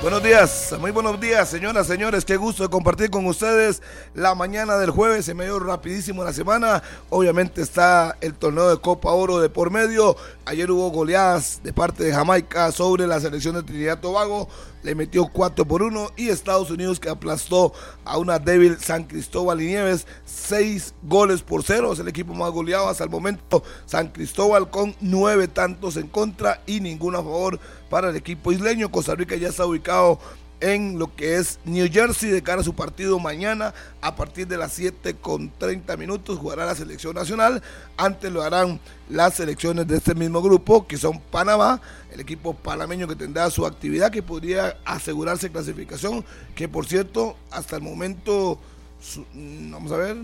Buenos días, muy buenos días, señoras, señores. Qué gusto compartir con ustedes la mañana del jueves. Se me dio rapidísimo la semana. Obviamente está el torneo de Copa Oro de por medio. Ayer hubo goleadas de parte de Jamaica sobre la selección de Trinidad Tobago. Le metió 4 por 1 y Estados Unidos que aplastó a una débil San Cristóbal y Nieves 6 goles por 0. Es el equipo más goleado hasta el momento. San Cristóbal con 9 tantos en contra y ninguno a favor para el equipo isleño. Costa Rica ya está ubicado en lo que es New Jersey de cara a su partido mañana a partir de las 7 con 30 minutos jugará la selección nacional antes lo harán las selecciones de este mismo grupo que son Panamá el equipo panameño que tendrá su actividad que podría asegurarse clasificación que por cierto hasta el momento vamos a ver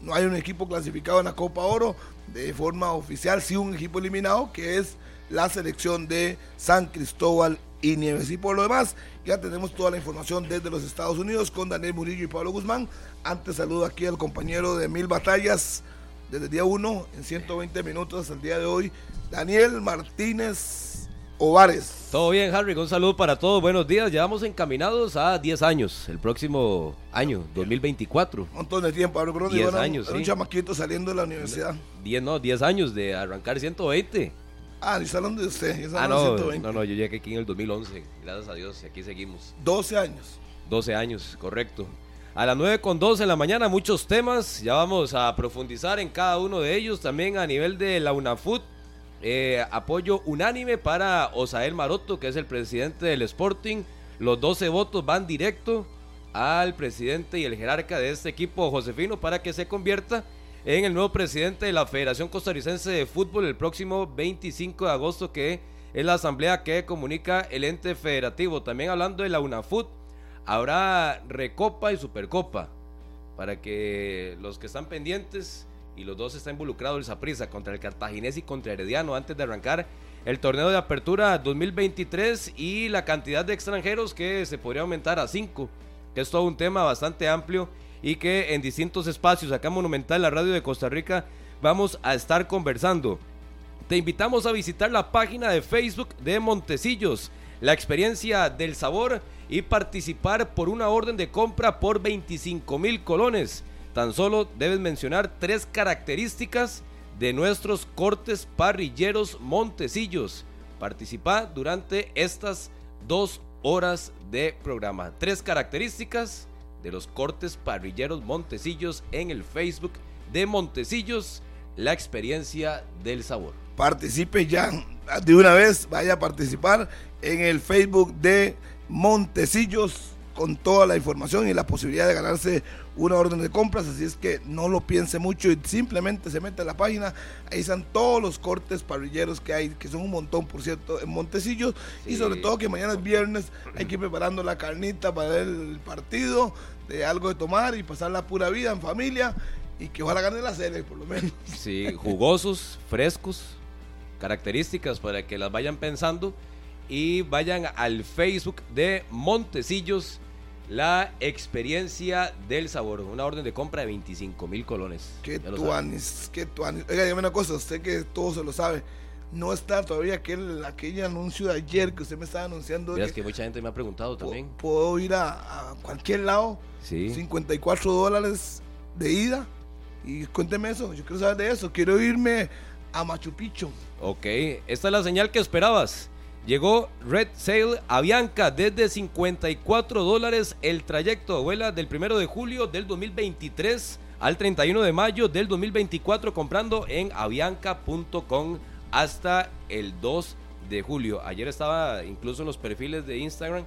no hay un equipo clasificado en la Copa Oro de forma oficial sí un equipo eliminado que es la selección de San Cristóbal y Nieves. Y por lo demás, ya tenemos toda la información desde los Estados Unidos con Daniel Murillo y Pablo Guzmán. Antes saludo aquí al compañero de Mil Batallas desde el día 1 en 120 minutos hasta el día de hoy, Daniel Martínez Ovares. Todo bien, Harry, un saludo para todos. Buenos días. Ya vamos encaminados a 10 años, el próximo año, 2024. Un montón de tiempo, Pablo. 10 años. un chamaquito saliendo de la universidad. 10, no, 10 años de arrancar 120. Ah, el salón de usted. Ah, no, no, no, yo llegué aquí en el 2011. Gracias a Dios, aquí seguimos. 12 años. 12 años, correcto. A las 9 con 12 en la mañana, muchos temas. Ya vamos a profundizar en cada uno de ellos. También a nivel de la UNAFUT, eh, apoyo unánime para Osael Maroto, que es el presidente del Sporting. Los 12 votos van directo al presidente y el jerarca de este equipo, Josefino, para que se convierta en el nuevo presidente de la Federación Costarricense de Fútbol el próximo 25 de agosto, que es la asamblea que comunica el ente federativo. También hablando de la UNAFUT, habrá Recopa y Supercopa, para que los que están pendientes, y los dos están involucrados el Saprissa contra el Cartaginés y contra Herediano antes de arrancar el torneo de apertura 2023 y la cantidad de extranjeros que se podría aumentar a 5, que es todo un tema bastante amplio y que en distintos espacios acá Monumental, la radio de Costa Rica, vamos a estar conversando. Te invitamos a visitar la página de Facebook de Montecillos, la experiencia del sabor y participar por una orden de compra por 25 mil colones. Tan solo debes mencionar tres características de nuestros cortes parrilleros Montecillos. Participa durante estas dos horas de programa. Tres características de los cortes parrilleros Montecillos en el Facebook de Montecillos, la experiencia del sabor. Participe ya de una vez, vaya a participar en el Facebook de Montecillos con toda la información y la posibilidad de ganarse una orden de compras, así es que no lo piense mucho y simplemente se mete a la página, ahí están todos los cortes parrilleros que hay, que son un montón por cierto en Montecillos y sobre todo que mañana es viernes, hay que ir preparando la carnita para el partido, de algo de tomar y pasar la pura vida en familia. Y que ojalá gane la serie por lo menos. Sí, jugosos, frescos, características para que las vayan pensando y vayan al Facebook de Montecillos la experiencia del sabor. Una orden de compra de 25 mil colones. Qué tuanis, qué tuanis. Oiga, dígame una cosa, usted que todo se lo sabe. No está todavía aquel, aquel anuncio de ayer que usted me estaba anunciando. es que, mucha gente me ha preguntado también. Puedo ir a, cualquier lado. Sí. 54 dólares de ida. Y cuénteme eso, yo quiero saber de eso. Quiero irme a Machu Picchu. Ok, esta es la señal que esperabas. Llegó Red Sail a Bianca desde 54 dólares el trayecto. Vuela del 1 de julio del 2023 al 31 de mayo del 2024 comprando en avianca.com hasta el 2 de julio. Ayer estaba incluso en los perfiles de Instagram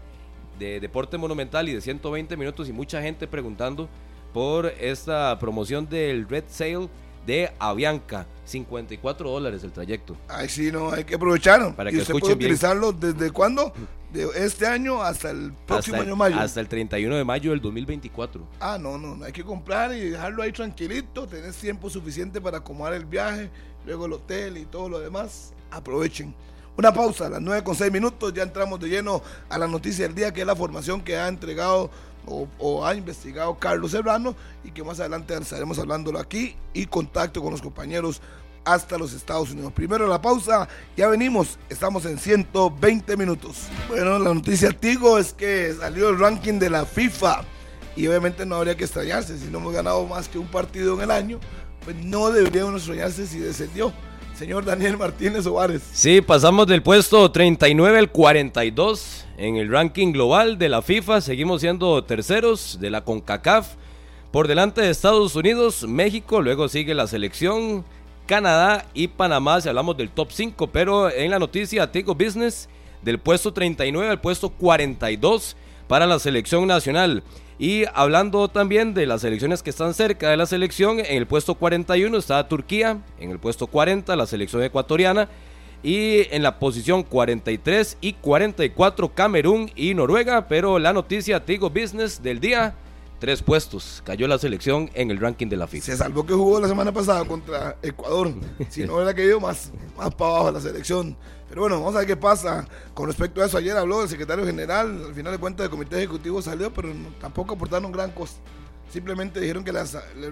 de Deporte Monumental y de 120 minutos y mucha gente preguntando por esta promoción del Red Sail de Avianca. 54 dólares el trayecto. Ay, sí, no, hay que aprovechar. Para que y usted puede utilizarlo desde cuándo? De este año hasta el próximo año mayo. Hasta el 31 de mayo del 2024. Ah, no, no, no, hay que comprar y dejarlo ahí tranquilito. Tenés tiempo suficiente para acomodar el viaje, luego el hotel y todo lo demás. Aprovechen. Una pausa, a las 9 con 6 minutos, ya entramos de lleno a la noticia del día, que es la formación que ha entregado o, ha investigado Carlos Serrano y que más adelante estaremos hablándolo aquí y contacto con los compañeros hasta los Estados Unidos. Primero la pausa, ya venimos, estamos en 120 minutos. Bueno, la noticia Tigo es que salió el ranking de la FIFA y obviamente no habría que extrañarse si no hemos ganado más que un partido en el año, pues no debería uno extrañarse si descendió. Señor Daniel Martínez Ovares. Sí, pasamos del puesto 39 al 42 en el ranking global de la FIFA. Seguimos siendo terceros de la CONCACAF. Por delante de Estados Unidos, México, luego sigue la selección, Canadá y Panamá si hablamos del top 5. Pero en la noticia, Tigo Business, del puesto 39 al puesto 42 para la selección nacional. Y hablando también de las selecciones que están cerca de la selección, en el puesto 41 está Turquía, en el puesto 40 la selección ecuatoriana y en la posición 43 y 44 Camerún y Noruega, pero la noticia Tigo Business del día, tres puestos, cayó la selección en el ranking de la FIFA. Se salvó que jugó la semana pasada contra Ecuador, si no hubiera caído más, más para abajo la selección. Pero bueno, vamos a ver qué pasa con respecto a eso. Ayer habló el secretario general, al final de cuentas el comité ejecutivo salió, pero tampoco aportaron gran cosa. Simplemente dijeron que la,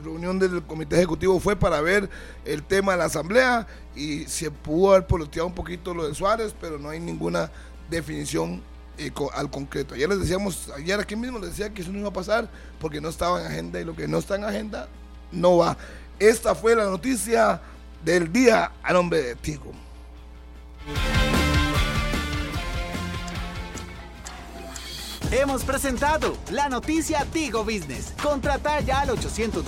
reunión del comité ejecutivo fue para ver el tema de la asamblea y se pudo haber poloteado un poquito lo de Suárez, pero no hay ninguna definición eh, al concreto. Ayer les decíamos, ayer aquí mismo les decía que eso no iba a pasar porque no estaba en agenda y lo que no está en agenda no va. Esta fue la noticia del día a nombre de Tigo. Hemos presentado la noticia Tigo Business. Contrata ya al 800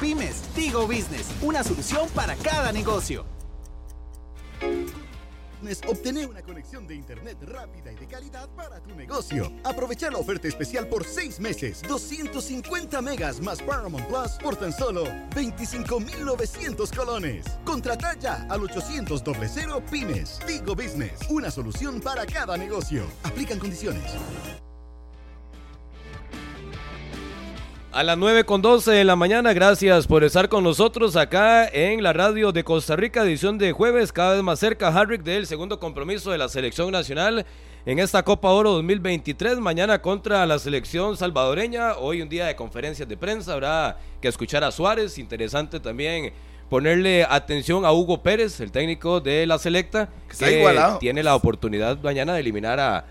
Pymes. Tigo Business, una solución para cada negocio. Obtener una conexión de internet rápida y de calidad para tu negocio. Aprovecha la oferta especial por 6 meses. 250 megas más Paramount Plus por tan solo 25,900 colones. Contrata ya al 800 Pymes. Tigo Business, una solución para cada negocio. Aplican condiciones. A las 9 con 12 de la mañana, gracias por estar con nosotros acá en la radio de Costa Rica, edición de jueves, cada vez más cerca, Harrick, del segundo compromiso de la selección nacional en esta Copa Oro 2023. Mañana contra la selección salvadoreña, hoy un día de conferencias de prensa, habrá que escuchar a Suárez, interesante también ponerle atención a Hugo Pérez, el técnico de la selecta, que tiene la oportunidad mañana de eliminar a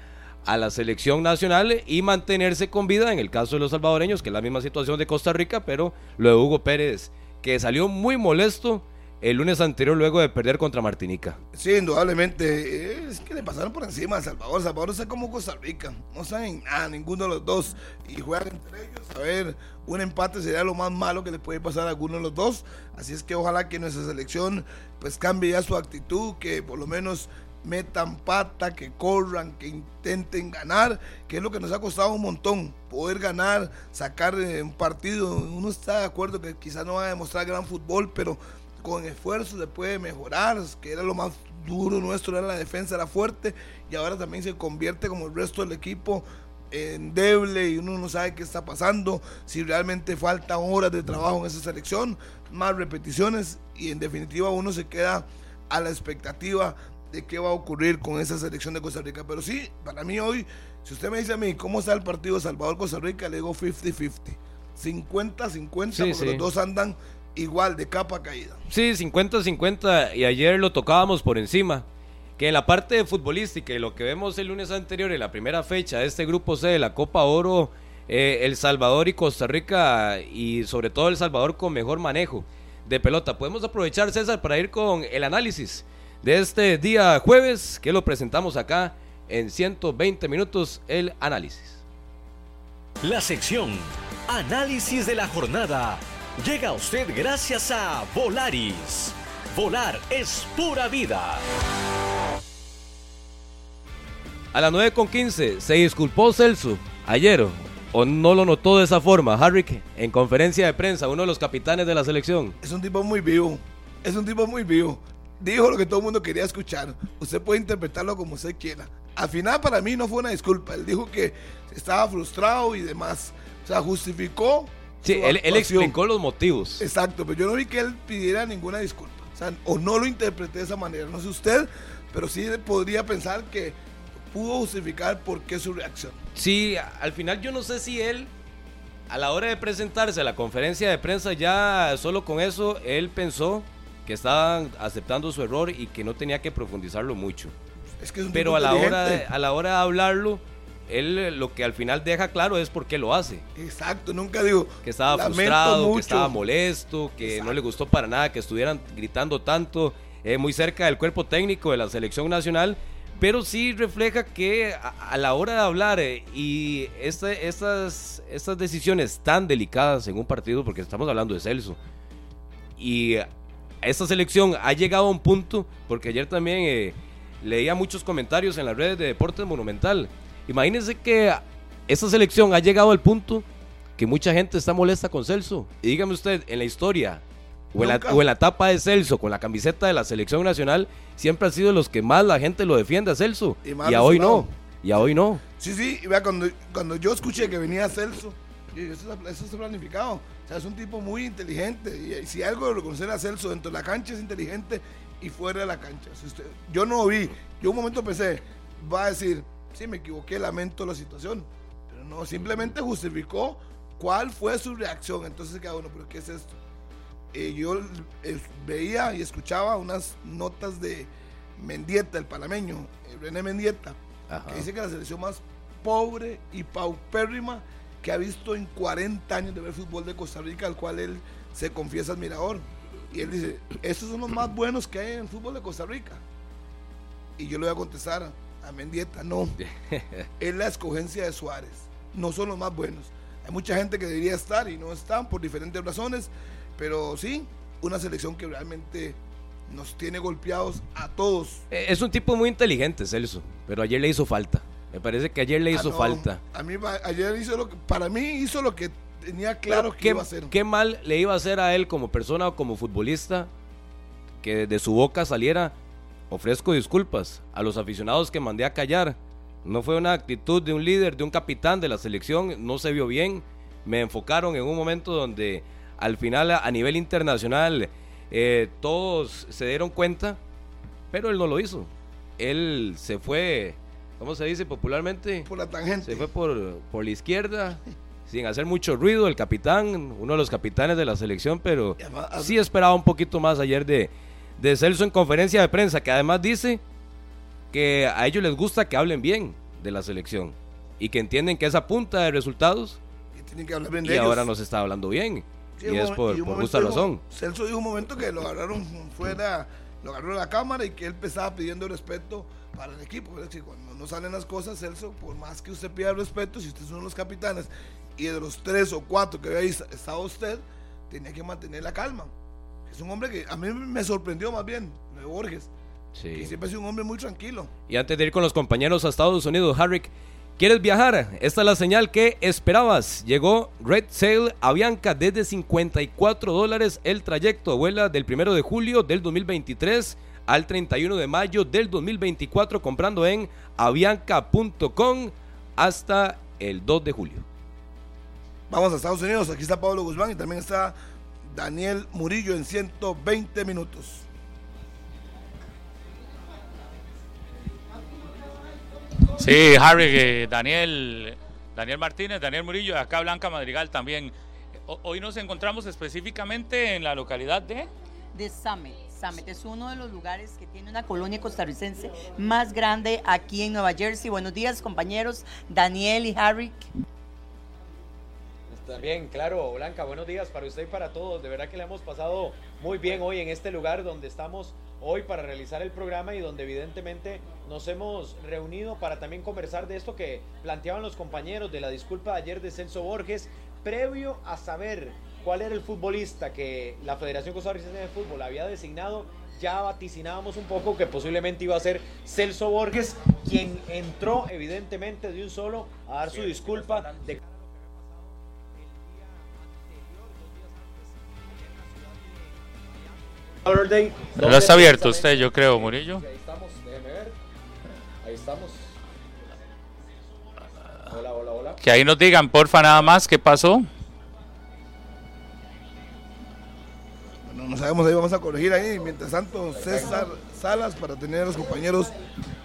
a la selección nacional y mantenerse con vida en el caso de los salvadoreños, que es la misma situación de Costa Rica, pero lo de Hugo Pérez, que salió muy molesto el lunes anterior luego de perder contra Martinica. Sí, indudablemente. Es que le pasaron por encima a Salvador. Salvador es como Costa Rica. No saben nada, ninguno de los dos. Y juegan entre ellos. A ver, un empate sería lo más malo que le puede pasar a alguno de los dos. Así es que ojalá que nuestra selección pues cambie ya su actitud, que por lo menos metan pata, que corran, que intenten ganar, que es lo que nos ha costado un montón, poder ganar, sacar eh, un partido. Uno está de acuerdo que quizás no va a demostrar gran fútbol, pero con esfuerzo se puede mejorar, que era lo más duro nuestro, era la defensa, era fuerte, y ahora también se convierte como el resto del equipo endeble y uno no sabe qué está pasando, si realmente faltan horas de trabajo en esa selección, más repeticiones y en definitiva uno se queda a la expectativa de qué va a ocurrir con esa selección de Costa Rica. Pero sí, para mí hoy, si usted me dice a mí cómo está el partido Salvador-Costa Rica, le digo 50-50. 50-50, porque los dos andan igual de capa caída. Sí, 50-50 y ayer lo tocábamos por encima. Que en la parte futbolística y lo que vemos el lunes anterior en la primera fecha de este grupo C de la Copa Oro, eh, El Salvador y Costa Rica y sobre todo El Salvador con mejor manejo de pelota. Podemos aprovechar, César, para ir con el análisis de este día jueves que lo presentamos acá en 120 minutos el análisis. La sección Análisis de la jornada llega a usted gracias a Volaris. Volar es pura vida. A las 9.15 se disculpó Celso ayer o no lo notó de esa forma, Harrick, en conferencia de prensa, uno de los capitanes de la selección. Es un tipo muy vivo, es un tipo muy vivo dijo lo que todo el mundo quería escuchar. Usted puede interpretarlo como usted quiera. Al final para mí no fue una disculpa. Él dijo que estaba frustrado y demás. O sea, justificó. Sí, él, explicó los motivos. Exacto, pero yo no vi que él pidiera ninguna disculpa. O, sea, o no lo interpreté de esa manera. No sé usted, pero sí podría pensar que pudo justificar por qué su reacción. Sí, al final yo no sé si él, a la hora de presentarse a la conferencia de prensa, ya solo con eso, él pensó que estaban aceptando su error y que no tenía que profundizarlo mucho. Es que es un Pero a la, hora de, a la hora de hablarlo, él eh, lo que al final deja claro es por qué lo hace. Exacto, nunca digo. Que estaba "Lamento frustrado, mucho". que estaba molesto, que no Exacto. le gustó para nada que estuvieran gritando tanto, eh, muy cerca del cuerpo técnico de la selección nacional, pero sí refleja que a, a la hora de hablar eh, y este- estas, estas decisiones tan delicadas en un partido, porque estamos hablando de Celso, y esta selección ha llegado a un punto, porque ayer también eh, leía muchos comentarios en las redes de Deportes Monumental. Imagínense que esta selección ha llegado al punto que mucha gente está molesta con Celso. Y dígame usted, en la historia o en la, o en la etapa de Celso con la camiseta de la selección nacional, siempre han sido los que más la gente lo defiende a Celso. Y Y, a hoy no. Y a hoy no. Sí, sí, vea, cuando, cuando yo escuché que venía Celso, eso, está- eso está planificado. O sea, es un tipo muy inteligente. Y, si algo de reconocer a Celso dentro de la cancha es inteligente y fuera de la cancha. Si usted- yo no lo vi. Yo un momento pensé, va a decir, sí, me equivoqué, lamento la situación. Pero no, simplemente justificó cuál fue su reacción. Entonces, cada uno, ¿pero qué es esto? Eh, yo eh, veía y escuchaba unas notas de Mendieta, el panameño, eh, René Mendieta, Ajá. que dice que la selección más pobre y paupérrima que ha visto en 40 años de ver fútbol de Costa Rica, al cual él se confiesa admirador. Y él dice, estos son los más buenos que hay en el fútbol de Costa Rica. Y yo le voy a contestar a, Mendieta, no, es la escogencia de Suárez, no son los más buenos. Hay mucha gente que debería estar y no están por diferentes razones, pero sí, una selección que realmente nos tiene golpeados a todos. Eh, Es un tipo muy inteligente, Celso, pero ayer le hizo falta. Me parece que ayer le Ah, hizo no, falta. A mí ayer hizo lo que, para mí hizo lo que tenía claro Pero que ¿qué, iba a hacer. qué mal le iba a hacer a él como persona o como futbolista que de su boca saliera ofrezco disculpas a los aficionados que mandé a callar. No fue una actitud de un líder, de un capitán de la selección, no se vio bien. Me enfocaron en un momento donde al final a, a nivel internacional eh, todos se dieron cuenta, pero él no lo hizo. Él se fue, ¿cómo se dice popularmente? Por la tangente. Se fue por, por la izquierda, sin hacer mucho ruido, el capitán, uno de los capitanes de la selección, pero además- sí esperaba un poquito más ayer de, de Celso en conferencia de prensa, que además dice que a ellos les gusta que hablen bien de la selección y que entienden que es a punta de resultados tienen que hablar bien y ellos. ahora no se está hablando bien. Sí, y es por, y por justa dijo- razón. Celso dijo un momento que lo agarraron fuera, lo agarró la cámara y que él estaba pidiendo respeto para el equipo. Es decir, cuando no salen las cosas, Celso, por más que usted pida respeto, si usted es uno de los capitanes y de los tres o cuatro que había est- estado usted, tenía que mantener la calma. Es un hombre que a mí me sorprendió más bien, de Borges, que Sí. siempre ha sido un hombre muy tranquilo. Y antes de ir con los compañeros a Estados Unidos, Harrick, ¿quieres viajar? Esta es la señal que esperabas. Llegó Red Sail Avianca desde 54 dólares el trayecto. Vuela del 1 de julio del 2023 al 31 de mayo del 2024 comprando en avianca.com hasta el 2 de julio. Vamos a Estados Unidos, aquí está Pablo Guzmán y también está Daniel Murillo en 120 minutos. Sí, Harry, eh, Daniel, Daniel Martínez, Daniel Murillo, acá Blanca Madrigal también. O- hoy nos encontramos específicamente en la localidad de... de Summit. Summit es uno de los lugares que tiene una colonia costarricense más grande aquí en Nueva Jersey. Buenos días, compañeros Daniel y Harry. Está bien, claro, Blanca, buenos días para usted y para todos. De verdad que le hemos pasado muy bien hoy en este lugar donde estamos hoy para realizar el programa y donde evidentemente nos hemos reunido para también conversar de esto que planteaban los compañeros de la disculpa de ayer de Celso Borges, previo a saber cuál era el futbolista que la Federación Costarricense de Fútbol había designado. Ya vaticinábamos un poco que posiblemente iba a ser Celso Borges, quien entró evidentemente de un solo a dar su disculpa de donde está abierto usted, yo creo, Murillo. Ahí estamos, déjeme ver. Ahí estamos. Hola, hola, hola. Que ahí nos digan, porfa, nada más, qué pasó. No, sabemos, ahí vamos a corregir ahí. Mientras tanto, César Salas para tener a los compañeros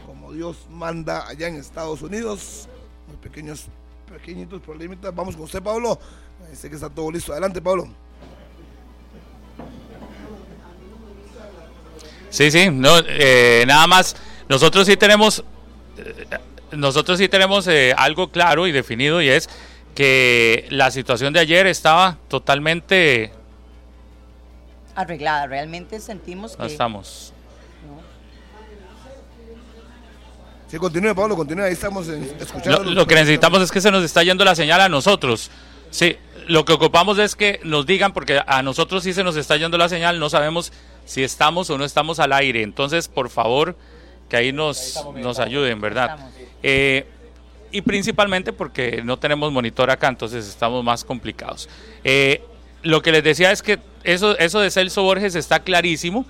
como Dios manda allá en Estados Unidos. Muy pequeños, pequeñitos problemitas. Vamos con usted, Pablo. Sé que está todo listo. Adelante, Pablo. Sí, sí, no, eh, nada más. Nosotros sí tenemos, eh, nosotros sí tenemos eh, algo claro y definido y es que la situación de ayer estaba totalmente. Arreglada, realmente sentimos que. No estamos. Sí, continúe, Pablo, continúe. Ahí estamos escuchando. Lo, lo que necesitamos es que se nos está yendo la señal a nosotros. Sí, lo que ocupamos es que nos digan, porque a nosotros sí se nos está yendo la señal, no sabemos si estamos o no estamos al aire. Entonces, por favor, que ahí nos, nos ayuden, ¿verdad? Eh, y principalmente porque no tenemos monitor acá, entonces estamos más complicados. Eh, lo que les decía es que eso, eso de Celso Borges está clarísimo.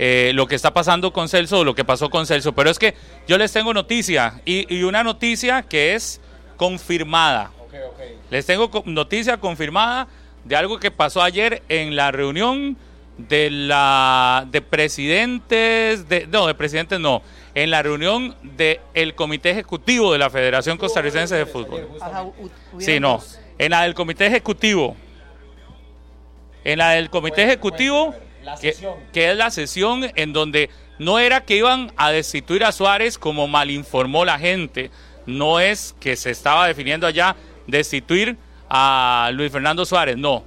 eh, lo que está pasando con Celso o lo que pasó con Celso, pero es que yo les tengo noticia y, y una noticia que es confirmada. Les tengo noticia confirmada de algo que pasó ayer en la reunión de la de presidentes de no de presidentes no en la reunión del comité ejecutivo de la Federación Costarricense de Fútbol. Ajá, Sí, no. En la del comité ejecutivo. En la del comité ejecutivo, que, que es la sesión en donde no era que iban a destituir a Suárez como malinformó la gente. No es que se estaba definiendo allá destituir a Luis Fernando Suárez. No.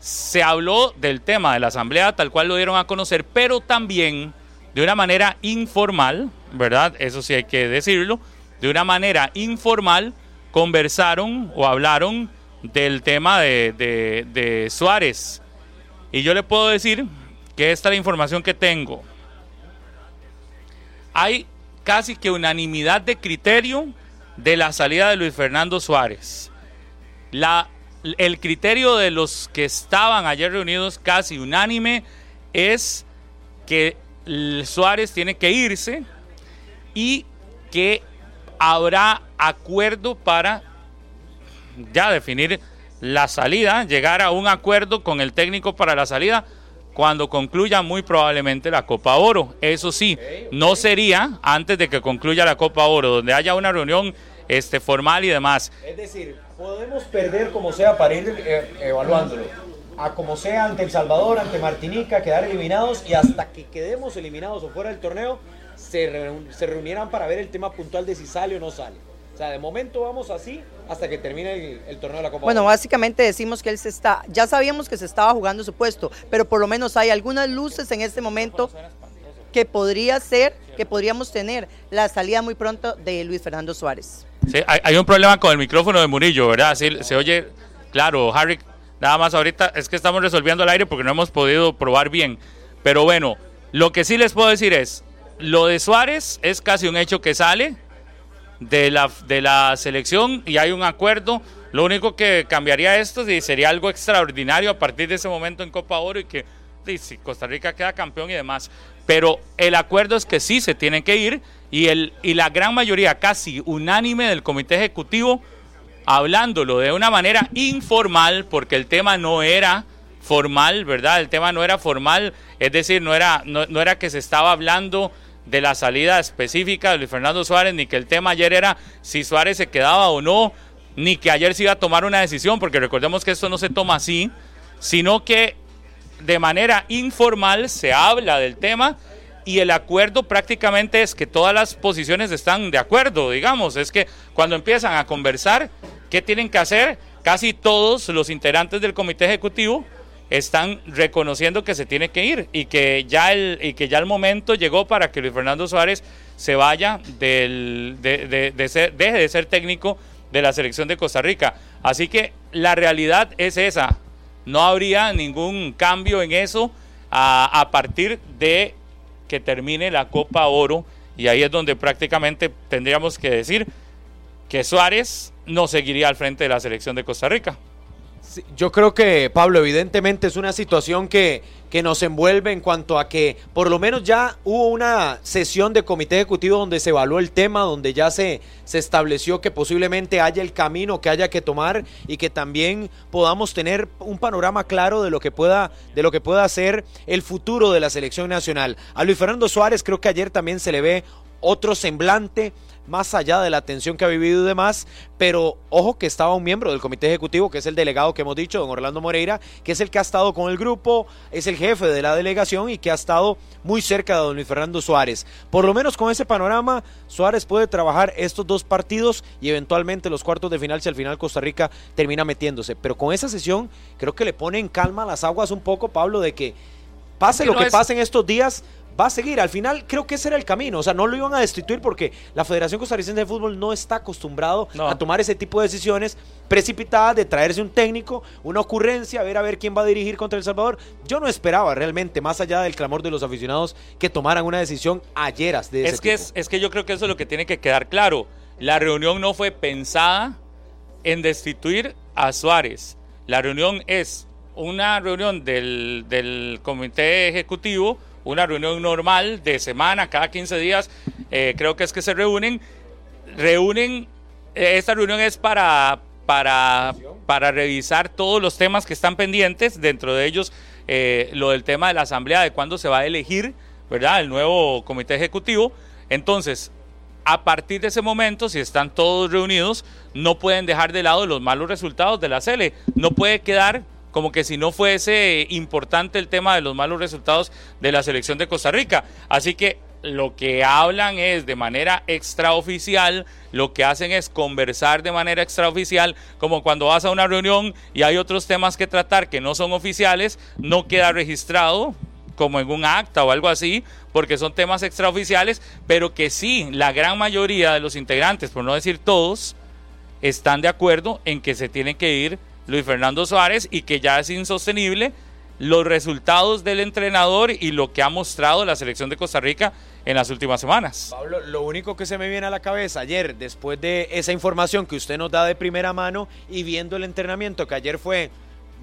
Se habló del tema de la asamblea tal cual lo dieron a conocer, pero también de una manera informal, ¿verdad? Eso sí hay que decirlo. De una manera informal conversaron o hablaron del tema de, de- de Suárez. Y yo le puedo decir que esta es la información que tengo. Hay casi que unanimidad de criterio de la salida de Luis Fernando Suárez. El criterio de los que estaban ayer reunidos, casi unánime, es que Suárez tiene que irse y que habrá acuerdo para ya definir la salida, llegar a un acuerdo con el técnico para la salida cuando concluya muy probablemente la Copa Oro. Eso sí, no sería antes de que concluya la Copa Oro, donde haya una reunión este, formal y demás. Es decir, podemos perder como sea para ir eh, evaluándolo. A como sea ante El Salvador, ante Martinica, quedar eliminados y hasta que quedemos eliminados o fuera del torneo, se, reun- se reunieran para ver el tema puntual de si sale o no sale. O sea, de momento vamos así hasta que termine el, el torneo de la Copa Bueno, Oro. básicamente decimos que él se está, ya sabíamos que se estaba jugando su puesto, pero por lo menos hay algunas luces en este momento que podría ser, que podríamos tener la salida muy pronto de Luis Fernando Suárez. Sí, hay, hay un problema con el micrófono de Murillo, ¿verdad? Sí, se oye, claro, Harry, nada más ahorita es que estamos resolviendo el aire porque no hemos podido probar bien. Pero bueno, lo que sí les puedo decir es, lo de Suárez es casi un hecho que sale de la, de la selección y hay un acuerdo. Lo único que cambiaría esto sí, sería algo extraordinario a partir de ese momento en Copa Oro y que Costa Rica queda campeón y demás. Pero el acuerdo es que sí se tienen que ir y, el, y la gran mayoría, casi unánime del comité ejecutivo, hablándolo de una manera informal, porque el tema no era formal, ¿verdad? El tema no era formal, es decir, no era, no, no era que se estaba hablando de la salida específica de Luis Fernando Suárez, ni que el tema ayer era si Suárez se quedaba o no, ni que ayer se iba a tomar una decisión, porque recordemos que esto no se toma así, sino que de manera informal se habla del tema y el acuerdo prácticamente es que todas las posiciones están de acuerdo, digamos, es que cuando empiezan a conversar, ¿qué tienen que hacer? Casi todos los integrantes del comité ejecutivo están reconociendo que se tiene que ir y que ya el, y que ya el momento llegó para que Luis Fernando Suárez se vaya del, de, de- de ser, deje de ser técnico de la selección de Costa Rica. Así que la realidad es esa. No habría ningún cambio en eso a, a partir de que termine la Copa Oro y ahí es donde prácticamente tendríamos que decir que Suárez no seguiría al frente de la selección de Costa Rica. Yo creo que, Pablo, evidentemente es una situación que, que nos envuelve en cuanto a que por lo menos ya hubo una sesión de comité ejecutivo donde se evaluó el tema, donde ya se, se estableció que posiblemente haya el camino que haya que tomar y que también podamos tener un panorama claro de lo que pueda, de lo que pueda ser el futuro de la selección nacional. A Luis Fernando Suárez creo que ayer también se le ve otro semblante, más allá de la tensión que ha vivido y demás, pero ojo que estaba un miembro del comité ejecutivo, que es el delegado que hemos dicho, don Orlando Moreira, que es el que ha estado con el grupo, es el jefe de la delegación y que ha estado muy cerca de don Luis Fernando Suárez. Por lo menos con ese panorama, Suárez puede trabajar estos dos partidos y eventualmente los cuartos de final si al final Costa Rica termina metiéndose. Pero con esa sesión creo que le pone en calma las aguas un poco, Pablo, de que pase lo que es- pase en estos días, va a seguir. Al final creo que ese era el camino. O sea, no lo iban a destituir porque la Federación Costarricense de Fútbol no está acostumbrado No. a tomar ese tipo de decisiones precipitadas de traerse un técnico, una ocurrencia, a ver a ver quién va a dirigir contra El Salvador. Yo no esperaba realmente, más allá del clamor de los aficionados, que tomaran una decisión ayeras de ese Es que, tipo. es, es que yo creo que eso es lo que tiene que quedar claro. La reunión no fue pensada en destituir a Suárez. La reunión es una reunión del, del comité ejecutivo, una reunión normal de semana, cada 15 días, eh, creo que es que se reúnen. Reúnen, eh, esta reunión es para, para, para revisar todos los temas que están pendientes, dentro de ellos eh, lo del tema de la asamblea, de cuándo se va a elegir, ¿verdad? El nuevo comité ejecutivo. Entonces, a partir de ese momento, si están todos reunidos, no pueden dejar de lado los malos resultados de la CL. No puede quedar como que si no fuese importante el tema de los malos resultados de la selección de Costa Rica. Así que lo que hablan es de manera extraoficial, lo que hacen es conversar de manera extraoficial, como cuando vas a una reunión y hay otros temas que tratar que no son oficiales, no queda registrado como en un acta o algo así, porque son temas extraoficiales, pero que sí, la gran mayoría de los integrantes, por no decir todos, están de acuerdo en que se tiene que ir Luis Fernando Suárez y que ya es insostenible los resultados del entrenador y lo que ha mostrado la selección de Costa Rica en las últimas semanas. Pablo, lo único que se me viene a la cabeza ayer, después de esa información que usted nos da de primera mano y viendo el entrenamiento que ayer fue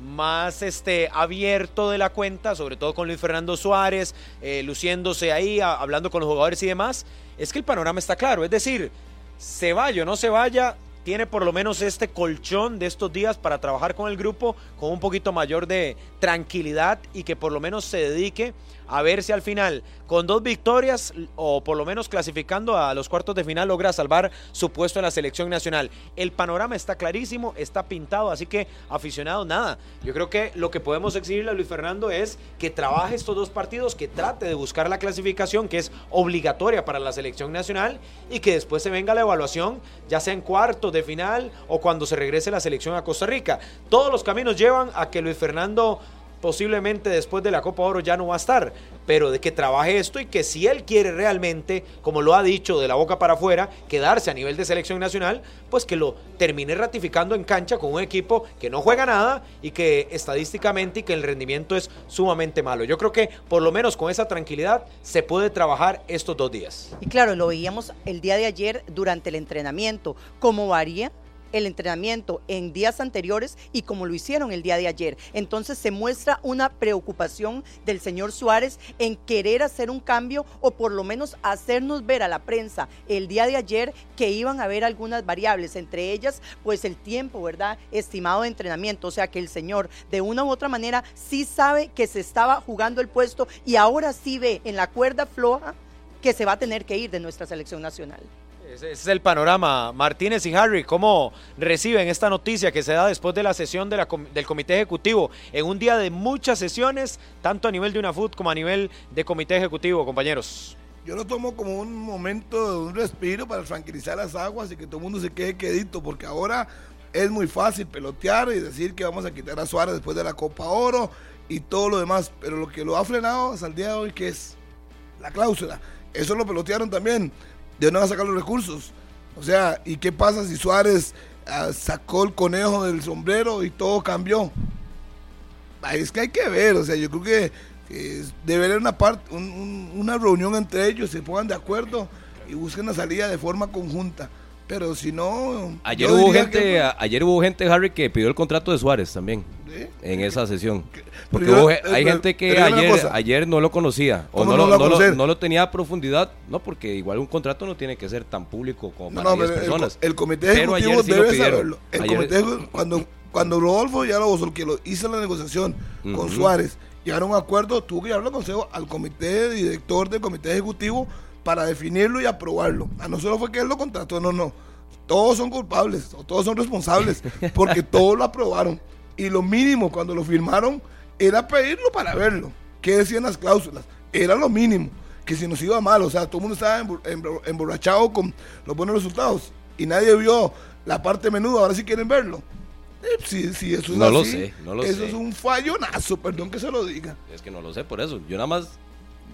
más este abierto de la cuenta, sobre todo con Luis Fernando Suárez, eh, luciéndose ahí, hablando con los jugadores y demás, es que el panorama está claro. Es decir, se vaya o no se vaya, tiene por lo menos este colchón de estos días para trabajar con el grupo con un poquito mayor de tranquilidad y que por lo menos se dedique a ver si al final con dos victorias o por lo menos clasificando a los cuartos de final logra salvar su puesto en la selección nacional. El panorama está clarísimo, está pintado, así que aficionados, nada. Yo creo que lo que podemos exigirle a Luis Fernando es que trabaje estos dos partidos, que trate de buscar la clasificación que es obligatoria para la selección nacional y que después se venga la evaluación, ya sea en cuartos de final o cuando se regrese la selección a Costa Rica. Todos los caminos llevan a que Luis Fernando posiblemente después de la Copa Oro ya no va a estar, pero de que trabaje esto y que si él quiere realmente, como lo ha dicho de la boca para afuera, quedarse a nivel de selección nacional, pues que lo termine ratificando en cancha con un equipo que no juega nada y que estadísticamente y que el rendimiento es sumamente malo. Yo creo que por lo menos con esa tranquilidad se puede trabajar estos dos días. Y claro, lo veíamos el día de ayer durante el entrenamiento, cómo varía el entrenamiento en días anteriores y como lo hicieron el día de ayer. Entonces se muestra una preocupación del señor Suárez en querer hacer un cambio o por lo menos hacernos ver a la prensa el día de ayer que iban a haber algunas variables, entre ellas pues el tiempo, ¿verdad? Estimado de entrenamiento, o sea que el señor de una u otra manera sí sabe que se estaba jugando el puesto y ahora sí ve en la cuerda floja que se va a tener que ir de nuestra selección nacional. Ese es el panorama. Martínez y Harry, ¿cómo reciben esta noticia que se da después de la sesión del Comité Ejecutivo en un día de muchas sesiones, tanto a nivel de UNAFUT como a nivel de Comité Ejecutivo, compañeros? Yo lo tomo como un momento un respiro para tranquilizar las aguas y que todo el mundo se quede quedito, porque ahora es muy fácil pelotear y decir que vamos a quitar a Suárez después de la Copa Oro y todo lo demás, pero lo que lo ha frenado hasta el día de hoy, que es la cláusula, eso lo pelotearon también, de dónde van a sacar los recursos. O sea, ¿y qué pasa si Suárez ah, sacó el conejo del sombrero y todo cambió? Ahí es que hay que ver, o sea, yo creo que, que debe haber una parte, un- un- una reunión entre ellos, se pongan de acuerdo y busquen la salida de forma conjunta. Pero si no, Ayer hubo gente, que- ayer hubo gente, Harry, que pidió el contrato de Suárez también En esa sesión. Porque yo- hay gente que ayer, ayer no lo conocía o ¿Cómo no, no lo, no lo- conocer? no lo tenía a profundidad, no, porque igual un contrato no tiene que ser tan público como No, para no, 10 pero el, personas. el comité ejecutivo sí debe saberlo. El Ayer- comité cuando, cuando Rodolfo ya lo, que lo hizo la negociación con. Suárez, llegaron a un acuerdo, tuvo que llevarlo al consejo al comité director del comité ejecutivo para definirlo y aprobarlo. A no solo fue que él lo contrató, no, no. Todos son culpables, o todos son responsables, porque todos lo aprobaron. Y lo mínimo cuando lo firmaron era pedirlo para verlo. ¿Qué decían las cláusulas? Era lo mínimo. Que si nos iba mal, o sea, todo el mundo estaba embor- embor- emborrachado con los buenos resultados. Y nadie vio la parte menuda, ahora sí quieren verlo. Eh, sí, sí, eso es No lo así. sé, no lo eso sé. es un fallonazo, perdón que se lo diga. Es que no lo sé por eso. Yo nada más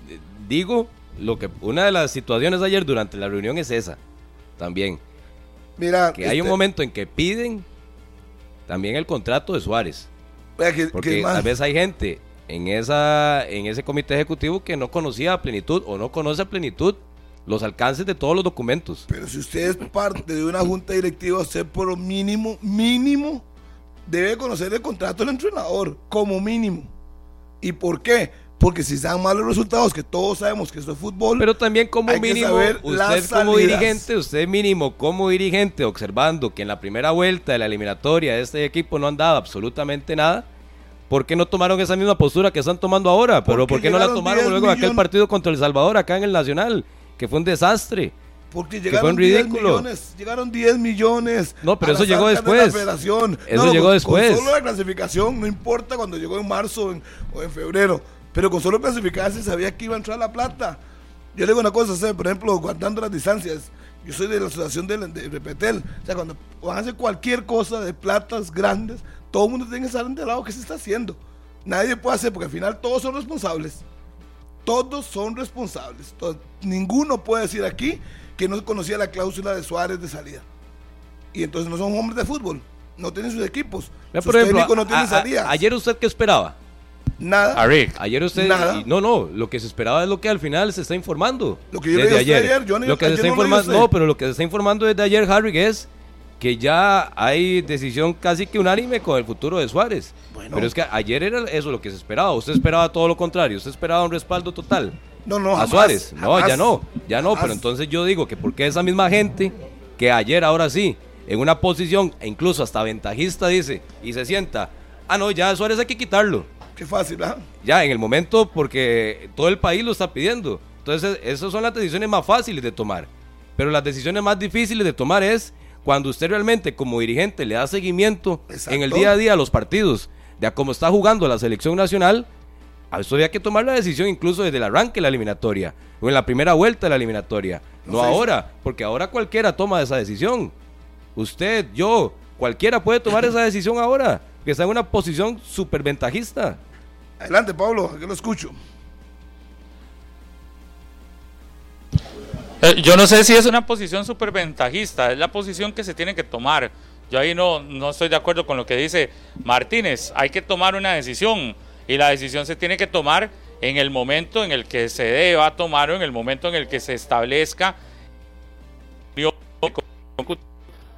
eh, digo lo que una de las situaciones ayer durante la reunión es esa. También. Mira, Que hay un este, momento en que piden también el contrato de Suárez. Porque tal vez hay gente en esa en ese comité ejecutivo que no conocía a plenitud o no conoce a plenitud los alcances de todos los documentos. Pero si usted es parte de una junta directiva, usted por lo mínimo, mínimo, debe conocer el contrato del entrenador, como mínimo. ¿Y por qué? Porque si se dan malos resultados, que todos sabemos que esto es fútbol, Pero también como hay mínimo, saber usted como dirigente, usted mínimo como dirigente, observando que en la primera vuelta de la eliminatoria este equipo no han dado absolutamente nada, ¿por qué no tomaron esa misma postura que están tomando ahora? Pero ¿por qué no la tomaron 10 luego de aquel partido contra El Salvador acá en el Nacional? Que fue un desastre. porque que llegaron fue un 10 ridículo. millones, llegaron 10 millones. No, pero eso llegó de después. Eso No, llegó con- después. Con solo la clasificación, no importa cuando llegó en marzo en- o en febrero, pero con solo clasificarse sabía que iba a entrar la plata. Yo le digo una cosa, por ejemplo, guardando las distancias. Yo soy de la asociación de, de Repetel. O sea, cuando van a hacer cualquier cosa de platas grandes, todo el mundo tiene que estar enterado de qué se está haciendo. Nadie puede hacer, porque al final todos son responsables. Todos son responsables. Ninguno puede decir aquí que no conocía la cláusula de Suárez de salida. Y entonces no son hombres de fútbol. No tienen sus equipos. Sus por ejemplo, no tienen a- ayer usted qué esperaba? Nada. A Rick. Ayer usted Nada. y- no, no, lo que se esperaba es lo que al final se está informando. Lo que yo desde leí a usted ayer, yo no- lo que se ayer está no informando, no, pero lo que se está informando desde ayer, Harry, es que ya hay decisión casi que unánime con el futuro de Suárez. Bueno. Pero es que ayer era eso lo que se esperaba. Usted esperaba todo lo contrario. Usted esperaba un respaldo total. No, no, a jamás, Suárez. No, jamás, ya no, ya no. jamás. Pero entonces yo digo que porque esa misma gente que ayer, ahora sí, en una posición e incluso hasta ventajista dice y se sienta, ah, no, ya Suárez hay que quitarlo. Qué fácil, ¿verdad? Ya, en el momento, porque todo el país lo está pidiendo. Entonces, esas son las decisiones más fáciles de tomar. Pero las decisiones más difíciles de tomar es cuando usted realmente como dirigente le da seguimiento Exacto. en el día a día a los partidos, de a cómo está jugando la selección nacional, a eso había que tomar la decisión incluso desde el arranque de la eliminatoria, o en la primera vuelta de la eliminatoria. No No sé. ahora, porque ahora cualquiera toma esa decisión. Usted, yo, cualquiera puede tomar esa decisión ahora, que está en una posición súper ventajista. Adelante, Pablo, aquí lo escucho. Eh, Yo no sé si es una posición súper ventajista, es la posición que se tiene que tomar. Yo ahí no, no estoy de acuerdo con lo que dice Martínez. Hay que tomar una decisión y la decisión se tiene que tomar en el momento en el que se deba tomar o en el momento en el que se establezca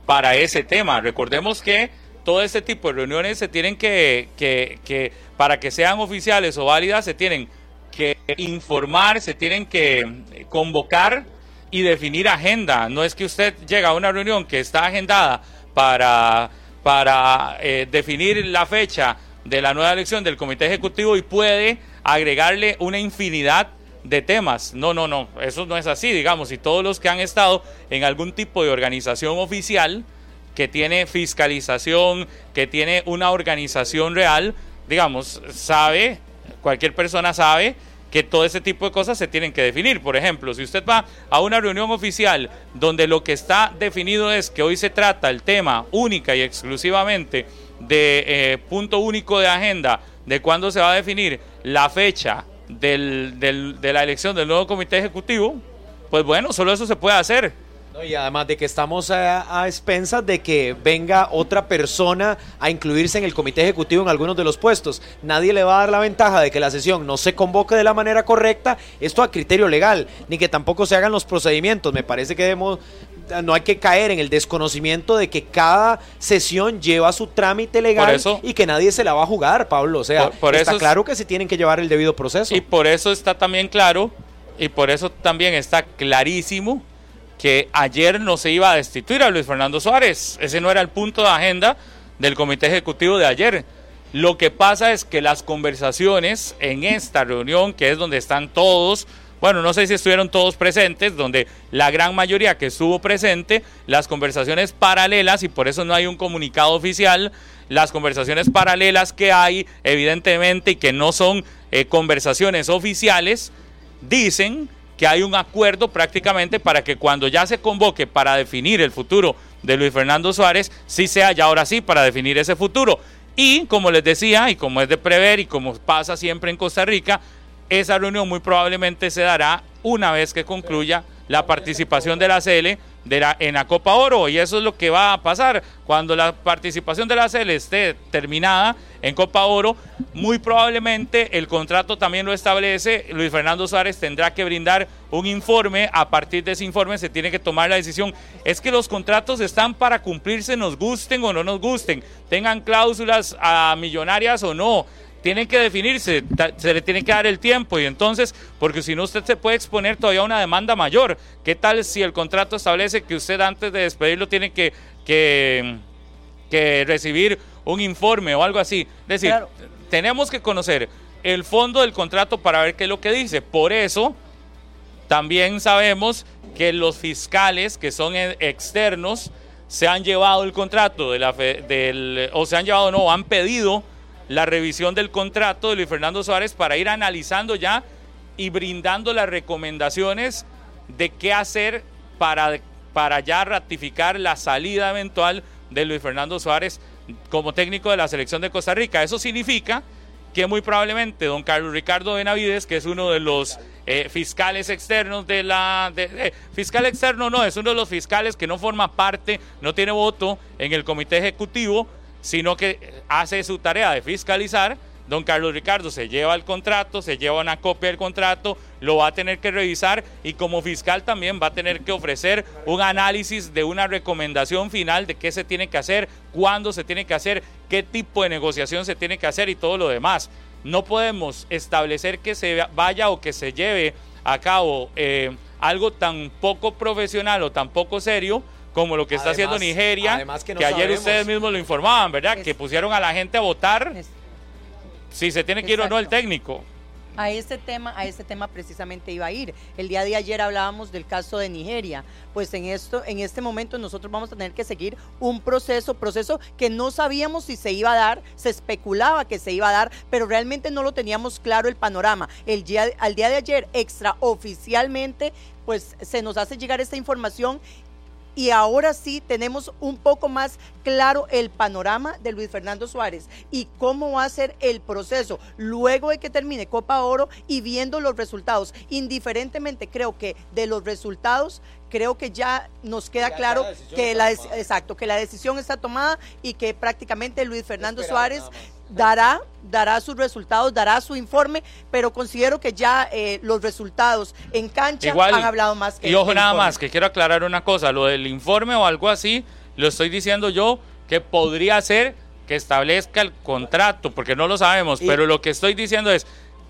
para ese tema. Recordemos que todo este tipo de reuniones se tienen que, que, que para que sean oficiales o válidas, se tienen que informar, se tienen que convocar y definir agenda. No es que usted llega a una reunión que está agendada para, para eh, definir la fecha de la nueva elección del comité ejecutivo y puede agregarle una infinidad de temas. No, no, no, eso no es así, digamos, y todos los que han estado en algún tipo de organización oficial que tiene fiscalización, que tiene una organización real, digamos, sabe, cualquier persona sabe que todo ese tipo de cosas se tienen que definir. Por ejemplo, si usted va a una reunión oficial donde lo que está definido es que hoy se trata el tema única y exclusivamente de eh, punto único de agenda, de cuándo se va a definir la fecha del, del- de la elección del nuevo comité ejecutivo, pues bueno, solo eso se puede hacer. No, y además de que estamos a, a expensas de que venga otra persona a incluirse en el comité ejecutivo en algunos de los puestos. Nadie le va a dar la ventaja de que la sesión no se convoque de la manera correcta, esto a criterio legal, ni que tampoco se hagan los procedimientos. Me parece que debemos, no hay que caer en el desconocimiento de que cada sesión lleva su trámite legal eso- y que nadie se la va a jugar, Pablo. O sea, Por- por está eso claro que se tienen que llevar el debido proceso. Y por eso está también claro, y por eso también está clarísimo que ayer no se iba a destituir a Luis Fernando Suárez. Ese no era el punto de agenda del comité ejecutivo de ayer. Lo que pasa es que las conversaciones en esta reunión, que es donde están todos, bueno, no sé si estuvieron todos presentes, donde la gran mayoría que estuvo presente, las conversaciones paralelas, y por eso no hay un comunicado oficial, las conversaciones paralelas que hay, evidentemente, y que no son eh, conversaciones oficiales, dicen que hay un acuerdo prácticamente para que cuando ya se convoque para definir el futuro de Luis Fernando Suárez, sí sea ya ahora sí para definir ese futuro. Y como les decía, y como es de prever y como pasa siempre en Costa Rica, esa reunión muy probablemente se dará una vez que concluya la participación de la CL de la, en la Copa Oro. Y eso es lo que va a pasar. Cuando la participación de la CL esté terminada en Copa Oro muy probablemente el contrato también lo establece. Luis Fernando Suárez tendrá que brindar un informe. A partir de ese informe se tiene que tomar la decisión. Es que los contratos están para cumplirse nos gusten o no nos gusten. Tengan cláusulas a millonarias o no tienen que definirse, se le tiene que dar el tiempo y entonces, porque si no usted se puede exponer todavía a una demanda mayor. ¿Qué tal si el contrato establece que usted antes de despedirlo tiene que, que, recibir un informe o algo así? Es decir, tenemos que conocer el fondo del contrato para ver qué es lo que dice. Por eso, también sabemos que los fiscales que son e, externos se han llevado el contrato de la del, o se han llevado, no, han pedido la revisión del contrato de Luis Fernando Suárez para ir analizando ya y brindando las recomendaciones de qué hacer para, para ya ratificar la salida eventual de Luis Fernando Suárez como técnico de la selección de Costa Rica. Eso significa que muy probablemente don Carlos Ricardo Benavides, que es uno de los eh, fiscales externos de la... Fiscal externo no, es uno de los fiscales que no forma parte, no tiene voto en el comité ejecutivo, sino que hace su tarea de fiscalizar. Don Carlos Ricardo se lleva el contrato, se lleva una copia del contrato, lo va a tener que revisar y como fiscal también va a tener que ofrecer un análisis de una recomendación final de qué se tiene que hacer, cuándo se tiene que hacer, qué tipo de negociación se tiene que hacer y todo lo demás. No podemos establecer que se vaya o que se lleve a cabo eh, algo tan poco profesional o tan poco serio como lo que está haciendo Nigeria, que, ayer ustedes mismos lo informaban, ¿verdad? que pusieron a la gente a votar si se tiene que ir o no el técnico. A este tema, a este tema precisamente iba a ir. El día de ayer hablábamos del caso de Nigeria. Pues en esto, en este momento nosotros vamos a tener que seguir un proceso, proceso que no sabíamos si se iba a dar, se especulaba que se iba a dar, pero realmente no lo teníamos claro el panorama. El día, al día de ayer, extraoficialmente, pues se nos hace llegar esta información y ahora sí tenemos un poco más claro el panorama de Luis Fernando Suárez y cómo va a ser el proceso luego de que termine Copa Oro y viendo los resultados. Indiferentemente creo que de los resultados creo que ya nos queda claro que la exacto que la decisión está tomada y que prácticamente Luis Fernando Suárez dará, dará sus resultados, dará su informe, pero considero que ya eh, los resultados en cancha han hablado más que Y ojo nada más, que quiero aclarar una cosa, lo del informe o algo así, lo estoy diciendo yo, que podría ser que establezca el contrato, porque no lo sabemos, pero lo que estoy diciendo es,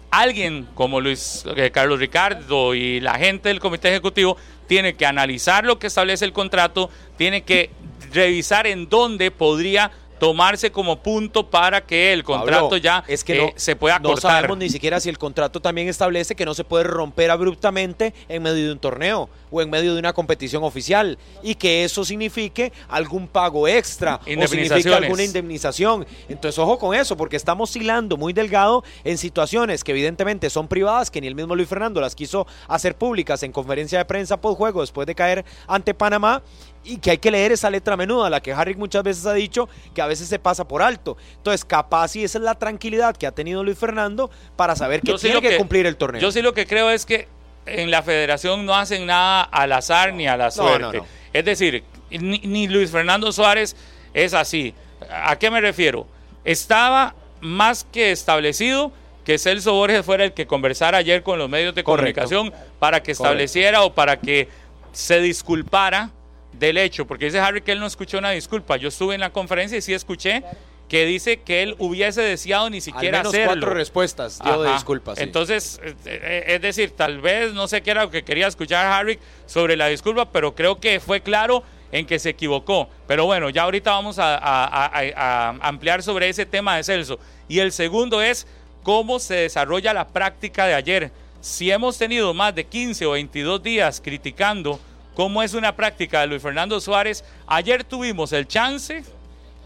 alguien como Luis eh, Carlos Ricardo y la gente del comité ejecutivo tiene que analizar lo que establece el contrato, tiene que revisar en dónde podría tomarse como punto para que el contrato ya es que eh, se pueda cortar. No sabemos ni siquiera si el contrato también establece que no se puede romper abruptamente en medio de un torneo o en medio de una competición oficial y que eso signifique algún pago extra o signifique alguna indemnización. Entonces, ojo con eso, porque estamos hilando muy delgado en situaciones que evidentemente son privadas, que ni el mismo Luis Fernando las quiso hacer públicas en conferencia de prensa por juego después de caer ante Panamá y que hay que leer esa letra menuda, la que Harry muchas veces ha dicho que a veces se pasa por alto. Entonces, capaz y esa es la tranquilidad que ha tenido Luis Fernando para saber que tiene que, cumplir el torneo. Yo sí lo que creo es que en la federación no hacen nada al azar ni a la suerte. es decir, ni, Luis Fernando Suárez es así. ¿A qué me refiero? Estaba más que establecido que Celso Borges fuera el que conversara ayer con los medios de comunicación para que estableciera o para que se disculpara del hecho, porque dice Harry que él no escuchó una disculpa. Yo estuve en la conferencia y sí escuché que dice que él hubiese deseado ni siquiera Al menos cuatro respuestas dio de disculpas. Entonces, eh, es decir, tal vez no sé qué era lo que quería escuchar Harry sobre la disculpa, pero creo que fue claro en que se equivocó. Pero bueno, ya ahorita vamos a, a ampliar sobre ese tema de Celso. Y el segundo es cómo se desarrolla la práctica de ayer si hemos tenido más de 15 o 22 días criticando cómo es una práctica de Luis Fernando Suárez, ayer tuvimos el chance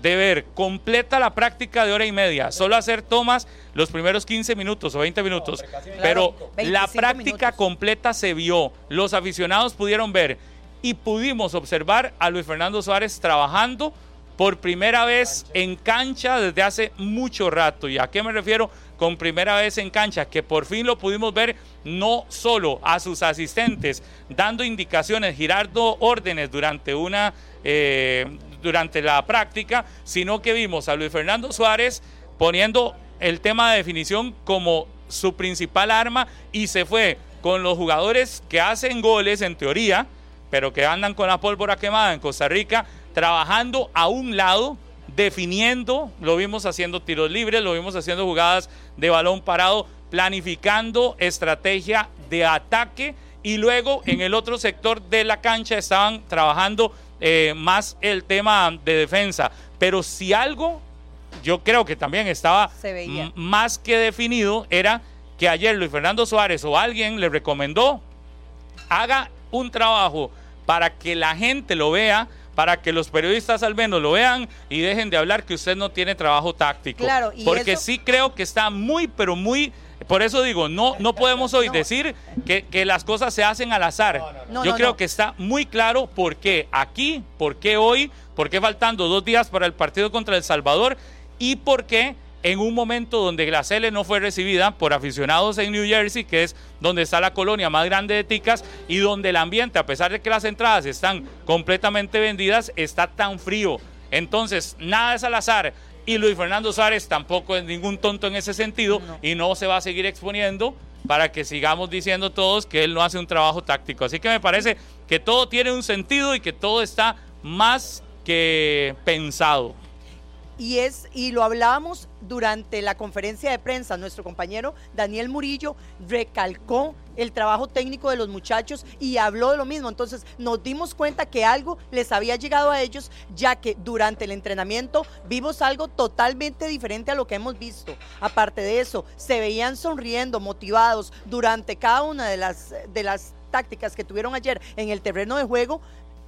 de ver completa la práctica de hora y media, solo hacer tomas los primeros 15 minutos o 20 minutos, pero la 25 práctica minutos. completa se vio, los aficionados pudieron ver y pudimos observar a Luis Fernando Suárez trabajando por primera vez en cancha desde hace mucho rato. ¿Y a qué me refiero con primera vez en cancha? Que por fin lo pudimos ver no solo a sus asistentes dando indicaciones, girando órdenes durante una eh, durante la práctica, sino que vimos a Luis Fernando Suárez poniendo el tema de definición como su principal arma y se fue con los jugadores que hacen goles en teoría, pero que andan con la pólvora quemada en Costa Rica, trabajando a un lado, definiendo, lo vimos haciendo tiros libres, lo vimos haciendo jugadas de balón parado, planificando estrategia de ataque y luego en el otro sector de la cancha estaban trabajando eh, más el tema de defensa. Pero si algo, yo creo que también estaba más que definido, era que ayer Luis Fernando Suárez o alguien le recomendó haga un trabajo para que la gente lo vea, para que los periodistas al menos lo vean y dejen de hablar que usted no tiene trabajo táctico. Claro, y Porque eso- sí creo que está muy, pero muy... Por eso digo, no, no podemos hoy No. decir que, que las cosas se hacen al azar. no. Yo No, creo no. que está muy claro por qué aquí, por qué hoy, por qué faltando dos días para el partido contra El Salvador y por qué en un momento donde la Cele no fue recibida por aficionados en New Jersey, que es donde está la colonia más grande de Ticas, y donde el ambiente, a pesar de que las entradas están completamente vendidas, está tan frío. Entonces, nada es al azar. Y Luis Fernando Suárez tampoco es ningún tonto en ese sentido y no se va a seguir exponiendo para que sigamos diciendo todos que él no hace un trabajo táctico. Así que me parece que todo tiene un sentido y que todo está más que pensado. Y es y lo hablábamos durante la conferencia de prensa nuestro compañero Daniel Murillo recalcó el trabajo técnico de los muchachos y habló de lo mismo. Entonces nos dimos cuenta que algo les había llegado a ellos ya que durante el entrenamiento vimos algo totalmente diferente a lo que hemos visto. Aparte de eso se veían sonriendo motivados durante cada una de las de las tácticas que tuvieron ayer en el terreno de juego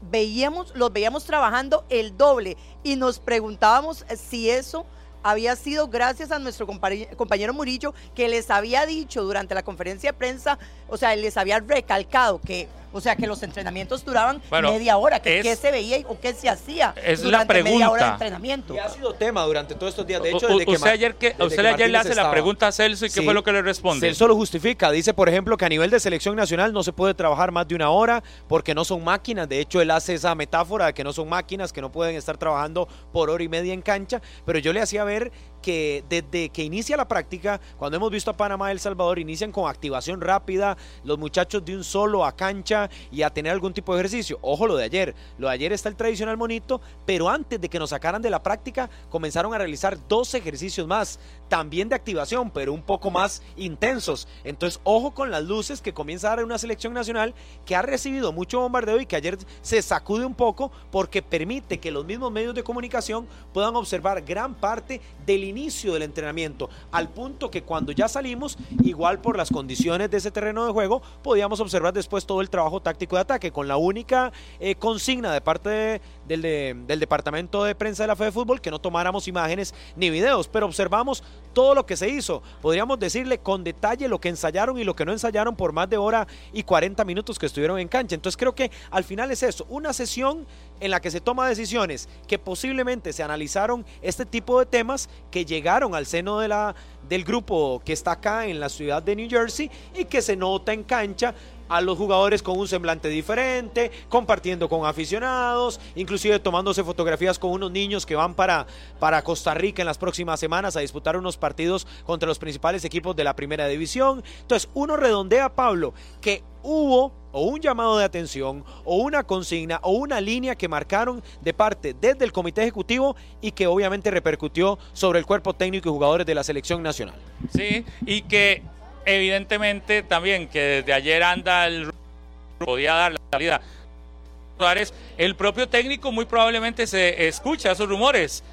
veíamos, los veíamos trabajando el doble y nos preguntábamos si eso había sido gracias a nuestro compañero Murillo que les había dicho durante la conferencia de prensa, o sea, les había recalcado que, o sea, que los entrenamientos duraban Bueno, media hora, que es- qué se veía y- o qué se hacía es la durante media hora de pregunta. entrenamiento. Y ha sido tema durante todos estos días. De hecho, desde que usted ayer, que, desde usted que ayer le hace la pregunta a Celso y qué fue lo que le responde. Celso lo justifica. Dice, por ejemplo, que a nivel de selección nacional no se puede trabajar más de una hora porque no son máquinas. De hecho, él hace esa metáfora de que no son máquinas, que no pueden estar trabajando por hora y media en cancha. Pero yo le hacía ver que desde que inicia la práctica, cuando hemos visto a Panamá y El Salvador, inician con activación rápida, los muchachos de un solo a cancha y a tener algún tipo de ejercicio. Ojo lo de ayer. Lo de ayer está el tradicional monito, pero antes de que nos sacaran de la práctica, comenzaron a realizar dos ejercicios más, también de activación, pero un poco más intensos. Entonces, ojo con las luces que comienza a dar una selección nacional que ha recibido mucho bombardeo y que ayer se sacude un poco porque permite que los mismos medios de comunicación puedan observar gran parte del inicio del entrenamiento, al punto que cuando ya salimos, igual por las condiciones de ese terreno de juego, podíamos observar después todo el trabajo táctico de ataque, con la única eh, consigna de parte de- del, de- del Departamento de Prensa de la Fe de Fútbol que no tomáramos imágenes ni videos, pero observamos todo lo que se hizo. Podríamos decirle con detalle lo que ensayaron y lo que no ensayaron por más de hora y 40 minutos que estuvieron en cancha. Entonces creo que al final es eso, una sesión en la que se toma decisiones que posiblemente se analizaron este tipo de temas que llegaron al seno de la, del grupo que está acá en la ciudad de New Jersey y que se nota en cancha a los jugadores con un semblante diferente, compartiendo con aficionados, inclusive tomándose fotografías con unos niños que van para, para Costa Rica en las próximas semanas a disputar unos partidos contra los principales equipos de la primera división. Entonces, uno redondea, Pablo, que hubo o un llamado de atención o una consigna o una línea que marcaron de parte desde el comité ejecutivo y que obviamente repercutió sobre el cuerpo técnico y jugadores de la selección nacional. Sí, y que evidentemente también que desde ayer anda el podía dar la salida. El propio técnico muy probablemente se escucha esos rumores.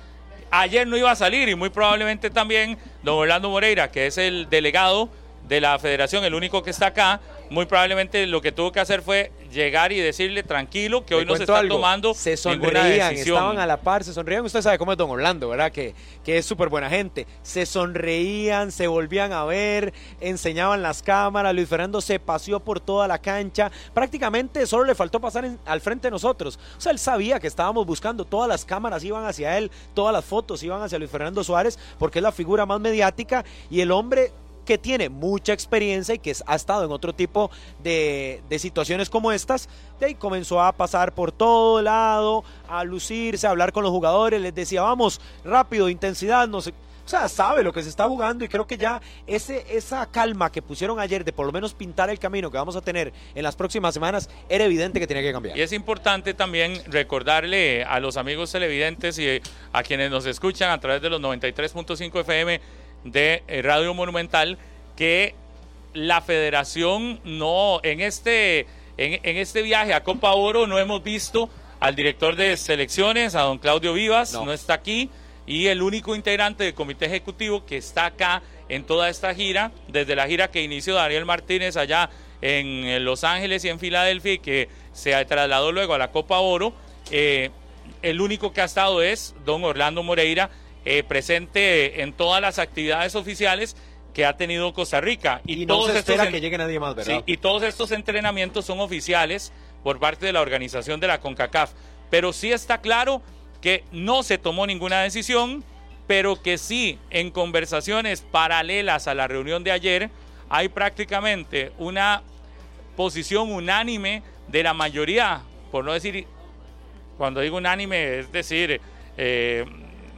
Ayer no iba a salir y muy probablemente también don Orlando Moreira, que es el delegado de la federación, el único que está acá, muy probablemente lo que tuvo que hacer fue llegar y decirle tranquilo que hoy no se está algo, tomando se ninguna sonreían, decisión. estaban a la par, se sonreían. Usted sabe cómo es Don Orlando, ¿verdad? Que, que es súper buena gente. Se sonreían, se volvían a ver, enseñaban las cámaras. Luis Fernando se paseó por toda la cancha. Prácticamente solo le faltó pasar en- al frente de nosotros. O sea, él sabía que estábamos buscando. Todas las cámaras iban hacia él, todas las fotos iban hacia Luis Fernando Suárez, porque es la figura más mediática y el hombre que tiene mucha experiencia y que ha estado en otro tipo de, situaciones como estas, de comenzó a pasar por todo lado, a lucirse, a hablar con los jugadores, les decía, vamos, rápido, intensidad, no sé. O sea, sabe lo que se está jugando y creo que ya ese, esa calma que pusieron ayer de por lo menos pintar el camino que vamos a tener en las próximas semanas, era evidente que tenía que cambiar. Y es importante también recordarle a los amigos televidentes y a quienes nos escuchan a través de los 93.5 FM de eh, Radio Monumental que la federación no, en este, en, en este viaje a Copa Oro no hemos visto al director de selecciones, a don Claudio Vivas, no, está aquí, y el único integrante del comité ejecutivo que está acá en toda esta gira, desde la gira que inició Daniel Martínez allá en Los Ángeles y en Filadelfia y que se trasladó luego a la Copa Oro, eh, el único que ha estado es don Orlando Moreira, eh, presente en todas las actividades oficiales que ha tenido Costa Rica. Y no todos se estos espera que llegue nadie más, ¿verdad? Sí, y todos estos entrenamientos son oficiales por parte de la organización de la CONCACAF. Pero sí está claro que no se tomó ninguna decisión, pero que sí, en conversaciones paralelas a la reunión de ayer, hay prácticamente una posición unánime de la mayoría, por no decir, cuando digo unánime, es decir, eh,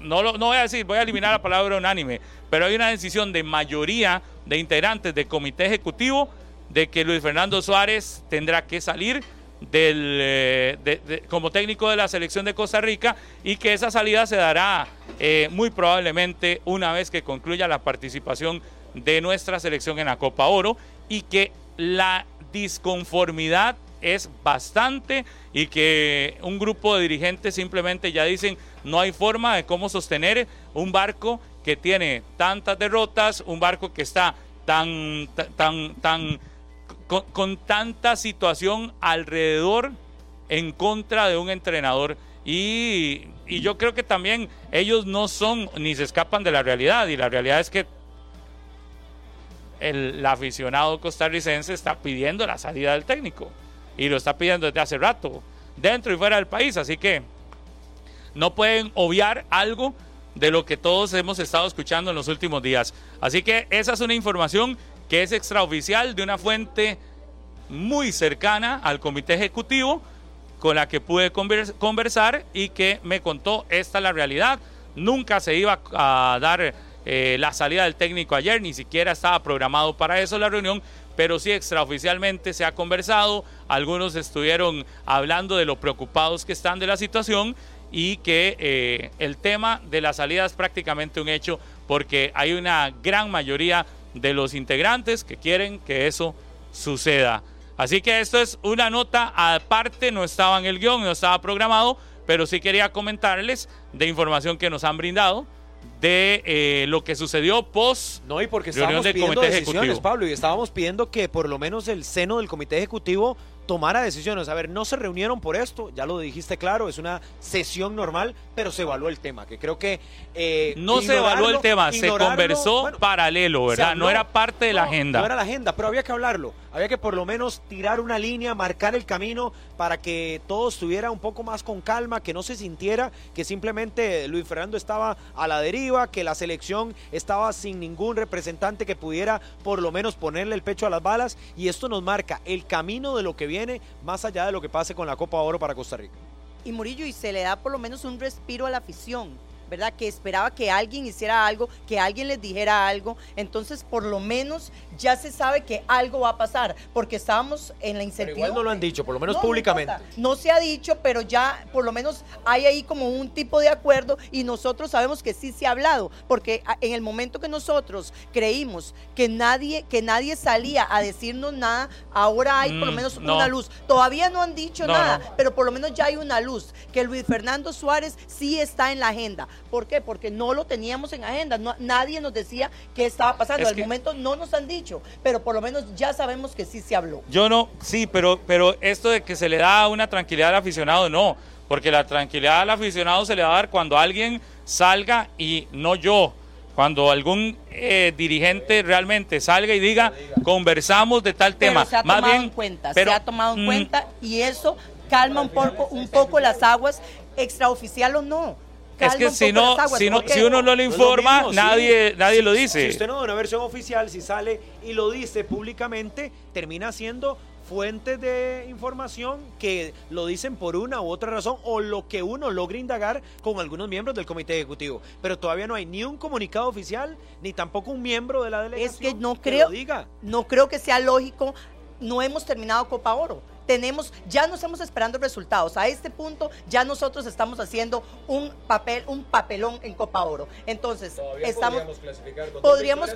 no, lo- no voy a decir, voy a eliminar la palabra unánime, pero hay una decisión de mayoría de integrantes del comité ejecutivo de que Luis Fernando Suárez tendrá que salir del, eh, como técnico de la selección de Costa Rica y que esa salida se dará eh, muy probablemente una vez que concluya la participación de nuestra selección en la Copa Oro y que la disconformidad es bastante y que un grupo de dirigentes simplemente ya dicen no hay forma de cómo sostener un barco que tiene tantas derrotas, un barco que está tan ta- tan tan con, con tanta situación alrededor en contra de un entrenador. Y, y yo creo que también ellos no son ni se escapan de la realidad. Y la realidad es que el, el aficionado costarricense está pidiendo la salida del técnico. Y lo está pidiendo desde hace rato, dentro y fuera del país, así que no pueden obviar algo de lo que todos hemos estado escuchando en los últimos días. Así que esa es una información que es extraoficial de una fuente muy cercana al comité ejecutivo con la que pude convers- conversar y que me contó esta es la realidad. Nunca se iba a dar eh, la salida del técnico ayer, ni siquiera estaba programado para eso la reunión, pero sí extraoficialmente se ha conversado, algunos estuvieron hablando de lo preocupados que están de la situación y que eh, el tema de la salida es prácticamente un hecho porque hay una gran mayoría de los integrantes que quieren que eso suceda. Así que esto es una nota aparte, no estaba en el guion, no estaba programado, pero sí quería comentarles de información que nos han brindado de eh, lo que sucedió post No, y porque reunión estábamos del pidiendo comité decisiones, ejecutivo. Pablo, y estábamos pidiendo que por lo menos el seno del comité ejecutivo tomara decisiones. A ver, no se reunieron por esto, ya lo dijiste claro, es una sesión normal, pero se evaluó el tema, que creo que... eh, No se evaluó el tema, se conversó bueno, paralelo, ¿verdad? habló. No era parte de la agenda. No era la agenda, pero había que hablarlo. Había que por lo menos tirar una línea, marcar el camino para que todo estuviera un poco más con calma, que no se sintiera que simplemente Luis Fernando estaba a la deriva, que la selección estaba sin ningún representante que pudiera por lo menos ponerle el pecho a las balas. Y esto nos marca el camino de lo que viene más allá de lo que pase con la Copa Oro para Costa Rica. Y Murillo, y se le da por lo menos un respiro a la afición, ¿verdad? Que esperaba que alguien hiciera algo, que alguien les dijera algo. Entonces, por lo menos ya se sabe que algo va a pasar, porque estábamos en la Pero incertidumbre. igual no lo han dicho, por lo menos No, no públicamente. No, se ha dicho, pero ya por lo menos hay ahí como un tipo de acuerdo y nosotros sabemos que sí se ha hablado, porque en el momento que nosotros creímos que nadie, que nadie salía a decirnos nada, ahora hay por lo Mm, menos no. una luz. Todavía no han dicho nada, pero por lo menos ya hay una luz, que Luis Fernando Suárez sí está en la agenda. ¿Por qué? Porque no lo teníamos en agenda. No- nadie nos decía qué estaba pasando. Es Al que- momento no nos han dicho, pero por lo menos ya sabemos que sí se habló. Yo no, sí, pero, pero esto de que se le da una tranquilidad al aficionado, no, porque la tranquilidad al aficionado se le va a dar cuando alguien salga y no yo, cuando algún eh, dirigente realmente salga y diga, conversamos de tal tema. Pero se ha Más tomado bien, en cuenta, pero, se ha tomado en mm, cuenta y eso calma un poco, un poco las aguas, extraoficial o no. Es que si no, aguas, si no, si uno no lo lo informa, sí. nadie, nadie Si- lo dice. Si usted no da una versión oficial, si sale y lo dice públicamente, termina siendo fuentes de información que lo dicen por una u otra razón o lo que uno logra indagar con algunos miembros del comité ejecutivo. Pero todavía no hay ni un comunicado oficial ni tampoco un miembro de la delegación Es que no lo creo, diga. no creo que sea lógico. No hemos terminado Copa Oro. Tenemos, ya nos estamos esperando resultados. A este punto ya nosotros estamos haciendo un papel, un papelón en Copa Oro. Entonces, estamos podríamos clasificar. Podríamos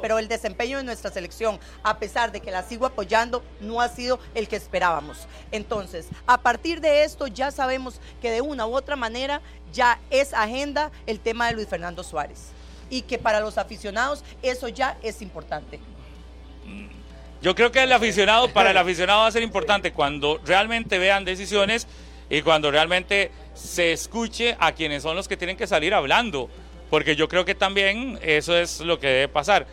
pero el desempeño de nuestra selección, a pesar de que la sigo apoyando, no ha sido el que esperábamos. Entonces, a partir de esto ya sabemos que de una u otra manera ya es agenda el tema de Luis Fernando Suárez y que para los aficionados eso ya es importante. Yo creo que el aficionado, para el aficionado va a ser importante cuando realmente vean decisiones y cuando realmente se escuche a quienes son los que tienen que salir hablando, porque yo creo que también eso es lo que debe pasar.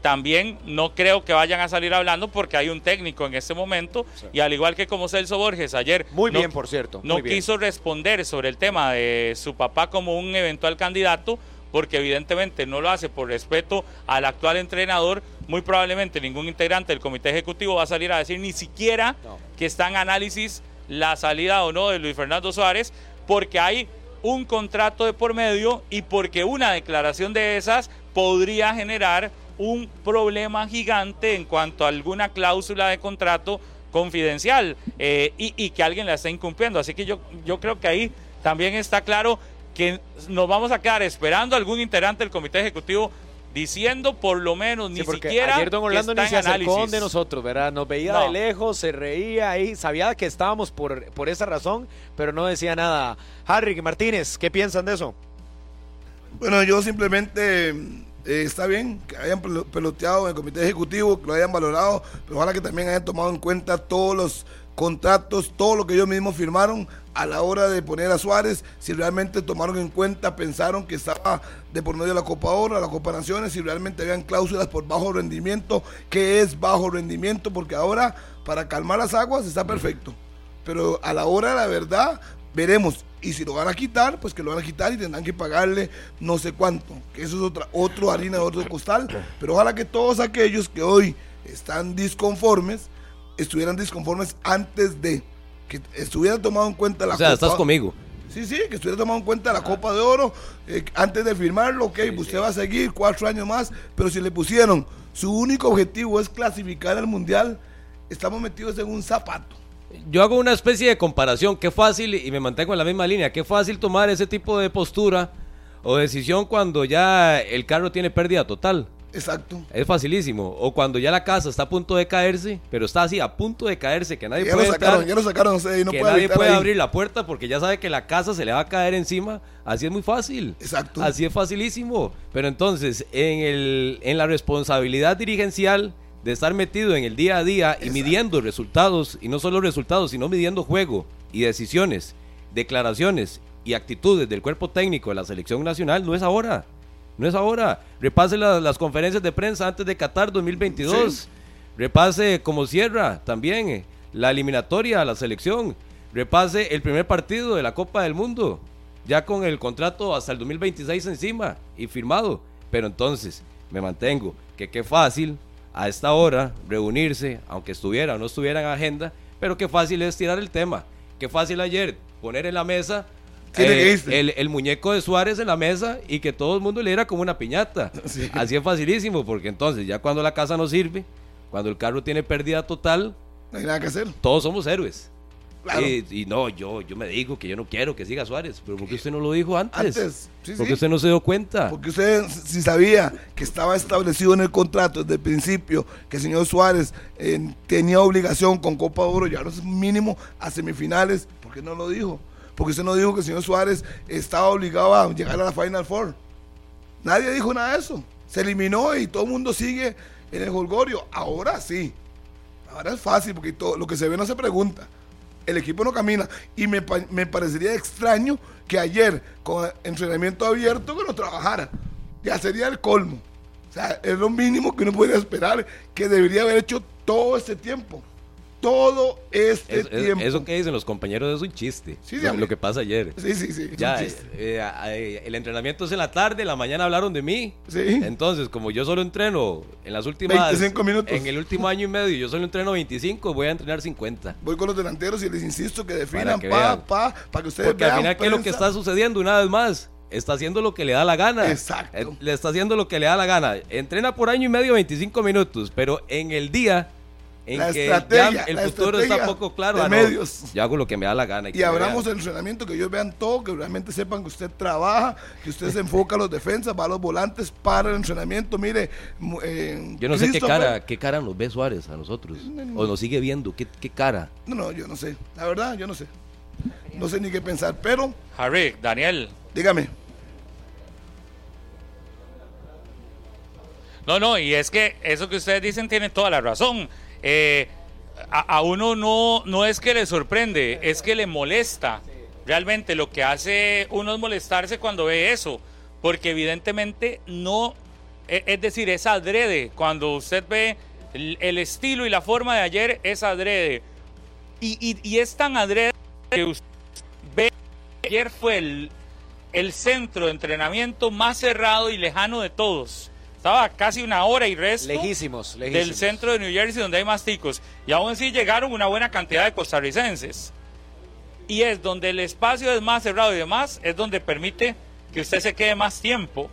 También no creo que vayan a salir hablando porque hay un técnico en este momento y al igual que como Celso Borges ayer Muy no- bien, por cierto. no quiso responder sobre el tema de su papá como un eventual candidato, porque evidentemente no lo hace por respeto al actual entrenador. Muy probablemente ningún integrante del comité ejecutivo va a salir a decir ni siquiera No. que está en análisis la salida o no de Luis Fernando Suárez, porque hay un contrato de por medio y porque una declaración de esas podría generar un problema gigante en cuanto a alguna cláusula de contrato confidencial eh, y, y que alguien la está incumpliendo. Así que yo, yo creo que ahí también está claro que nos vamos a quedar esperando a algún integrante del comité ejecutivo diciendo por lo menos ni Sí, siquiera ayer don que Orlando está ni se acercó de nosotros, ¿verdad? Nos veía No. de lejos, se reía ahí, sabía que estábamos por, por esa razón, pero no decía nada. Harry Martínez, ¿qué piensan de eso? Bueno, yo simplemente eh, está bien que hayan pelo- peloteado en el comité ejecutivo, que lo hayan valorado, pero ojalá que también hayan tomado en cuenta todos los contratos, todo lo que ellos mismos firmaron a la hora de poner a Suárez, si realmente tomaron en cuenta, pensaron que estaba de por medio de la Copa Oro, la Copa Naciones, si realmente habían cláusulas por bajo rendimiento, que es bajo rendimiento, porque ahora para calmar las aguas está perfecto, pero a la hora de la verdad veremos. Y si lo van a quitar, pues que lo van a quitar y tendrán que pagarle no sé cuánto. Que eso es otra, otro harina de otro costal. Pero ojalá que todos aquellos que hoy están disconformes, estuvieran disconformes antes de que estuvieran tomado en cuenta la O sea, Copa- estás conmigo. Sí, sí, que estuviera tomado en cuenta la Copa de Oro eh, antes de firmarlo, ok, usted va a seguir cuatro años más, pero si le pusieron su único objetivo es clasificar al Mundial, estamos metidos en un zapato. Yo hago una especie de comparación, qué fácil, y me mantengo en la misma línea, qué fácil tomar ese tipo de postura o decisión cuando ya el carro tiene pérdida total. Exacto. Es facilísimo. O cuando ya la casa está a punto de caerse, pero está así a punto de caerse, que nadie Ya lo puede sacaron, entrar, ya lo sacaron, y no que puede nadie puede ahí. abrir la puerta porque ya sabe que la casa se le va a caer encima. Así es muy fácil. Exacto. Así es facilísimo. Pero entonces, en, el, en la responsabilidad dirigencial de estar metido en el día a día y midiendo resultados, y no solo resultados, sino midiendo juego y decisiones, declaraciones y actitudes del cuerpo técnico de la selección nacional, no es ahora. No es ahora. Repase la- las conferencias de prensa antes de Qatar 2022. Sí. Repase como cierra también eh, la eliminatoria a la selección. Repase el primer partido de la Copa del Mundo. Ya con el contrato hasta el 2026 encima y firmado. Pero entonces, me mantengo. Que qué fácil a esta hora reunirse, aunque estuviera o no estuviera en agenda. Pero qué fácil es tirar el tema. Qué fácil ayer poner en la mesa Tiene eh, que irse. el, el muñeco de Suárez en la mesa y que todo el mundo le era como una piñata. Sí. Así es facilísimo, porque entonces ya cuando la casa no sirve, cuando el carro tiene pérdida total, No hay nada que hacer. todos somos héroes. Claro. Y, y no, yo, yo me digo que yo no quiero que siga Suárez, pero ¿por qué usted no lo dijo antes? Antes, sí, porque sí. usted no se dio cuenta. Porque usted si sabía que estaba establecido en el contrato desde el principio que el señor Suárez eh, tenía obligación con Copa Oro llegar mínimo a semifinales, ¿por qué no lo dijo? Porque usted no dijo que el señor Suárez estaba obligado a llegar a la Final Four. Nadie dijo nada de eso. Se eliminó y todo el mundo sigue en el holgorio. Ahora sí. Ahora es fácil porque todo, lo que se ve no se pregunta. El equipo no camina. Y me, me parecería extraño que ayer, con entrenamiento abierto, que no trabajara. Ya sería el colmo. O sea, es lo mínimo que uno podría esperar, que debería haber hecho todo este tiempo. Todo este Es- es- tiempo. eso que dicen los compañeros es un chiste. Sí, lo, lo que pasa ayer. Sí, sí, sí. Ya, un chiste. eh, eh, el entrenamiento es en la tarde, en la mañana hablaron de mí. Sí. Entonces, como yo solo entreno en las últimas. 25 minutos. En el último año y medio, yo solo entreno 25, voy a entrenar 50. Voy con los delanteros y les insisto que definan que pa, pa, para que ustedes Porque al vean final, ¿qué es lo que está sucediendo una vez más? Está haciendo lo que le da la gana. Exacto. Eh, Le está haciendo lo que le da la gana. Entrena por año y medio 25 minutos, pero en el día en La que estrategia, ya el la futuro está poco claro, de ah, no, medios. yo hago lo que me da la gana. Y me abramos el entrenamiento, que ellos vean todo, que realmente sepan que usted trabaja, que usted se enfoca a los defensas, va a los volantes para el entrenamiento. Mire, eh, Yo no sé qué cara, qué cara nos ve Suárez a nosotros. O nos sigue viendo, qué, qué cara. No, no, yo no sé. La verdad, yo no sé. No sé ni qué pensar, pero Harry, Daniel. dígame. No, no, y es que eso que ustedes dicen tiene toda la razón. Eh, a, uno no, no es que le sorprende, es que le molesta. Realmente lo que hace uno es molestarse cuando ve eso, porque evidentemente no, e- es decir, es adrede. Cuando usted ve el, estilo y la forma de ayer, es adrede. Y, y- y es tan adrede que usted ve que ayer fue el, el centro de entrenamiento más cerrado y lejano de todos. Estaba casi una hora y resto Lejísimos, del centro de New Jersey donde hay más ticos. Y aún así llegaron una buena cantidad de costarricenses. Y es donde el espacio es más cerrado y demás, es donde permite que usted se quede más tiempo.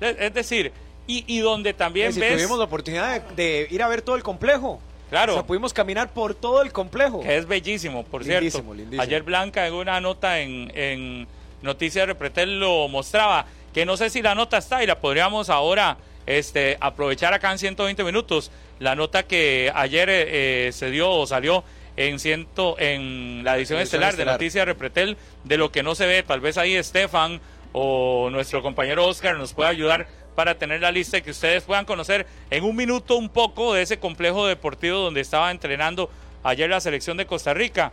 Es decir, y, y donde también decir, ves... tuvimos la oportunidad de, de ir a ver todo el complejo. Claro. O sea, pudimos caminar por todo el complejo. que es bellísimo, por Lindísimo, cierto. lindísimo. Ayer Blanca en una nota en, en Noticias de Repretel lo mostraba, que no sé si la nota está y la podríamos ahora este, aprovechar acá en 120 minutos. La nota que ayer eh, eh, se dio o salió en, ciento, en la edición Edición estelar, de. Noticias Repretel, de lo que no se ve. Tal vez ahí Estefan o nuestro compañero Oscar nos pueda ayudar para tener la lista y que ustedes puedan conocer en un minuto un poco de ese complejo deportivo donde estaba entrenando ayer la selección de Costa Rica.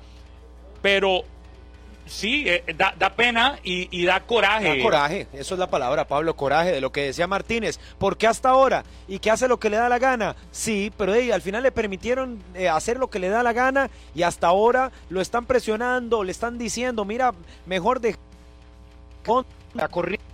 Pero sí, eh, da, da pena y, y da coraje. Da coraje, eso es la palabra, Pablo, coraje de lo que decía Martínez. ¿Por qué hasta ahora? ¿Y que hace lo que le da la gana? Sí, pero ey, al final le permitieron eh, hacer lo que le da la gana y hasta ahora lo están presionando, le están diciendo, mira, mejor de la corriente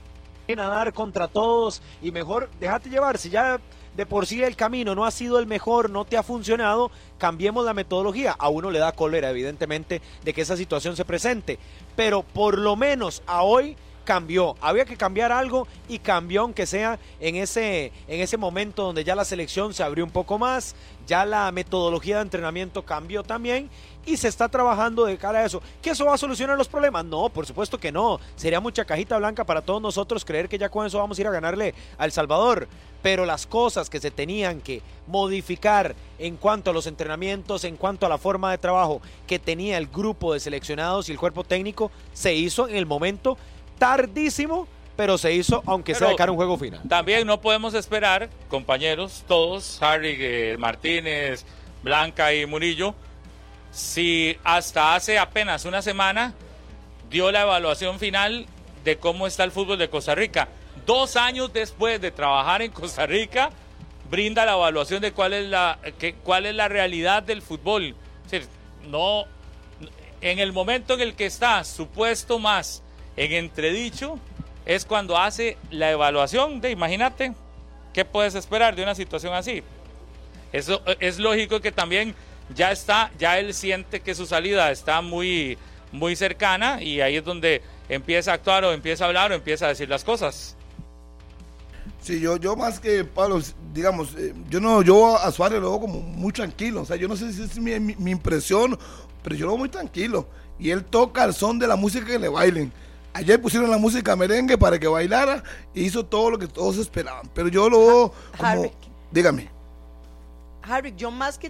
nadar contra todos y mejor déjate llevar, si ya de por sí el camino no ha sido el mejor, no te ha funcionado, cambiemos la metodología. A uno le da cólera, evidentemente, de que esa situación se presente, pero por lo menos a hoy cambió. Había que cambiar algo y cambió aunque sea en ese en ese momento donde ya la selección se abrió un poco más, ya la metodología de entrenamiento cambió también y se está trabajando de cara a eso. ¿Que eso va a solucionar los problemas? No, por supuesto que no. Sería mucha cajita blanca para todos nosotros creer que ya con eso vamos a ir a ganarle a El Salvador. Pero las cosas que se tenían que modificar en cuanto a los entrenamientos, en cuanto a la forma de trabajo que tenía el grupo de seleccionados y el cuerpo técnico, se hizo en el momento tardísimo, pero se hizo aunque sea de cara a un juego final. También no podemos esperar, compañeros, todos, Harry, eh, Martínez, Blanca y Murillo, si hasta hace apenas una semana dio la evaluación final de cómo está el fútbol de Costa Rica. Dos años después de trabajar en Costa Rica, brinda la evaluación de cuál es la, que- cuál es la realidad del fútbol. Es decir, no, en el momento en el que está supuesto más en entredicho, es cuando hace la evaluación de, imagínate, ¿qué puedes esperar de una situación así? Eso eh, es lógico que también ya está, ya él siente que su salida está muy, muy cercana y ahí es donde empieza a actuar o empieza a hablar o empieza a decir las cosas. Sí, yo, yo más que Pablo, digamos, eh, yo no, yo a Suárez lo veo como muy tranquilo. O sea, yo no sé si es mi, mi- mi impresión, pero yo lo veo muy tranquilo. Y él toca el son de la música que le bailen. Ayer pusieron la música merengue para que bailara y hizo todo lo que todos esperaban. Pero yo lo veo como. Harry. Dígame. Harry, yo más que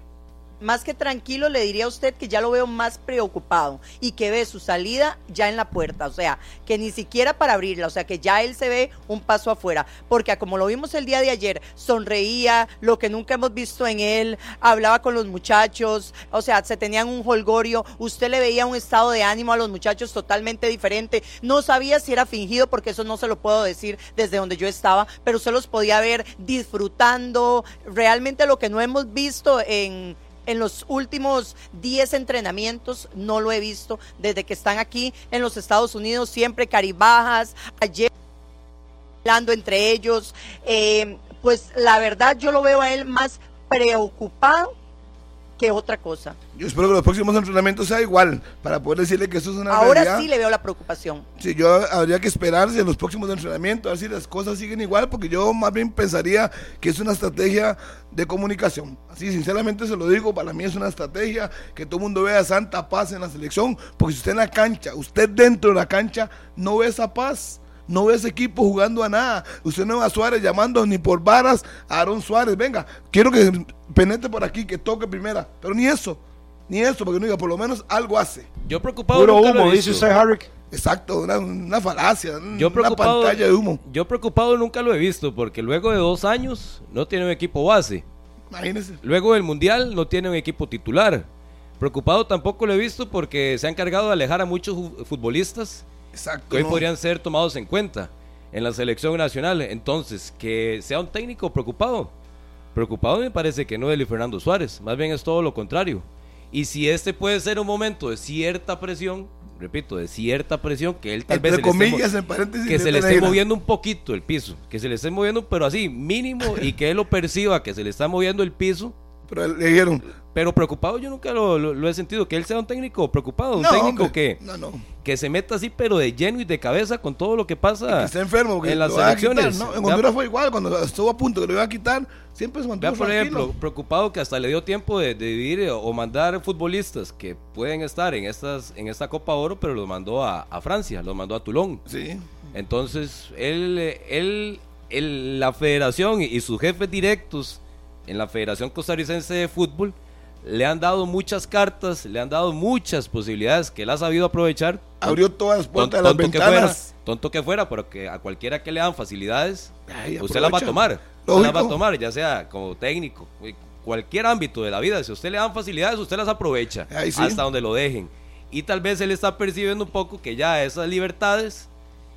más que tranquilo, le diría a usted que ya lo veo más preocupado y que ve su salida ya en la puerta, o sea, que ni siquiera para abrirla, o sea, que ya él se ve un paso afuera, porque como lo vimos el día de ayer, sonreía, lo que nunca hemos visto en él, hablaba con los muchachos, o sea, se tenían un holgorio, usted le veía un estado de ánimo a los muchachos totalmente diferente, no sabía si era fingido, porque eso no se lo puedo decir desde donde yo estaba, pero usted los podía ver disfrutando, realmente lo que no hemos visto en en los últimos 10 entrenamientos, no lo he visto. Desde que están aquí en los Estados Unidos, siempre caribajas, ayer hablando entre ellos, eh, pues la verdad yo lo veo a él más preocupado que otra cosa. Yo espero que los próximos entrenamientos sea igual, para poder decirle que eso es una Ahora sí le veo la preocupación. Sí, yo habría que esperarse en los próximos entrenamientos, a ver si las cosas siguen igual, porque yo más bien pensaría que es una estrategia de comunicación. Así, sinceramente se lo digo, para mí es una estrategia que todo el mundo vea santa paz en la selección, porque si usted en la cancha, usted dentro de la cancha, no ve esa paz no ve ese equipo jugando a nada. Usted no ve a Suárez llamando ni por varas a Aaron Suárez. Venga, quiero que penetre por aquí, que toque primera. Pero ni eso, ni eso, porque no diga, por lo menos algo hace. Yo preocupado. Puro humo, dice usted, Harry. Exacto, una, falacia, yo una pantalla de humo. Yo preocupado nunca lo he visto, porque luego de dos años no tiene un equipo base. Imagínese. Luego del Mundial no tiene un equipo titular. Preocupado tampoco lo he visto porque se ha encargado de alejar a muchos futbolistas Exacto. hoy podrían ser tomados en cuenta en la selección nacional. Entonces, que sea un técnico preocupado. Preocupado me parece que no es Luis Fernando Suárez, más bien es todo lo contrario. Y si este puede ser un momento de cierta presión, repito, de cierta presión, que él tal vez se comillas, le esté, que se le esté moviendo un poquito el piso, que se le esté moviendo, pero así, mínimo, y que él lo perciba que se le está moviendo el piso. Pero le dijeron, pero preocupado yo nunca lo, he sentido, que él sea un técnico preocupado, un técnico que, que se meta así, pero de lleno y de cabeza con todo lo que pasa está enfermo, en las elecciones. En Honduras fue igual, cuando estuvo a punto que lo iba a quitar, siempre se mantuvo por ejemplo, preocupado que hasta le dio tiempo de, dividir o mandar futbolistas que pueden estar en estas en esta Copa Oro, pero los mandó a, Francia, los mandó a Toulon. Sí. Entonces, él, él, él, la federación y sus jefes directos en la Federación Costarricense de Fútbol le han dado muchas cartas, le han dado muchas posibilidades que él ha sabido aprovechar. Abrió todas las puertas de las ventanas. tonto que fuera, pero que a cualquiera que le dan facilidades, usted las va a tomar. Usted las va a tomar, ya sea como técnico, cualquier ámbito de la vida. Si usted le dan facilidades, usted las aprovecha hasta donde lo dejen. Y tal vez él está percibiendo un poco que ya esas libertades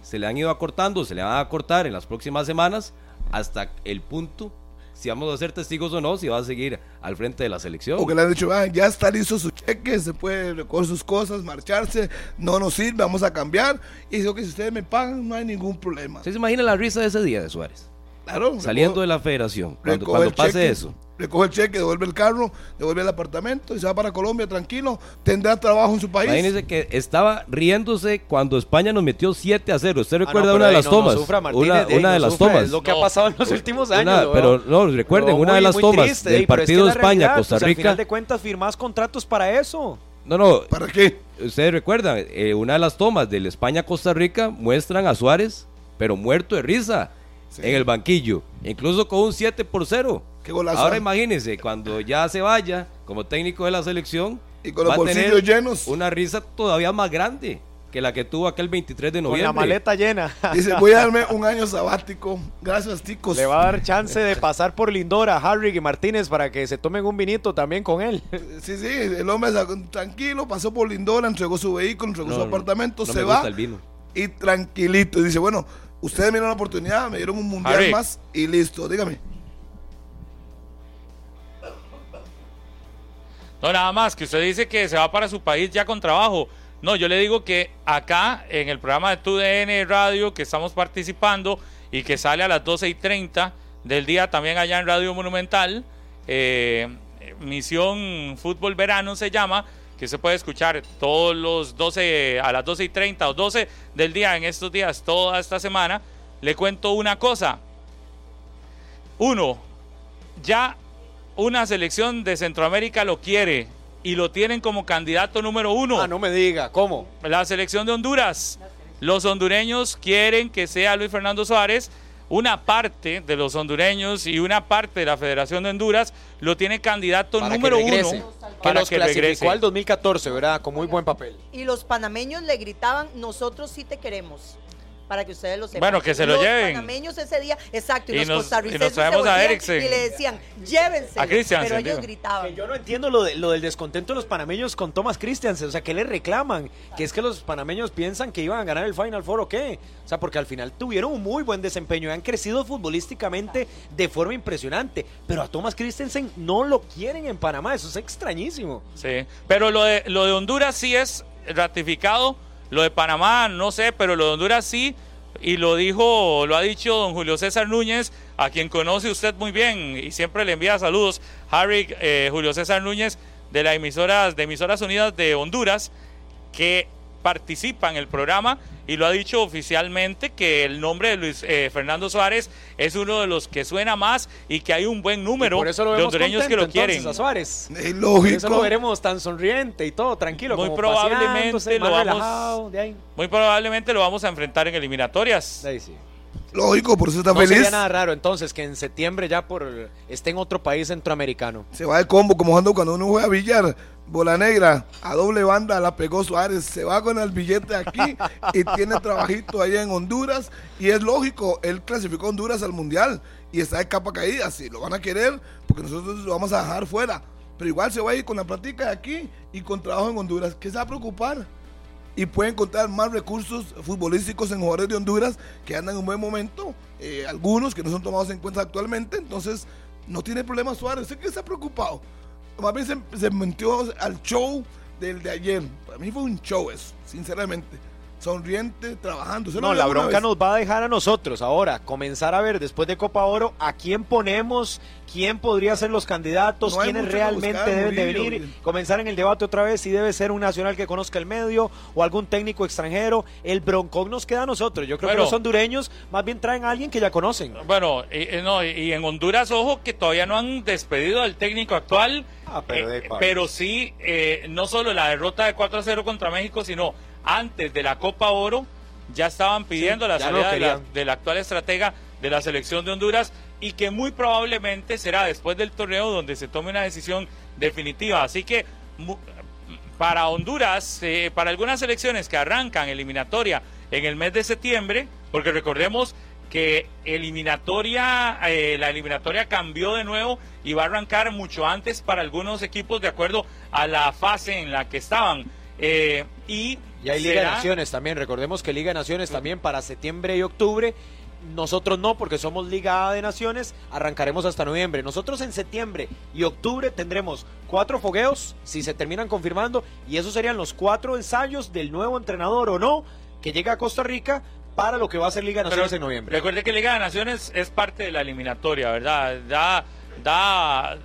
se le han ido acortando, se le van a acortar en las próximas semanas hasta el punto si vamos a ser testigos o no, si va a seguir al frente de la selección. O que le han dicho, ah, ya está listo su cheque, se puede recoger sus cosas, marcharse, no nos sirve, vamos a cambiar. Y digo que si ustedes me pagan, no hay ningún problema. ¿Se imagina la risa de ese día de Suárez? Claro. Saliendo de la federación, cuando, cuando pase eso recoge el cheque, devuelve el carro, devuelve el apartamento y se va para Colombia tranquilo. Tendrá trabajo en su país. Imagínese que estaba riéndose cuando España nos metió 7 a 0. ¿Usted ah, recuerda una de las tomas? una, de las tomas. Es lo que ha pasado en los últimos años. pero no, recuerden, una de las tomas del partido de España-Costa Rica. Pues, al final de cuentas, firmás contratos para eso. No, no. ¿Para qué? Ustedes recuerdan, eh, una de las tomas del España-Costa Rica muestran a Suárez, pero muerto de risa, en el banquillo, incluso con un 7 por 0. Ahora imagínense, cuando ya se vaya como técnico de la selección, y con los bolsillos llenos. Una risa todavía más grande que la que tuvo aquel 23 de noviembre. Con la maleta llena. Dice, voy a darme un año sabático. Gracias, ticos. Le va a dar chance de pasar por Lindora, Harry y Martínez para que se tomen un vinito también con él. Sí, sí, el hombre tranquilo, pasó por Lindora, entregó su vehículo, entregó su apartamento, se va. Y tranquilito. Y dice, bueno, ustedes me dieron la oportunidad, me dieron un mundial más y listo. Dígame. No, nada más, que usted dice que se va para su país ya con trabajo. No, yo le digo que acá en el programa de TUDN Radio que estamos participando y que sale a las 12 y 30 del día también allá en Radio Monumental, eh, Misión Fútbol Verano se llama, que se puede escuchar todos los 12, a las 12 y 30 o 12 del día en estos días, toda esta semana. Le cuento una cosa. Uno, ya una selección de Centroamérica lo quiere y lo tienen como candidato número uno. Ah, no me diga, ¿cómo? La selección de Honduras. Los hondureños quieren que sea Luis Fernando Suárez una parte de los hondureños y una parte de la Federación de Honduras lo tiene candidato Para que número regrese. uno Que para los que clasificó regrese. al 2014, ¿verdad? Con muy buen papel. Y los panameños le gritaban, nosotros sí te queremos. Para que ustedes lo sepan. Bueno, que se lo los lleven. panameños ese día, exacto, y, Y los nos- y costarricenses nos se a Eriksen. Y le decían, llévense. A Christiansen, Pero ellos digo. gritaban. Yo no entiendo lo, de- lo del descontento de los panameños con Thomas Christiansen. O sea, ¿qué le reclaman? Que es que los panameños piensan que iban a ganar el Final Four o qué. O sea, porque al final tuvieron un muy buen desempeño y han crecido futbolísticamente de forma impresionante. Pero a Thomas Christiansen no lo quieren en Panamá. Eso es extrañísimo. Sí, pero lo de, lo de Honduras sí es ratificado, lo de Panamá no sé, pero lo de Honduras sí, y lo dijo, lo ha dicho don Julio César Núñez, a quien conoce usted muy bien y siempre le envía saludos, Harry eh, Julio César Núñez de las emisoras, de emisoras unidas de Honduras, que participa en el programa y lo ha dicho oficialmente que el nombre de Luis eh, Fernando Suárez es uno de los que suena más y que hay un buen número Por eso lo de hondureños que lo entonces, quieren. a Suárez. Es Por lógico. eso lo veremos tan sonriente y todo, tranquilo. Muy como probablemente lo vamos- relajado, de ahí. Muy probablemente lo vamos a enfrentar en eliminatorias. De ahí sí. Lógico, por eso está No feliz. sería nada raro entonces que en septiembre ya por esté en otro país centroamericano. Se va de combo, como cuando, cuando uno juega billar, bola negra, a doble banda la pegó Suárez, se va con el billete aquí y tiene trabajito allá en Honduras. Y es lógico, él clasificó a Honduras al Mundial y está de capa caída, si lo van a querer, porque nosotros lo vamos a dejar fuera. Pero igual se va a ir con la práctica de aquí y con trabajo en Honduras. ¿Qué se va a preocupar? y puede encontrar más recursos futbolísticos en jugadores de Honduras que andan en un buen momento, eh, algunos que no son tomados en cuenta actualmente, entonces no tiene problema Suárez, sé que está preocupado. Más bien se, se al show del de ayer, para mí fue un show eso, sinceramente, sonriente, trabajando. ¿Se lo No, la bronca nos va a dejar a nosotros ahora, comenzar a ver después de Copa Oro a quién ponemos, quién podría ser los candidatos, No quiénes realmente buscar, deben de venir, comenzar en el debate otra vez si debe ser un nacional que conozca el medio o algún técnico extranjero. El broncón nos queda a nosotros. Yo creo Bueno. que los hondureños más bien traen a alguien que ya conocen. Bueno, y, y no, y en Honduras, ojo, que todavía no han despedido al técnico actual. Ah, pero eh, pero sí, eh, no solo la derrota de 4 a 0 contra México, sino antes de la Copa Oro, ya estaban pidiendo Sí, la salida de la- actual estratega de la selección de Honduras y que muy probablemente será después del torneo donde se tome una decisión definitiva. Así que para Honduras, eh, para algunas selecciones que arrancan eliminatoria en el mes de septiembre, porque recordemos que eliminatoria, eh, la eliminatoria cambió de nuevo y va a arrancar mucho antes para algunos equipos de acuerdo a la fase en la que estaban. Eh, y Y hay Liga de Naciones también. Recordemos que Liga de Naciones también para septiembre y octubre. Nosotros no, porque somos Liga de Naciones, arrancaremos hasta noviembre. Nosotros en septiembre y octubre tendremos cuatro fogueos, si se terminan confirmando, y esos serían los cuatro ensayos del nuevo entrenador o no, que llega a Costa Rica para lo que va a ser Liga de Pero Naciones en noviembre. Recuerde que Liga de Naciones es parte de la eliminatoria, ¿verdad? Da, da,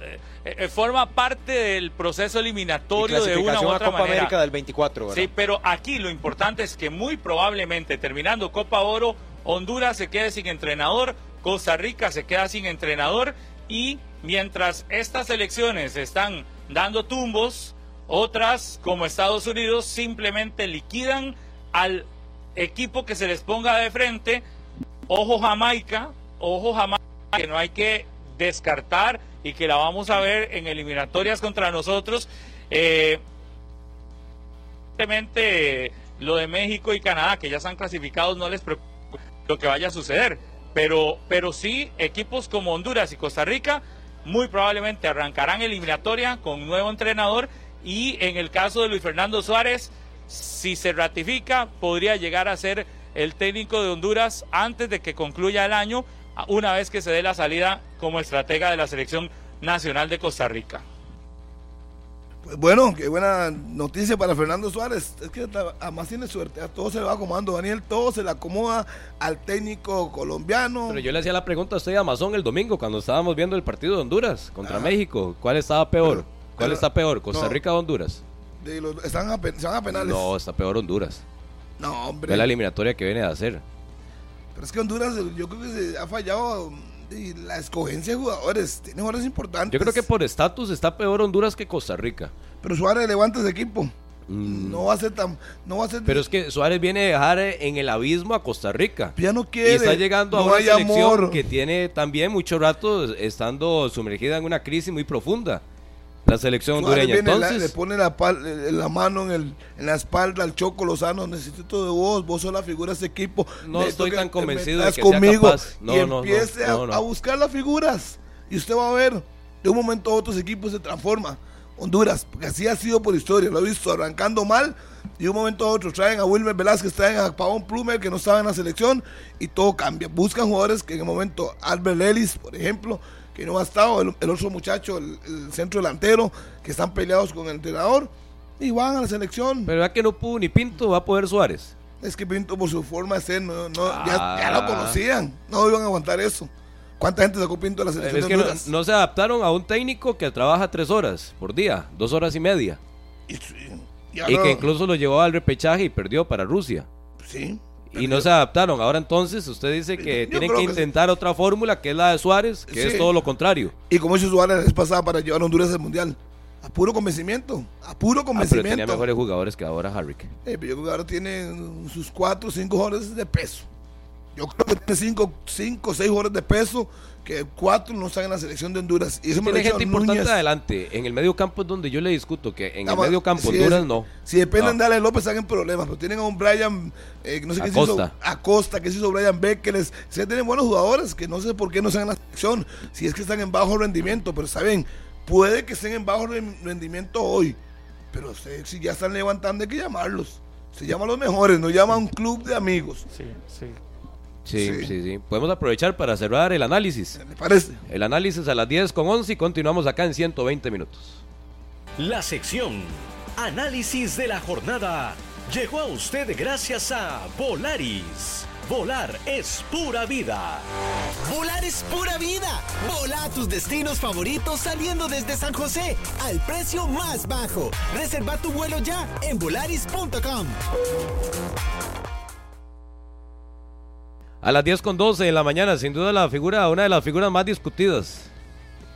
eh, eh, forma parte del proceso eliminatorio de una u a otra Copa manera. América del 24, ¿verdad? Sí, pero aquí lo importante es que muy probablemente terminando Copa Oro, Honduras se quede sin entrenador, Costa Rica se queda sin entrenador y mientras estas elecciones están dando tumbos, otras como Estados Unidos simplemente liquidan al equipo que se les ponga de frente. Ojo Jamaica, ojo Jamaica, que no hay que descartar y que la vamos a ver en eliminatorias contra nosotros. Eh, lo de México y Canadá, que ya están clasificados, no les preocupa lo que vaya a suceder. Pero, pero sí, equipos como Honduras y Costa Rica muy probablemente arrancarán eliminatoria con nuevo entrenador y en el caso de Luis Fernando Suárez, si se ratifica, podría llegar a ser el técnico de Honduras antes de que concluya el año, una vez que se dé la salida como estratega de la selección nacional de Costa Rica. Pues bueno, qué buena noticia para Fernando Suárez. Es que además tiene suerte. A todo se le va acomodando. Daniel, todo se le acomoda al técnico colombiano. Pero yo le hacía la pregunta a usted, Amazon, el domingo, cuando estábamos viendo el partido de Honduras contra Ajá. México. ¿Cuál estaba peor? Pero- ¿Cuál pero- está peor? ¿Costa no. Rica o Honduras? De los- están a, se van a penales. No, está peor Honduras. No, hombre. Ve la eliminatoria que viene de hacer. Pero es que Honduras, yo creo que se ha fallado y la escogencia de jugadores. Tiene jugadores importantes. Yo creo que por estatus está peor Honduras que Costa Rica. Pero Suárez levanta ese equipo. No va a ser tan. No va a ser. Pero es que Suárez viene a dejar en el abismo a Costa Rica. Ya no quiere. Y está llegando no a una selección amor. que tiene también mucho rato estando sumergida en una crisis muy profunda. La selección hondureña. la- Entonces, le pone la, pal- eh, la mano en, el, en la espalda al Choco Lozano. Necesito de vos. Vos sos la figura de ese equipo. No Necesito estoy tan convencido de que sea capaz. No, y no, empiece no. A, buscar las figuras. Y usted va a ver. De un momento a otro ese equipo se transforma. Honduras, porque así ha sido por historia. Lo he visto arrancando mal. Y de un momento a otro traen a Wilmer Velázquez, traen a Pavón Plumer, que no estaba en la selección. Y todo cambia. Buscan jugadores que en el momento, Albert Ellis, por ejemplo, que no ha estado, el, el otro muchacho, el, el centro delantero, que están peleados con el entrenador, y van a la selección. pero ¿verdad que no pudo ni Pinto? Va a poder Suárez. Es que Pinto, por su forma de ser, no, no, ya, Ah. ya lo conocían, no iban a aguantar eso. ¿Cuánta gente sacó Pinto de la selección? Es de que no, se adaptaron a un técnico que trabaja tres horas por día, dos horas y media. Y, y que incluso lo llevó al repechaje y perdió para Rusia. Sí. Y no se adaptaron. Ahora entonces usted dice que Yo tienen que que intentar otra fórmula que es la de Suárez, que Sí. es todo lo contrario. Y como hizo Suárez la vez pasada para llevar a Honduras al Mundial. A puro convencimiento. A puro Ah, pero convencimiento. tenía mejores jugadores que ahora Harrick. Eh, pero yo creo que ahora tiene sus cuatro o cinco jugadores de peso. Yo creo que tiene cinco, cinco o seis jugadores de peso que cuatro no están en la selección de Honduras. Y eso me lo Tiene ha dicho gente importante Núñez. adelante. En el medio campo es donde yo le discuto que en el medio campo si Honduras es- no. Si dependen No. de Ale López, están en problemas. Pero tienen a un Brian, eh, no sé qué se hizo. Acosta. Acosta, que se hizo Brian Beckles. Se tienen buenos jugadores que no sé por qué no están en la selección. Si es que están en bajo rendimiento. Pero saben, puede que estén en bajo ren- rendimiento hoy. Pero usted, si ya están levantando, hay que llamarlos. Se llaman los mejores, no llama a un club de amigos. Sí, sí. Sí, Sí. sí, sí. Podemos aprovechar para cerrar el análisis. ¿Le parece? El análisis a las 10 con 11 y continuamos acá en 120 minutos. La sección Análisis de la jornada llegó a usted gracias a Volaris. Volar es pura vida. Volar es pura vida. Vola a tus destinos favoritos saliendo desde San José al precio más bajo. Reserva tu vuelo ya en volaris.com. A las 10 con 12 de la mañana, sin duda la figura, una de las figuras más discutidas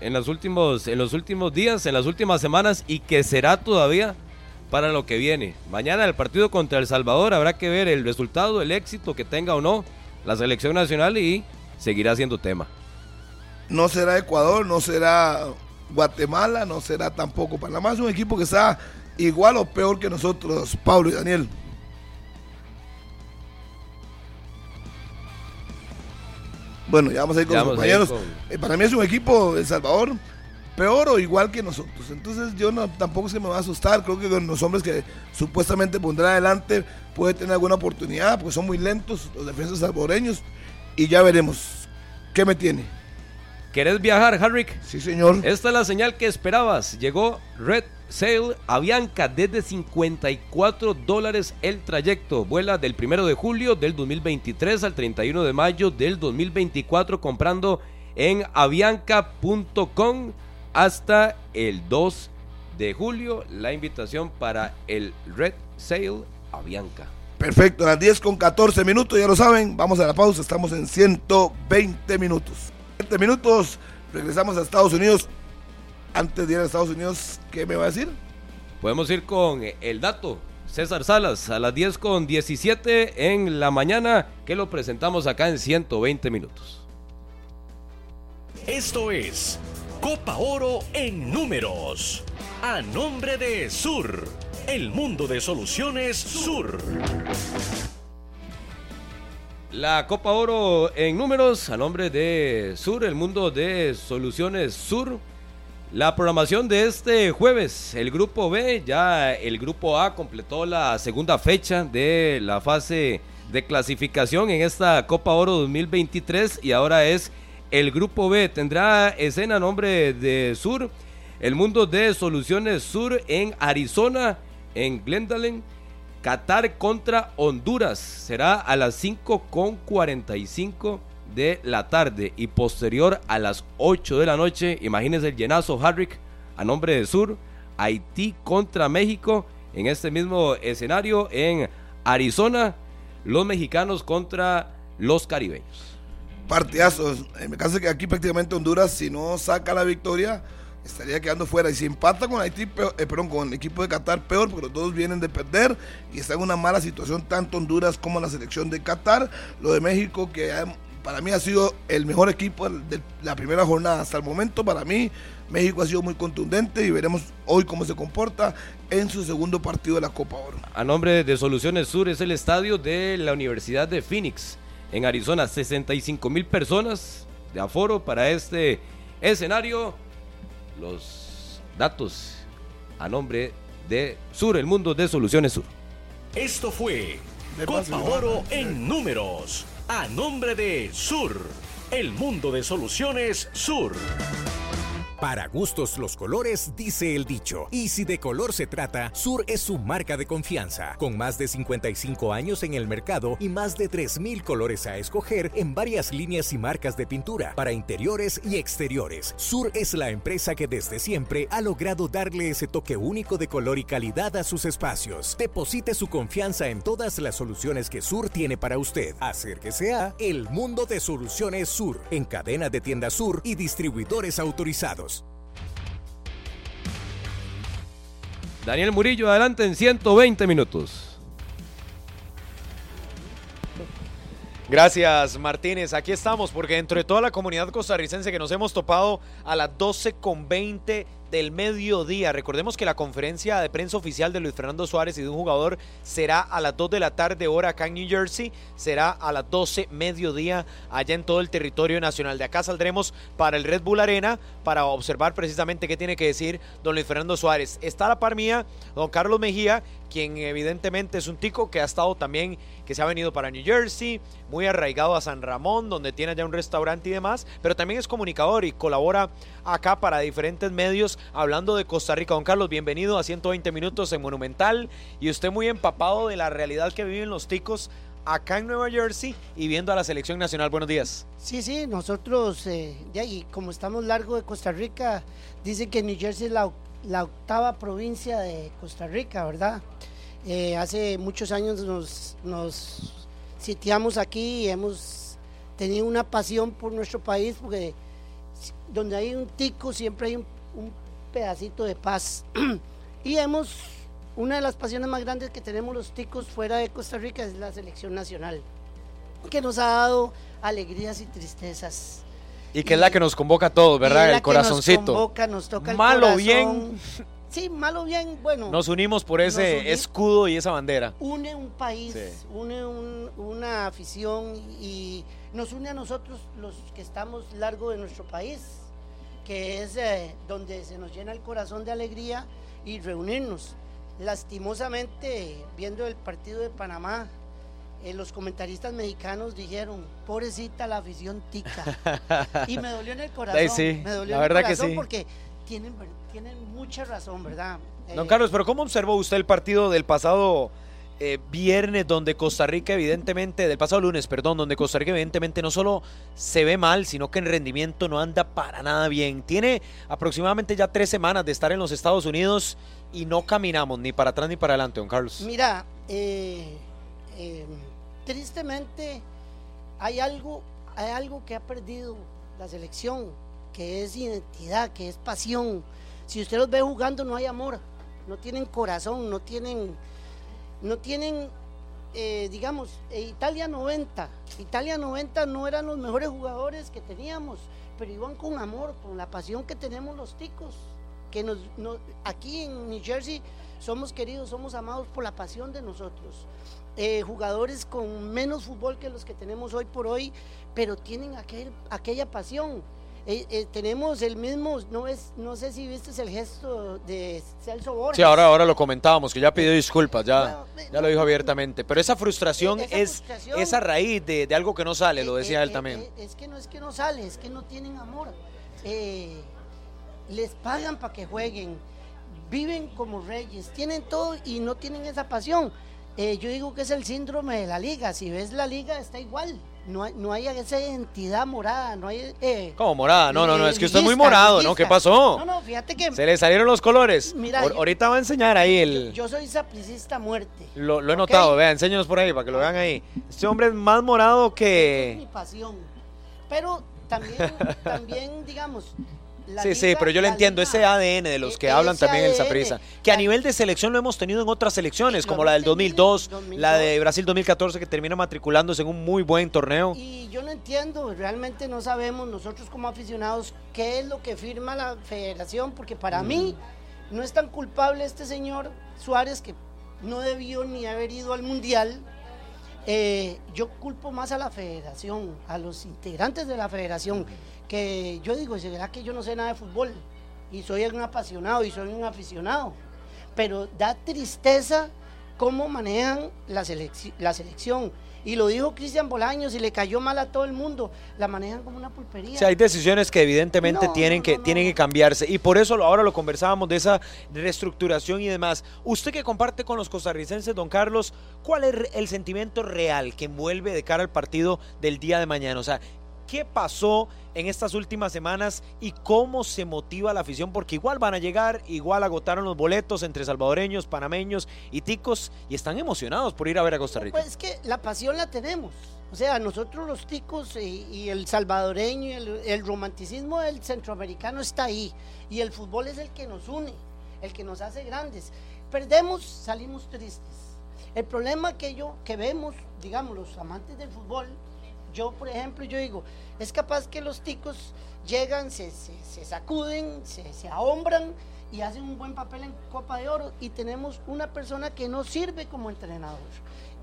en los últimos, en los últimos días, en las últimas semanas y que será todavía para lo que viene. Mañana el partido contra El Salvador habrá que ver el resultado, el éxito que tenga o no la selección nacional y seguirá siendo tema. No será Ecuador, no será Guatemala, no será tampoco Panamá. Es un equipo que está igual o peor que nosotros, Pablo y Daniel. Bueno, ya vamos a ir con Ya los compañeros. con- Eh, para mí es un equipo, El Salvador, peor o igual que nosotros. Entonces yo no, tampoco que me va a asustar. Creo que con los hombres que supuestamente pondrá adelante puede tener alguna oportunidad, porque son muy lentos los defensas salvadoreños. Y ya veremos. ¿Qué me tiene? ¿Querés viajar, Harrick? Sí, señor. Esta es la señal que esperabas. Llegó Red Sail Avianca desde 54 dólares el trayecto. Vuela del 1 de julio del 2023 al 31 de mayo del 2024 comprando en avianca.com hasta el 2 de julio. La invitación para el Red Sail Avianca. Perfecto, a las 10 con 14 minutos, ya lo saben, vamos a la pausa, estamos en 120 minutos. 20 minutos, regresamos a Estados Unidos. Antes de ir a Estados Unidos, ¿qué me va a decir? Podemos ir con el dato. César Salas a las 10 con 17 en la mañana que lo presentamos acá en 120 minutos. Esto es Copa Oro en números. A nombre de Sur, el mundo de soluciones Sur. La Copa Oro en números a nombre de Sur, el mundo de soluciones Sur. La programación de este jueves, el grupo B, ya el grupo A completó la segunda fecha de la fase de clasificación en esta Copa Oro 2023 y ahora es el grupo B. Tendrá escena a nombre de Sur, el mundo de soluciones Sur en Arizona, en Glendale. Qatar contra Honduras será a las 5 con 45 de la tarde y posterior a las 8 de la noche. Imagínense el llenazo Harrick a nombre de Sur. Haití contra México en este mismo escenario en Arizona. Los mexicanos contra los caribeños. Partidazos. Eh, me parece que aquí prácticamente Honduras, si no saca la victoria, estaría quedando fuera. Y si empata con Haití, peor- eh, con el equipo de Qatar, peor, porque los dos vienen de perder y está en una mala situación, tanto Honduras como la selección de Qatar. Lo de México, que para mí ha sido el mejor equipo de la primera jornada hasta el momento. Para mí, México ha sido muy contundente y veremos hoy cómo se comporta en su segundo partido de la Copa Oro. A nombre de Soluciones Sur es el estadio de la Universidad de Phoenix en Arizona. 65 mil personas de aforo para este escenario. Los datos a nombre de Sur, el mundo de Soluciones Sur. Esto fue Copa. Oro en números. A nombre de Sur, el mundo de soluciones Sur. Para gustos los colores, dice el dicho. Y si de color se trata, Sur es su marca de confianza. Con más de 55 años en el mercado y más de 3.000 colores a escoger en varias líneas y marcas de pintura para interiores y exteriores. Sur es la empresa que desde siempre ha logrado darle ese toque único de color y calidad a sus espacios. Deposite su confianza en todas las soluciones que Sur tiene para usted. Acérquese a El Mundo de Soluciones Sur, en cadena de tiendas Sur y distribuidores autorizados. Daniel Murillo, adelante en 120 minutos. Gracias Martínez, aquí estamos porque dentro de toda la comunidad costarricense que nos hemos topado a las 12 con 20 del mediodía. Recordemos que la conferencia de prensa oficial de Luis Fernando Suárez y de un jugador será a las 2 de la tarde hora acá en New Jersey, será a las 12 mediodía allá en todo el territorio nacional. De acá saldremos para el Red Bull Arena para observar precisamente qué tiene que decir don Luis Fernando Suárez. Está a la par mía don Carlos Mejía, quien evidentemente es un tico que ha estado también, que se ha venido para New Jersey, muy arraigado a San Ramón, donde tiene allá un restaurante y demás, pero también es comunicador y colabora acá para diferentes medios hablando de Costa Rica. Don Carlos, bienvenido a 120 minutos en Monumental y usted muy empapado de la realidad que viven los ticos acá en Nueva Jersey y viendo a la selección nacional. Buenos días. Sí, sí, nosotros, eh, ya, y como estamos largo de Costa Rica, dicen que New Jersey es la, la octava provincia de Costa Rica, ¿verdad? Eh, hace muchos años nos, nos sitiamos aquí y hemos tenido una pasión por nuestro país, porque donde hay un tico siempre hay un, un pedacito de paz. y hemos, una de las pasiones más grandes que tenemos los ticos fuera de Costa Rica es la selección nacional que nos ha dado alegrías y tristezas. Y que es la que nos convoca a todos, Y ¿verdad? El que Nos corazoncito. convoca, nos toca el Malo corazón. bien. Sí, malo bien, bueno. Nos unimos por ese escudo y esa bandera. Une un país, Sí. une un- una afición y nos une a nosotros los que estamos largo de nuestro país, que es eh, donde se nos llena el corazón de alegría y reunirnos. Lastimosamente, viendo el partido de Panamá, eh, los comentaristas mexicanos dijeron, pobrecita la afición tica. y me dolió en el corazón. Sí, me dolió la en el verdad que corazón sí. porque tienen, tienen mucha razón, ¿verdad? Don Eh, Carlos, pero ¿cómo observó usted el partido del pasado eh, viernes donde Costa Rica evidentemente, del pasado lunes, perdón, donde Costa Rica evidentemente no solo se ve mal, sino que en rendimiento no anda para nada bien? Tiene aproximadamente ya tres semanas de estar en los Estados Unidos y no caminamos ni para atrás ni para adelante, don Carlos. Mira, eh, eh, tristemente hay algo, hay algo que ha perdido la selección, que es identidad, que es pasión. Si usted los ve jugando no hay amor, no tienen corazón, no tienen, no tienen, eh, digamos, eh, Italia 90. Italia 90 no eran los mejores jugadores que teníamos, pero iban con amor, con la pasión que tenemos los ticos que nos, no- aquí en New Jersey somos queridos, somos amados por la pasión de nosotros. Eh, jugadores con menos fútbol que los que tenemos hoy por hoy, pero tienen aquel, aquella pasión. Eh, eh, tenemos el mismo, no es, no sé si viste el gesto de Celso Borges. Sí, ahora, ahora lo comentábamos, que ya pidió disculpas, ya, ya lo dijo abiertamente. Pero esa frustración Esa es frustración- esa raíz de, de algo que no sale, lo decía Eh, él también. es que no es que no sale, es que no tienen amor. Les pagan para que jueguen, viven como reyes, tienen todo y no tienen esa pasión. Eh, yo digo que es el síndrome de la liga. Si ves la liga, está igual. No hay, no hay esa identidad morada, no hay. eh, ¿Cómo morada? No, no, no, es que usted es muy morado, ¿no? ¿Qué pasó? No, no, fíjate que. Se le salieron los colores. Mira, yo- ahorita va a enseñar ahí el. Yo soy sapricista muerte. Lo, lo he notado, vea, enséñanos por ahí para que lo vean ahí. Este hombre es más morado mi que. pasión. Pero también, también digamos, la Sí, sí, pero yo le la entiendo ese ADN de los que e- hablan ese también el ADN, Saprissa. Que a nivel de selección lo hemos tenido en otras selecciones, lo como la del tenido 2002, en la de 2002. Brasil 2014 que termina matriculándose en un muy buen torneo. Y yo no entiendo, realmente no sabemos nosotros como aficionados qué es lo que firma la federación, porque para mí no es tan culpable este señor Suárez que no debió ni haber ido al Mundial. Eh, yo culpo más a la federación, a los integrantes de la federación, que yo digo, ¿será que yo no sé nada de fútbol? Y soy un apasionado y soy un aficionado. Pero da tristeza cómo manejan la, selecci- la selección. Y lo dijo Cristian Bolaños y le cayó mal a todo el mundo. La manejan como una pulpería. O sea, hay decisiones que evidentemente No, tienen, no, que, no, tienen que cambiarse. Y por eso ahora lo conversábamos de esa reestructuración y demás. Usted que comparte con los costarricenses, don Carlos, ¿cuál es el sentimiento real que envuelve de cara al partido del día de mañana? O sea, ¿qué pasó en estas últimas semanas y cómo se motiva la afición? Porque igual van a llegar, igual agotaron los boletos entre salvadoreños, panameños y ticos y están emocionados por ir a ver a Costa Rica. Pues es que la pasión la tenemos. O sea, nosotros los ticos y, el salvadoreño el, el romanticismo del centroamericano está ahí. Y el fútbol es el que nos une, el que nos hace grandes. Perdemos, salimos tristes. El problema que yo, que vemos, digamos, los amantes del fútbol, yo por ejemplo, yo digo, es capaz que los ticos llegan, se, se- se sacuden, se, se ahombran y hacen un buen papel en Copa de Oro y tenemos una persona que no sirve como entrenador.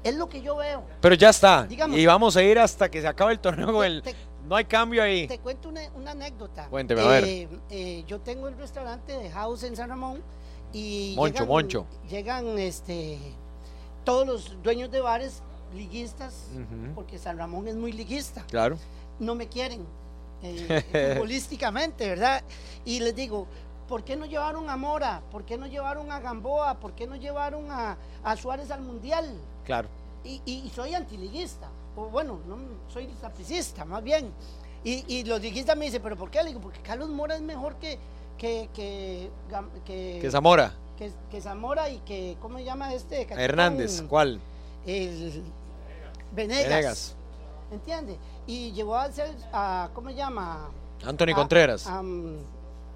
Es lo que yo veo. Pero ya está. Digamos- y vamos a ir hasta que se acabe el torneo el... No hay cambio ahí. Te cuento una, una anécdota. Cuénteme, a ver. Eh, eh, yo tengo el restaurante de House en San Ramón y Moncho, llegan, Moncho. llegan este, todos los dueños de bares liguistas, porque San Ramón es muy liguista. Claro. No me quieren eh, futbolísticamente, ¿verdad? Y les digo, ¿por qué no llevaron a Mora? ¿Por qué no llevaron a Gamboa? ¿Por qué no llevaron a, a Suárez al Mundial? Claro. y, y soy antiliguista, o bueno, no soy sapricista, más bien. Y, y los liguistas me dicen, ¿pero por qué? Le digo, porque Carlos Mora es mejor que. que, que, que, Que Zamora. Que, que Zamora y que. ¿Cómo se llama este? Hernández, ¿cuál? El. Venegas. Venegas. ¿Entiende? Y llevó a hacer. A, ¿Cómo se llama? Anthony A- Contreras. A,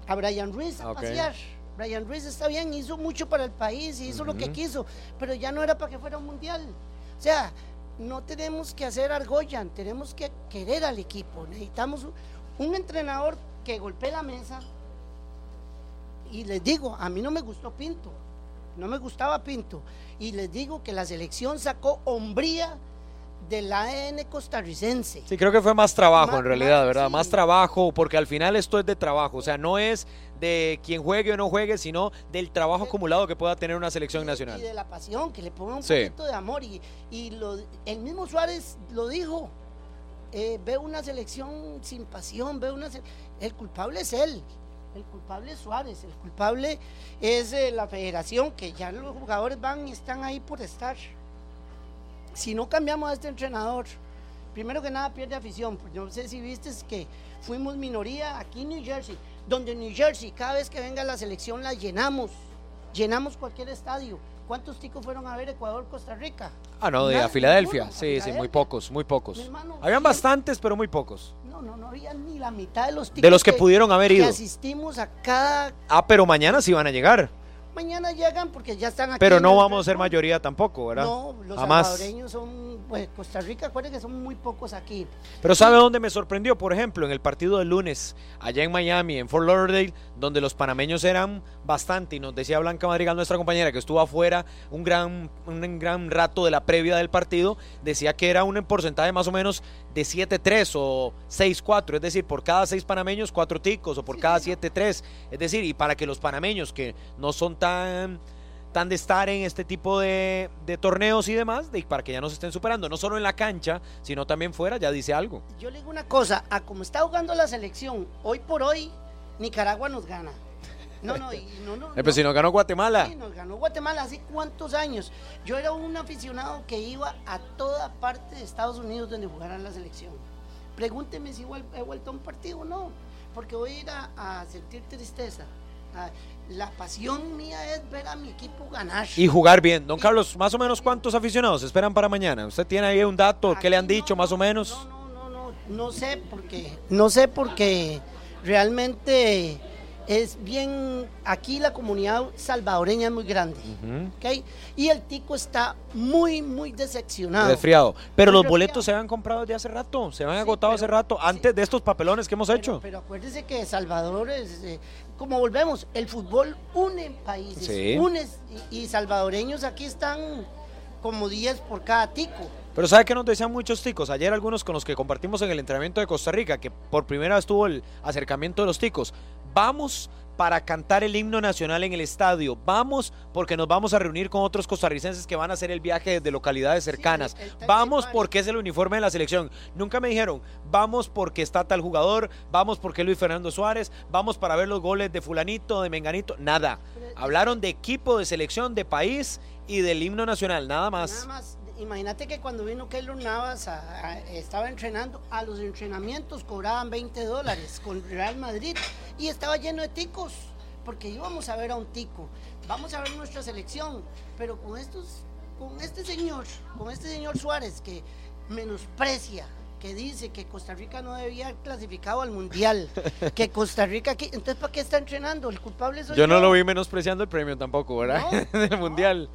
a Brian Ruiz a Ok. pasear. Brian Ruiz está bien, hizo mucho para el país, hizo lo que quiso, pero ya no era para que fuera un mundial. O sea, no tenemos que hacer argollan, tenemos que querer al equipo. Necesitamos un, un entrenador que golpee la mesa. Y les digo, a mí no me gustó Pinto, no me gustaba Pinto. Y les digo que la selección sacó hombría del ADN costarricense. Sí, creo que fue más trabajo en realidad, ¿verdad? sí. Más trabajo, porque al final esto es de trabajo, o sea, no es de quien juegue o no juegue, sino del trabajo acumulado que pueda tener una selección y nacional. de la pasión, que le ponga un Sí. poquito de amor. Y, y lo- el mismo Suárez lo dijo. eh, veo una selección sin pasión, veo una el culpable es él, el culpable es Suárez, el culpable es eh, la federación, que ya los jugadores van y están ahí por estar. Si no cambiamos a este entrenador, primero que nada pierde afición, porque no sé si viste que fuimos minoría aquí en New Jersey, donde en New Jersey cada vez que venga la selección la llenamos, llenamos cualquier estadio. ¿Cuántos ticos fueron a ver Ecuador, Costa Rica? Ah, no, de Nada, a Filadelfia. ninguno, a Sí, sí, muy pocos, muy pocos. Hermano, Habían bastantes, pero muy pocos. No, no, no había ni la mitad de los ticos. De los que pudieron haber ido. Que asistimos a cada. Ah, pero mañana sí van a llegar. Mañana llegan porque ya están aquí. Pero no vamos a ser mayoría tampoco, ¿verdad? No, los Jamás. salvadoreños son. Pues Costa Rica, acuérdense que son muy pocos aquí. Pero ¿sabe dónde me sorprendió? Por ejemplo, en el partido del lunes, allá en Miami, en Fort Lauderdale, donde los panameños eran bastante, y nos decía Blanca Madrigal, nuestra compañera, que estuvo afuera un gran, un gran rato de la previa del partido, decía que era un porcentaje más o menos de 7-3 o 6-4, es decir, por cada 6 panameños, 4 ticos, o por cada 7-3, es decir, y para que los panameños que no son tan tan de estar en este tipo de, de torneos y demás, de, para que ya nos estén superando, no solo en la cancha, sino también fuera, ya dice algo. Yo le digo una cosa: a como está jugando la selección, hoy por hoy, Nicaragua nos gana. No, no, y no, no. Eh, pues si nos ganó Guatemala. Sí, nos ganó Guatemala hace cuántos años. Yo era un aficionado que iba a toda parte de Estados Unidos donde jugaran la selección. Pregúnteme si he vuelto a un partido o no, porque voy a ir a, a sentir tristeza. Ah, la pasión mía es ver a mi equipo ganar. Y jugar bien. Don Carlos, más o menos cuántos aficionados esperan para mañana. ¿Usted tiene ahí un dato? ¿Qué le han dicho más o menos? No sé porque, no sé porque realmente es bien, aquí la comunidad salvadoreña es muy grande, ¿ok? Y el tico está muy, muy decepcionado. Resfriado. Pero Muy los boletos se habían comprado de hace rato, se habían agotado hace rato, antes de estos papelones que hemos hecho. Pero acuérdese que Salvador es, eh, como volvemos, el fútbol une países, Sí. une, y, y salvadoreños aquí están como 10 por cada tico. Pero ¿sabe qué nos decían muchos ticos? Ayer algunos con los que compartimos en el entrenamiento de Costa Rica, que por primera vez tuvo el acercamiento de los ticos. Vamos para cantar el himno nacional en el estadio. Vamos porque nos vamos a reunir con otros costarricenses que van a hacer el viaje desde localidades cercanas. Vamos porque es el uniforme de la selección. Nunca me dijeron, vamos porque está tal jugador, vamos porque es Luis Fernando Suárez, vamos para ver los goles de fulanito, de menganito. Nada. Hablaron de equipo, de selección, de país y del himno nacional. Nada más. Nada más, imagínate que cuando vino Keylor Navas, estaba entrenando, a los entrenamientos cobraban 20 dólares con Real Madrid y estaba lleno de ticos, porque íbamos a ver a un tico, vamos a ver nuestra selección, pero con estos, con este señor, con este señor Suárez que menosprecia, que dice que Costa Rica no debía haber clasificado al mundial, que Costa Rica aquí, entonces ¿para qué está entrenando? El culpable soy yo. Yo no lo vi menospreciando el premio tampoco, ¿verdad? Del mundial.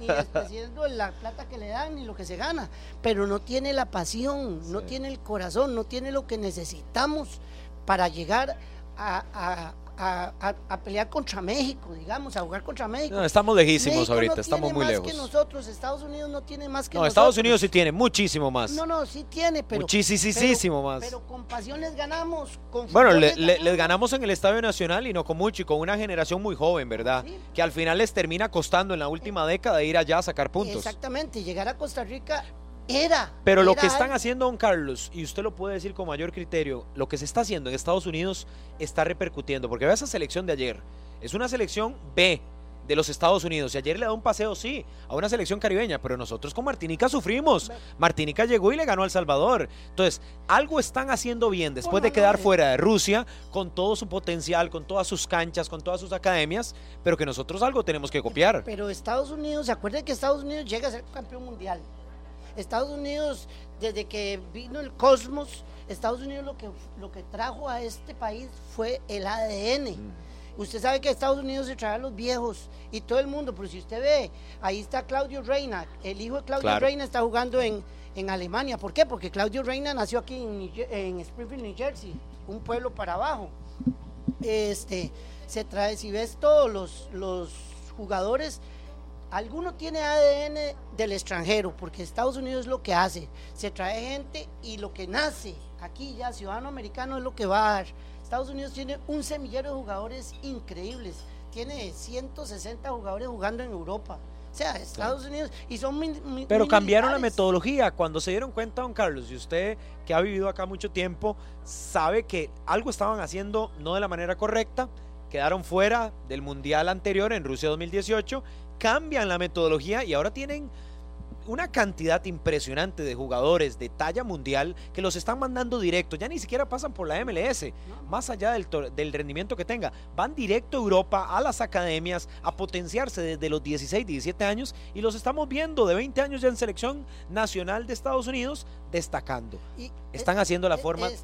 ni, despreciando la plata que le dan ni lo que se gana, pero no tiene la pasión, no tiene el corazón, no tiene lo que necesitamos para llegar a, a- a- a- a pelear contra México, digamos, a jugar contra México. No, estamos lejísimos México ahorita, no estamos tiene muy más lejos. que nosotros, Estados Unidos no tiene más que No, nosotros. Estados Unidos sí tiene muchísimo más. No, no, sí tiene, pero. Muchísimo más. Pero con pasión les ganamos. Con Bueno, le- le- les ganamos en el Estadio Nacional y no con mucho, y con una generación muy joven, ¿verdad? Que al final les termina costando en la última década ir allá a sacar puntos. Exactamente, llegar a Costa Rica era. Pero lo era que están haciendo, don Carlos, y usted lo puede decir con mayor criterio, lo que se está haciendo en Estados Unidos está repercutiendo. Porque vea esa selección de ayer. Es una selección B de los Estados Unidos. Y ayer le da un paseo, sí, a una selección caribeña. Pero nosotros con Martinica sufrimos. Martinica llegó y le ganó a El Salvador. Entonces, algo están haciendo bien después de quedar fuera de Rusia, con todo su potencial, con todas sus canchas, con todas sus academias. Pero que nosotros algo tenemos que copiar. Pero Estados Unidos, ¿se acuerdan que Estados Unidos llega a ser campeón mundial? Estados Unidos, desde que vino el Cosmos, Estados Unidos lo que, lo que trajo a este país fue el ADN. Usted sabe que Estados Unidos se trae a los viejos y todo el mundo, pero si usted ve, ahí está Claudio Reina, el hijo de Claudio Claro. Reina está jugando en, en Alemania. ¿Por qué? Porque Claudio Reina nació aquí en Springfield, New Jersey, un pueblo para abajo. Este, se trae, si ves todos los, los jugadores, alguno tiene ADN del extranjero, porque Estados Unidos es lo que hace, se trae gente y lo que nace aquí ya, ciudadano americano, es lo que va a dar. Estados Unidos tiene un semillero de jugadores increíbles, tiene 160 jugadores jugando en Europa. O sea, Estados Unidos, y son muy, muy- Pero cambiaron la metodología. Cuando se dieron cuenta, don Carlos, y usted que ha vivido acá mucho tiempo, sabe que algo estaban haciendo no de la manera correcta, quedaron fuera del Mundial anterior en Rusia 2018, cambian la metodología y ahora tienen una cantidad impresionante de jugadores de talla mundial que los están mandando directo, ya ni siquiera pasan por la MLS, más allá del, del rendimiento que tenga, van directo a Europa, a las academias, a potenciarse desde los 16, 17 años y los estamos viendo de 20 años ya en selección nacional de Estados Unidos destacando. Y Están haciendo la eh, forma de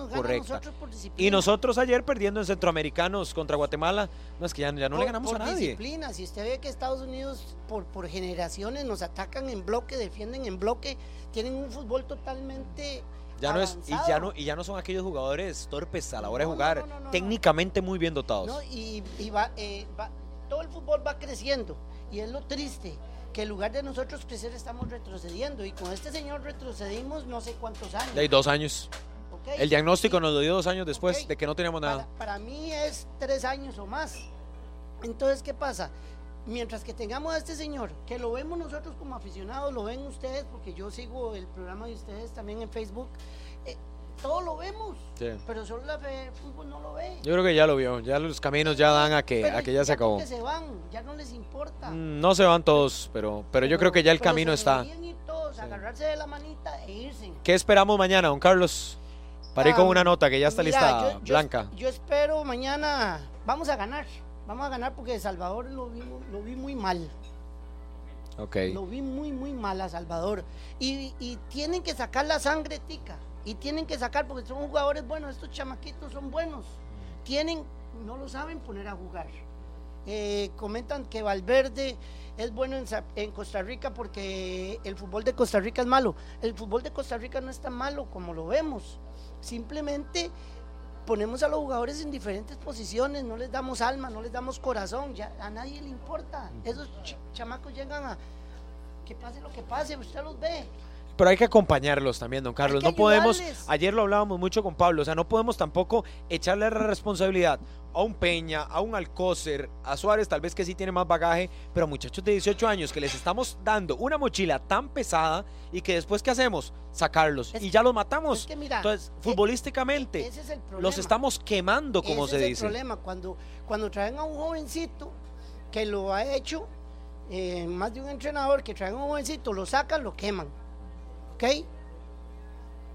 correcta. nosotros. Y nosotros ayer perdiendo en centroamericanos contra Guatemala, no es que ya, ya no le ganamos por a nadie. disciplina, si usted ve que Estados Unidos por, por generaciones nos atacan en bloque, defienden en bloque, tienen un fútbol totalmente Ya no es, y ya no, y ya no son aquellos jugadores torpes a la hora de No, jugar, no, no, técnicamente muy bien dotados. ¿no? Y, y va, eh, va- todo el fútbol va creciendo y es lo triste que en lugar de nosotros crecer estamos retrocediendo y con este señor retrocedimos no sé cuántos años. De dos años. ¿ok? El diagnóstico nos lo dio dos años después Ok. de que no teníamos nada. Para mí es tres años o más. Entonces, ¿qué pasa? Mientras que tengamos a este señor, que lo vemos nosotros como aficionados, lo ven ustedes, porque yo sigo el programa de ustedes también en Facebook, eh, todo lo vemos, Sí. pero solo la fe del fútbol no lo ve. Yo creo que ya lo vio, ya los caminos ya dan a que, Pero a que ya se acabó. porque se van, ya no les importa. Mm, No se van todos, pero, pero yo creo que ya el camino se está. ir todos, agarrarse de la manita e irse. ¿Qué esperamos mañana, don Carlos? Para ir con una nota que ya está mira, lista, yo- yo- blanca. Yo espero mañana, vamos a ganar, vamos a ganar porque Salvador lo vi, lo vi muy mal. Ok. Lo vi muy, muy mal a Salvador. Y, y tienen que sacar la sangre tica. Y tienen que sacar porque son jugadores buenos, estos chamaquitos son buenos. Tienen, no lo saben poner a jugar. Eh, comentan que Valverde es bueno en, Costa Rica porque el fútbol de Costa Rica es malo. El fútbol de Costa Rica no es tan malo como lo vemos. Simplemente ponemos a los jugadores en diferentes posiciones, no les damos alma, no les damos corazón, ya a nadie le importa. Esos ch- chamacos llegan a que pase lo que pase, usted los ve. Pero hay que acompañarlos también, don Carlos. no podemos, ayudarles. ayer lo hablábamos mucho con Pablo, o sea, no podemos tampoco echarle la responsabilidad a un Peña, a un Alcócer, a Suárez, tal vez que sí tiene más bagaje, pero a muchachos de 18 años que les estamos dando una mochila tan pesada y que después, ¿qué hacemos? Sacarlos. y ya los matamos. es que mira, Entonces, e- futbolísticamente, ese es el problema. los estamos quemando, como Ese se es el dice. problema, cuando, cuando traen a un jovencito que lo ha hecho, eh, más de un entrenador que traen a un jovencito, lo sacan, lo queman. ¿Ok?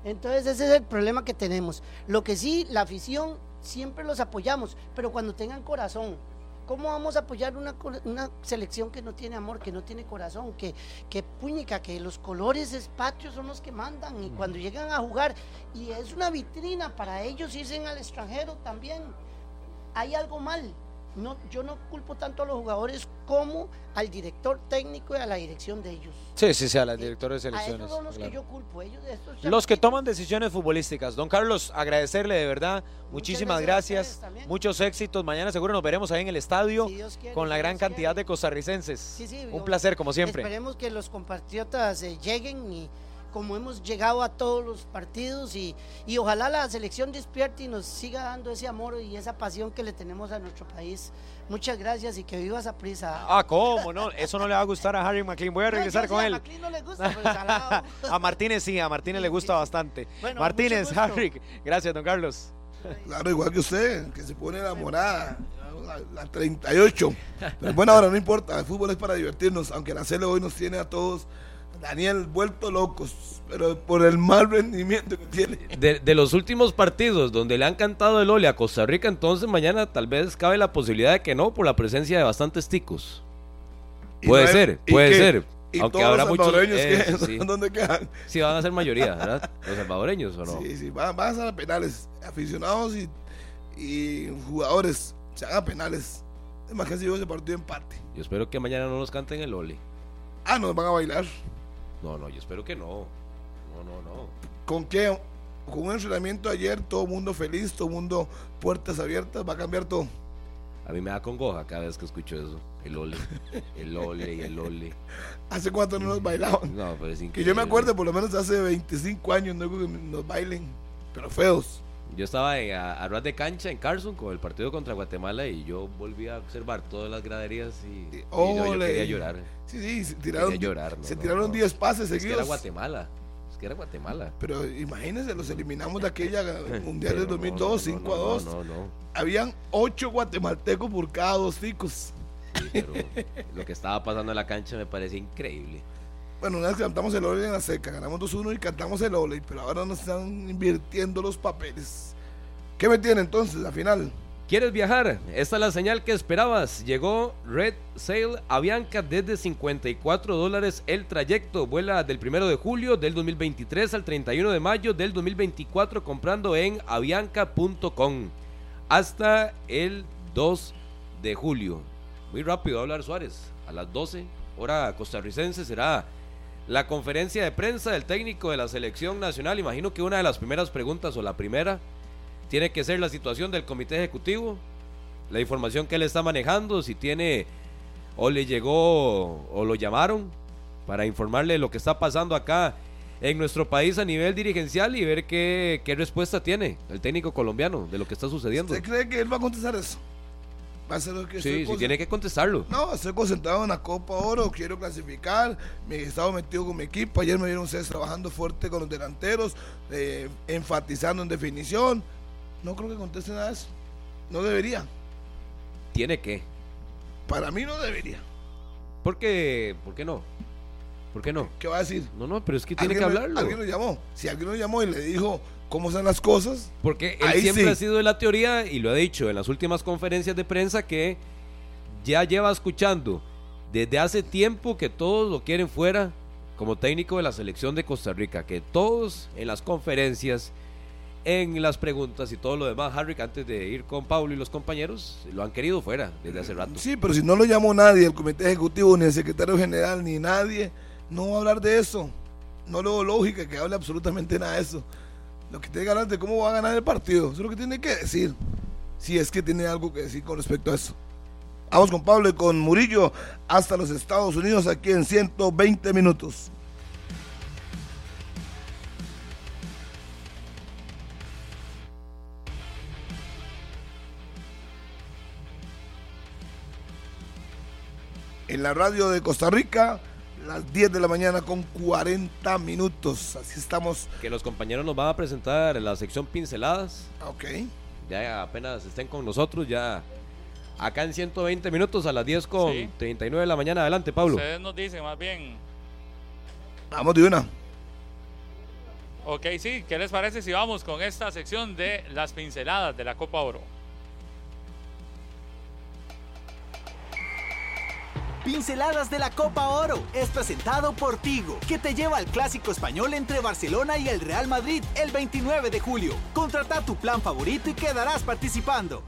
Entonces ese es el problema que tenemos. Lo que sí, la afición siempre los apoyamos, pero cuando tengan corazón. ¿Cómo vamos a apoyar una, una selección que no tiene amor, que no tiene corazón, que, que puñica, que los colores es patrios son los que mandan y cuando llegan a jugar, y es una vitrina para ellos irse al extranjero también, hay algo mal. No, yo no culpo tanto a los jugadores como al director técnico y a la dirección de ellos. Sí, sí, sí, a las directores de A selecciones. esos son los claro. que yo culpo, ellos estos Los que toman decisiones futbolísticas. Don Carlos, agradecerle de verdad. Muchísimas gracias a. Muchos éxitos. Mañana seguro nos veremos ahí en el estadio quiere, con la gran Dios cantidad quiere. de costarricenses. Sí, sí, Un placer, como siempre. Esperemos que los compatriotas eh, lleguen y como hemos llegado a todos los partidos y, y ojalá la selección despierte y nos siga dando ese amor y esa pasión que le tenemos a nuestro país. Muchas gracias y que viva esa prisa. Ah, ¿cómo no? Eso no le va a gustar a Harry McLean. Voy a No, regresar yo sé, con a él. McLean no le gusta, salado. a Martínez sí, a Martínez le gusta bastante. Bueno, Martínez. Harry, gracias, don Carlos. Claro, igual que usted, que se pone enamorada. La, la 38. Pero bueno, ahora no importa, el fútbol es para divertirnos, aunque la CL hoy nos tiene a todos, Daniel, vuelto locos, pero por el mal rendimiento que tiene. De, de los últimos partidos donde le han cantado el ole a Costa Rica, entonces mañana tal vez cabe la posibilidad de que no, por la presencia de bastantes ticos. Puede no hay- ser, puede que- ser. y Aunque todos habrá los muchos. salvadoreños eh, que- sí. ¿dónde quedan? Sí, van a ser mayoría, ¿verdad? Los salvadoreños o no. Sí, sí, van, van a ser a penales. Aficionados y, y jugadores se hagan penales. Es más que si ese partido empate. Yo espero que mañana no nos canten el ole. Ah, nos van a bailar. No, no, yo espero que no. No, no, no. ¿Con qué? Con un entrenamiento ayer, todo mundo feliz, todo mundo puertas abiertas, va a cambiar todo. A mí me da congoja cada vez que escucho eso. El ole. El ole y el ole. ¿Hace cuánto no nos bailaban? No, pues es Que increíble. yo me acuerdo, por lo menos hace 25 años, no que nos bailen, pero feos. Yo estaba en, a, a ras de cancha en Carson con el partido contra Guatemala y yo volví a observar todas las graderías y, y yo, yo quería llorar. Sí, sí, se tiraron, llorar, no, se no, tiraron no. 10 pases Es que seguidos. era Guatemala. Es que era Guatemala. Pero imagínense, los eliminamos de aquella Mundial del no, 2002, no, 5 no, a 2. No, no, no. Habían 8 guatemaltecos por cada dos ticos. Sí, pero lo que estaba pasando en la cancha me parece increíble. Bueno, una vez cantamos el Ole en la seca, ganamos 2-1 y cantamos el Ole, pero ahora nos están invirtiendo los papeles. ¿Qué me tiene entonces, la final? ¿Quieres viajar? Esta es la señal que esperabas. Llegó Red Sail Avianca desde 54 dólares el trayecto. Vuela del 1 de julio del 2023 al 31 de mayo del 2024 comprando en avianca.com hasta el 2 de julio. Muy rápido va a hablar Suárez. A las 12 hora costarricense será la conferencia de prensa del técnico de la selección nacional. Imagino que una de las primeras preguntas o la primera tiene que ser la situación del comité ejecutivo, la información que él está manejando, si tiene o le llegó o lo llamaron para informarle lo que está pasando acá en nuestro país a nivel dirigencial y ver qué, qué respuesta tiene el técnico colombiano de lo que está sucediendo. ¿Usted cree que él va a contestar eso? Va a ser lo que Sí, tiene que contestarlo. No, estoy concentrado en la Copa Oro, quiero clasificar, me he estado metido con mi equipo, ayer me vieron ustedes trabajando fuerte con los delanteros, eh, enfatizando en definición. No creo que conteste nada de eso. No debería. Tiene que. Para mí no debería. ¿Por qué, ¿Por qué no? ¿Por qué no? ¿Qué va a decir? No, no, pero es que tiene que ¿Alguien lo- hablarlo. Alguien lo llamó. Si alguien lo llamó y le dijo cómo son las cosas, Porque él Ahí siempre sí. ha sido de la teoría y lo ha dicho en las últimas conferencias de prensa que ya lleva escuchando desde hace tiempo que todos lo quieren fuera como técnico de la selección de Costa Rica, que todos en las conferencias, en las preguntas y todo lo demás, Harry, antes de ir con Pablo y los compañeros, lo han querido fuera desde hace rato. Sí, pero si no lo llamó nadie, el comité ejecutivo, ni el secretario general, ni nadie, no va a hablar de eso. No lo lógica que hable absolutamente nada de eso. Lo que tiene que hablar de cómo va a ganar el partido. Eso es lo que tiene que decir. Si es que tiene algo que decir con respecto a eso. Vamos con Pablo y con Murillo hasta los Estados Unidos aquí en 120 minutos. En la radio de Costa Rica, las 10 de la mañana con 40 minutos. Así estamos. Que los compañeros nos van a presentar en la sección pinceladas. Ok. Ya apenas estén con nosotros, ya acá en 120 minutos a las 10 con 39 de la mañana. Adelante, Pablo. Ustedes nos dicen más bien. Vamos de una. Ok, sí, ¿qué les parece si vamos con esta sección de las pinceladas de la Copa Oro? Pinceladas de la Copa Oro es presentado por Tigo, que te lleva al clásico español entre Barcelona y el Real Madrid el 29 de julio. Contrata tu plan favorito y quedarás participando.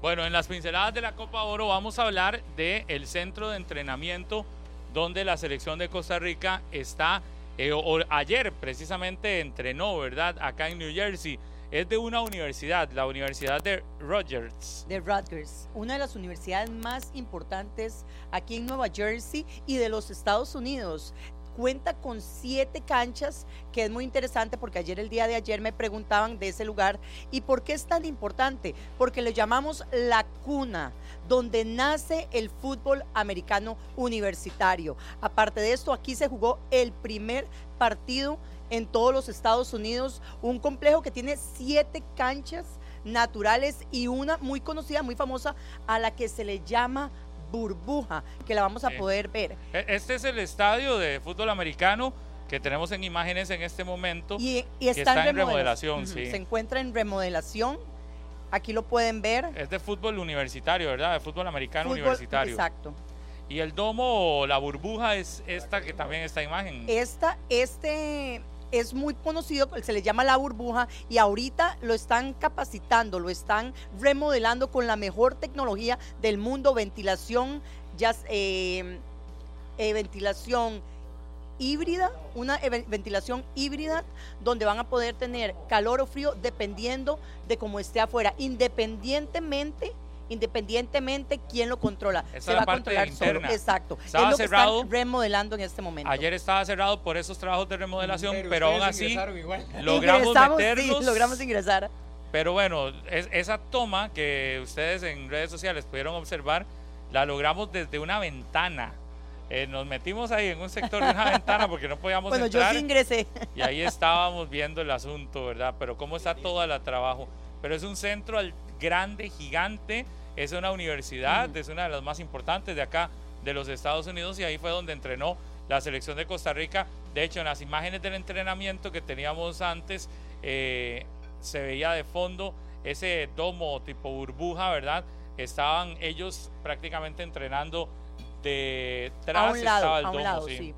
Bueno, en las pinceladas de la Copa Oro vamos a hablar del el centro de entrenamiento donde la selección de Costa Rica está, eh, ayer precisamente entrenó, ¿verdad? Acá en New Jersey. Es de una universidad, la Universidad de Rogers. De Rutgers, una de las universidades más importantes aquí en Nueva Jersey y de los Estados Unidos cuenta con siete canchas, que es muy interesante porque ayer, el día de ayer, me preguntaban de ese lugar. ¿Y por qué es tan importante? Porque le llamamos la cuna, donde nace el fútbol americano universitario. Aparte de esto, aquí se jugó el primer partido en todos los Estados Unidos, un complejo que tiene siete canchas naturales y una muy conocida, muy famosa, a la que se le llama burbuja, que la vamos a poder ver. E, este es el estadio de fútbol americano que tenemos en imágenes en este momento. Y, está, en remodelación, sí. Se encuentra en remodelación. Aquí lo pueden ver. Es de fútbol universitario, ¿verdad? De fútbol americano universitario. Exacto. Y el domo o la burbuja es esta que también esta imagen. Esta, este es muy conocido, se le llama la burbuja y ahorita lo están capacitando, lo están remodelando con la mejor tecnología del mundo, ventilación, ya, eh, eh, ventilación híbrida, una ventilación híbrida donde van a poder tener calor o frío dependiendo de cómo esté afuera, independientemente independientemente quién lo controla. se va a controlar solo. Exacto. Estaba es lo cerrado. Que están remodelando en este momento. Ayer estaba cerrado por esos trabajos de remodelación, pero, aún así logramos meterlos. logramos ingresar. Pero bueno, esa toma que ustedes en redes sociales pudieron observar, la logramos desde una ventana. Eh, nos metimos ahí en un sector de una ventana porque no podíamos bueno, entrar. yo sí ingresé. Y ahí estábamos viendo el asunto, ¿verdad? Pero cómo está todo el trabajo. Pero es un centro grande, gigante, es una universidad, es una de las más importantes de acá, de los Estados Unidos, y ahí fue donde entrenó la selección de Costa Rica. De hecho, en las imágenes del entrenamiento que teníamos antes, eh, se veía de fondo ese domo tipo burbuja, ¿verdad? Estaban ellos prácticamente entrenando detrás a un lado, a un lado, sí.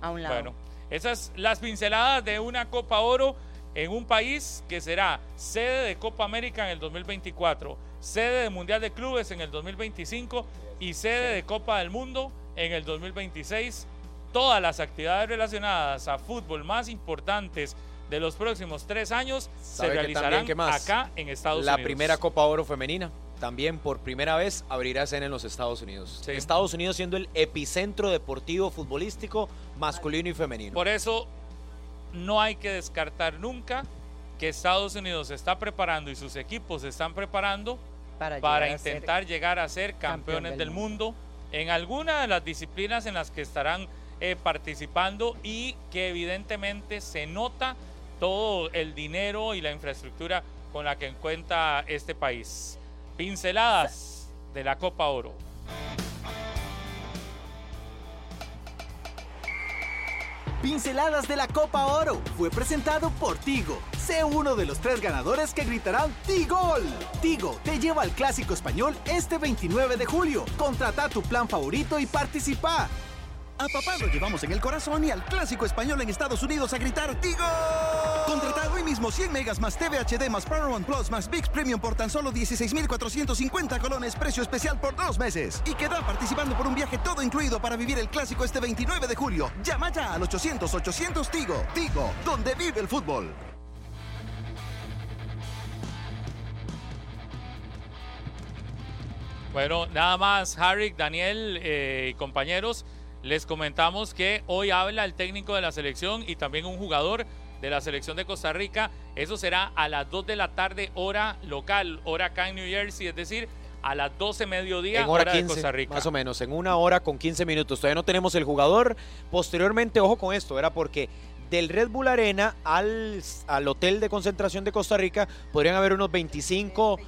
A un lado. Bueno, esas las pinceladas de una Copa Oro en un país que será sede de Copa América en el 2024 sede de Mundial de Clubes en el 2025 y sede de Copa del Mundo en el 2026. Todas las actividades relacionadas a fútbol más importantes de los próximos tres años se realizarán acá en Estados La Unidos. La primera Copa Oro femenina también por primera vez abrirá escena en los Estados Unidos. Estados Unidos siendo el epicentro deportivo futbolístico masculino y femenino. Por eso no hay que descartar nunca que Estados Unidos se está preparando y sus equipos se están preparando para, intentar llegar a ser campeones del, mundo. en alguna de las disciplinas en las que estarán eh, participando y que evidentemente se nota todo el dinero y la infraestructura con la que cuenta este país. Pinceladas de la Copa Oro. Pinceladas de la Copa Oro fue presentado por Tigo Sé uno de los tres ganadores que gritarán Tigol. Tigo te lleva al Clásico Español este 29 de julio. Contrata tu plan favorito y participa. A papá lo llevamos en el corazón y al clásico español en Estados Unidos a gritar ¡Tigo! Contrata hoy mismo 100 megas más TV HD más Paramount Plus más VIX Premium por tan solo 16,450 colones, precio especial por dos meses. Y queda participando por un viaje todo incluido para vivir el clásico este 29 de julio. Llama ya al 800-800 Tigo. Tigo, donde vive el fútbol. Bueno, nada más, Harry, Daniel eh, y compañeros, les comentamos que hoy habla el técnico de la selección y también un jugador de la selección de Costa Rica. Eso será a las 2 de la tarde, hora local, hora acá en New Jersey, es decir, a las 12 mediodía, en hora, hora 15, de Costa Rica. Más o menos, en una hora con 15 minutos. Todavía no tenemos el jugador. Posteriormente, ojo con esto, era porque del Red Bull Arena al, al hotel de concentración de Costa Rica podrían haber unos 25,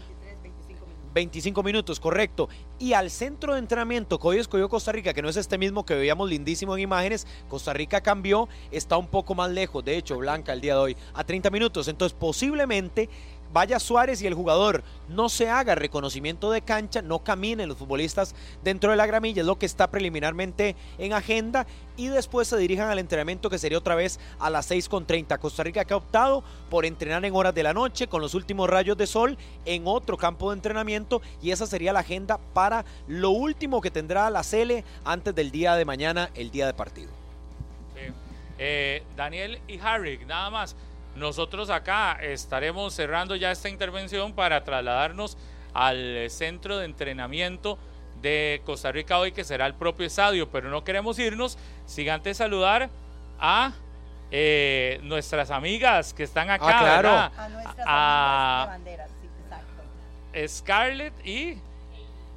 25 minutos, correcto. Y al centro de entrenamiento que hoy escogió Costa Rica, que no es este mismo que veíamos lindísimo en imágenes, Costa Rica cambió, está un poco más lejos, de hecho, Blanca el día de hoy, a 30 minutos. Entonces, posiblemente vaya Suárez y el jugador no se haga reconocimiento de cancha, no caminen los futbolistas dentro de la gramilla, es lo que está preliminarmente en agenda y después se dirijan al entrenamiento que sería otra vez a las 6.30. Costa Rica que ha optado por entrenar en horas de la noche con los últimos rayos de sol en otro campo de entrenamiento y esa sería la agenda para lo último que tendrá la Cele antes del día de mañana, el día de partido. Eh, Daniel y Harry, nada más. Nosotros acá estaremos cerrando ya esta intervención para trasladarnos al centro de entrenamiento de Costa Rica hoy, que será el propio estadio, pero no queremos irnos sin antes saludar a eh, nuestras amigas que están acá, Ah, claro. ¿verdad? A nuestras A- amigas de banderas, sí, exacto. Scarlett y, y,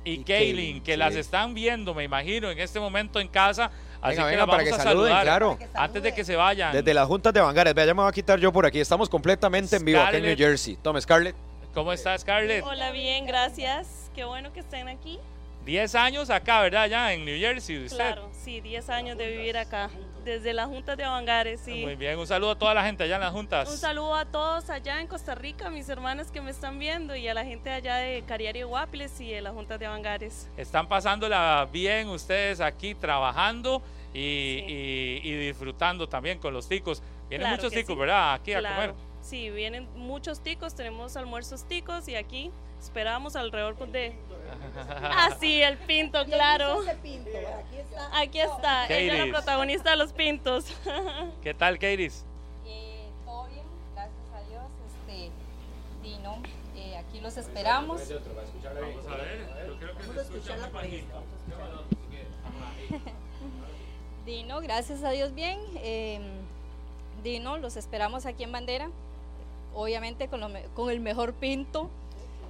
Y Kaylin, Kaylin, que sí. las están viendo, me imagino, en este momento en casa. Así Venga, que venga, para que saluden, saludar claro. Que antes de que se vayan. Desde las juntas de Bangares, vea, ya me voy a quitar yo por aquí. Estamos completamente en vivo aquí en New. Jersey. Toma, Scarlett. ¿Cómo está Scarlett? Hola, bien, gracias. Qué bueno que estén aquí. 10 años acá, ¿verdad? Ya en New Jersey, usted. Claro, sí, 10 años de vivir acá, desde la Junta de Avangares, sí. Muy bien, un saludo a toda la gente allá en las juntas. Un saludo a todos allá en Costa Rica, mis hermanas que me están viendo, y a la gente allá de Cariari Guapiles y de la Junta de Avangares. Están pasándola bien ustedes aquí trabajando y, y- y disfrutando también con los ticos. Vienen Claro muchos ticos, sí. ¿verdad? Aquí a comer. Sí, vienen muchos ticos, tenemos almuerzos ticos y aquí esperamos alrededor pues, de... Ah, sí, el pinto, claro. Pinto, aquí está. Aquí está, ella es la protagonista de los pintos. ¿Qué tal, Keiris? Eh, todo bien, gracias a Dios. Este, Dino, eh, aquí los esperamos. Vamos a ver, yo creo que se escucha muy bajito. Dino, gracias a Dios bien. Eh, Dino, los esperamos aquí en Bandera. Obviamente con, lo me- con el mejor pinto.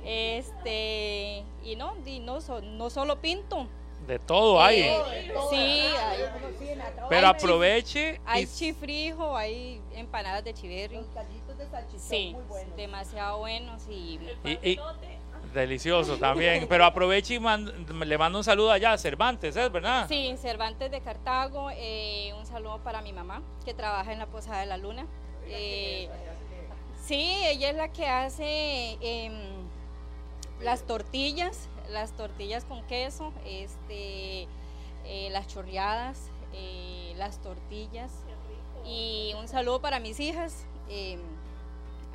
Este, y no, Dino, so- no solo pinto. De todo hay. Eh, sí, hay, Pero hay chif- aproveche Hay y chifrijo, hay empanadas de chiverri. Los callitos de salchichón Sí, muy buenos. demasiado buenos y Y- y- delicioso también. Pero aproveche y man- le mando un saludo allá a Cervantes, ¿es verdad? Sí, Cervantes de Cartago. eh, un saludo para mi mamá que trabaja en la Posada de la Luna. Eh, sí, ella es la que hace em, las tortillas, las tortillas con queso, este, eh, las chorreadas, eh, las tortillas. Y un saludo para mis hijas, em,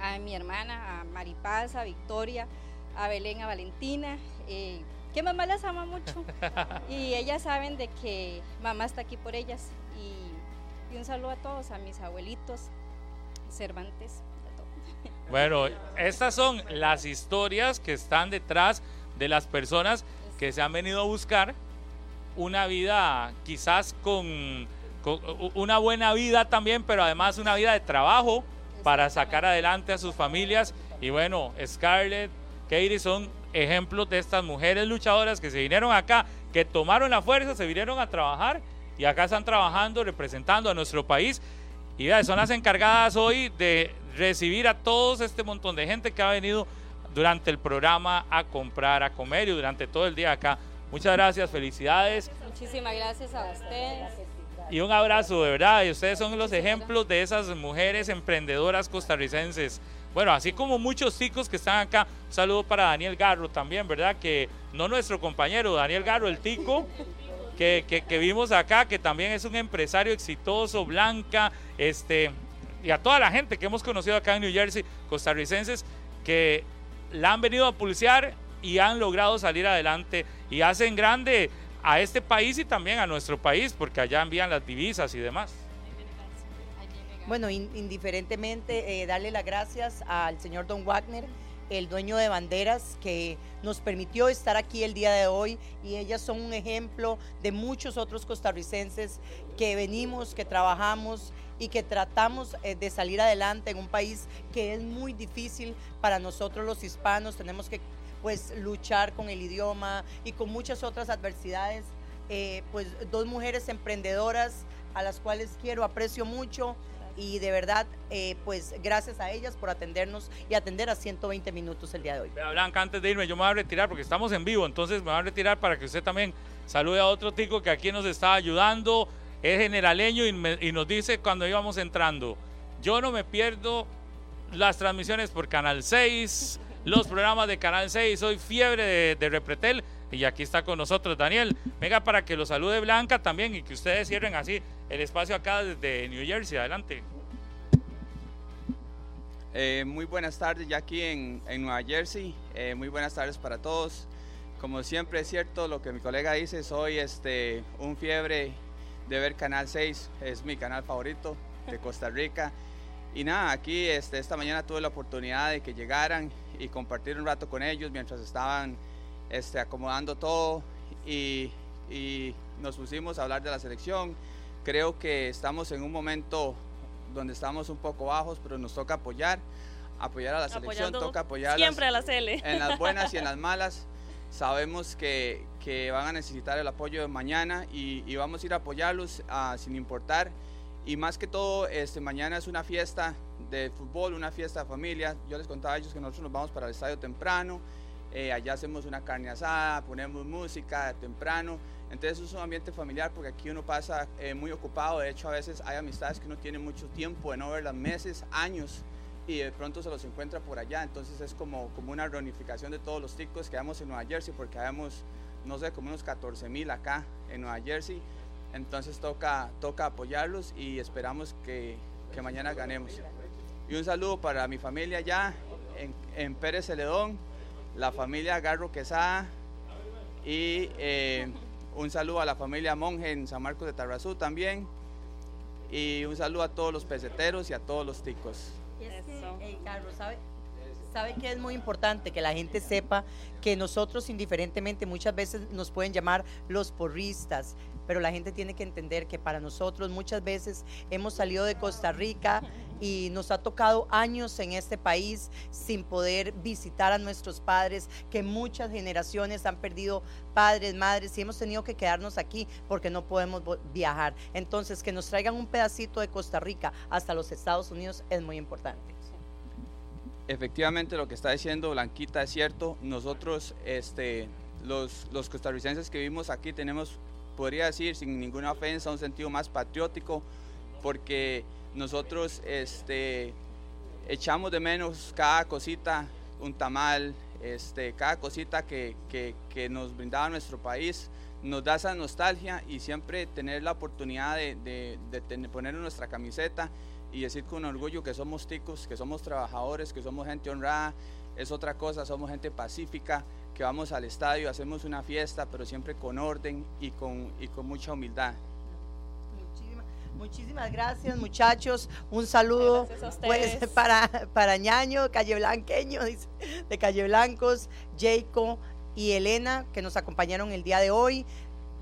a mi hermana, a Maripaz, a Victoria, a Belén, a Valentina, eh, que mamá las ama mucho. Y ellas saben de que mamá está aquí por ellas. Y, y un saludo a todos, a mis abuelitos, Cervantes. Bueno, estas son las historias que están detrás de las personas que se han venido a buscar una vida quizás con, con una buena vida también, pero además una vida de trabajo para sacar adelante a sus familias. Y bueno, Scarlett, Katie son ejemplos de estas mujeres luchadoras que se vinieron acá, que tomaron la fuerza, se vinieron a trabajar y acá están trabajando, representando a nuestro país. Y son las encargadas hoy de recibir a todos este montón de gente que ha venido durante el programa a comprar, a comer y durante todo el día acá. Muchas gracias, felicidades. Muchísimas gracias a ustedes. y un abrazo, de verdad. Y ustedes son los ejemplos de esas mujeres emprendedoras costarricenses. Bueno, así como muchos chicos que están acá. Un saludo para Daniel Garro también, ¿verdad? Que no nuestro compañero, Daniel Garro, el tico, que, que, que vimos acá, que también es un empresario exitoso, Blanca, este, y a toda la gente que hemos conocido acá en New Jersey, costarricenses, que la han venido a pulsear y han logrado salir adelante y hacen grande a este país y también a nuestro país, porque allá envían las divisas y demás. Bueno, in- indiferentemente, eh, darle las gracias al señor Don Wagner, el dueño de banderas, que nos permitió estar aquí el día de hoy y ellas son un ejemplo de muchos otros costarricenses que venimos, que trabajamos y que tratamos eh, de salir adelante en un país que es muy difícil para nosotros los hispanos. Tenemos que pues luchar con el idioma y con muchas otras adversidades. Eh, pues dos mujeres emprendedoras a las cuales quiero, aprecio mucho y de verdad, eh, pues gracias a ellas por atendernos y atender a 120 minutos el día de hoy. Blanca, antes de irme, yo me voy a retirar porque estamos en vivo, entonces me voy a retirar para que usted también salude a otro tico que aquí nos está ayudando, es generaleño y, nos dice cuando íbamos entrando, yo no me pierdo las transmisiones por Canal 6, los programas de Canal 6, soy fiebre de, de Repretel y aquí está con nosotros Daniel. Venga para que lo salude Blanca también y que ustedes cierren así el espacio acá desde New Jersey, adelante. Eh, muy buenas tardes ya aquí en, en Nueva Jersey. Eh, muy buenas tardes para todos. Como siempre es cierto lo que mi colega dice, soy este, un fiebre de ver Canal 6, es mi canal favorito de Costa Rica. Y nada, aquí este, esta mañana tuve la oportunidad de que llegaran y compartir un rato con ellos mientras estaban este, acomodando todo y, y nos pusimos a hablar de la selección. Creo que estamos en un momento donde estamos un poco bajos, pero nos toca apoyar, apoyar a la selección, Apoyando toca apoyarlas siempre a la Cele. en las buenas y en las malas. Sabemos que, que van a necesitar el apoyo de mañana y, y vamos a ir a apoyarlos ah, sin importar. Y más que todo, este, mañana es una fiesta de fútbol, una fiesta de familia. Yo les contaba a ellos que nosotros nos vamos para el estadio temprano. eh, allá hacemos una carne asada, ponemos música temprano. Entonces es un ambiente familiar porque aquí uno pasa eh, muy ocupado. De hecho, a veces hay amistades que uno tiene mucho tiempo de no verlas, meses, años, y de pronto se los encuentra por allá. Entonces es como, como una reunificación de todos los ticos que vamos en Nueva Jersey porque habemos, no sé, como unos 14 mil acá en Nueva Jersey. Entonces toca, toca apoyarlos y esperamos que, que mañana ganemos. Y un saludo para mi familia allá en, en Pérez Celedón, la familia Garro Quesada y eh, un saludo a la familia Monje en San Marcos de Tarrazú también. Y un saludo a todos los peseteros y a todos los ticos. Carlos, ¿sabe? ¿Sabe que es muy importante que la gente sepa que nosotros indiferentemente muchas veces nos pueden llamar los porristas, pero la gente tiene que entender que para nosotros muchas veces hemos salido de Costa Rica y nos ha tocado años en este país sin poder visitar a nuestros padres, que muchas generaciones han perdido padres, madres y hemos tenido que quedarnos aquí porque no podemos viajar. Entonces, que nos traigan un pedacito de Costa Rica hasta los Estados Unidos es muy importante. Efectivamente, lo que está diciendo Blanquita es cierto. Nosotros, este, los, los costarricenses que vivimos aquí, tenemos, podría decir, sin ninguna ofensa, un sentido más patriótico, porque nosotros este, echamos de menos cada cosita, un tamal, este, cada cosita que, que- que nos brindaba nuestro país. Nos da esa nostalgia y siempre tener la oportunidad de, de- poner nuestra camiseta y decir con orgullo que somos ticos, que somos trabajadores, que somos gente honrada, es otra cosa, somos gente pacífica, que vamos al estadio, hacemos una fiesta, pero siempre con orden y con, y con mucha humildad. Muchísimas gracias, muchachos. Un saludo pues, ustedes. para, para Ñaño, Calle Blanqueño, dice, de Calle Blancos, Jayco y Elena, que nos acompañaron el día de hoy.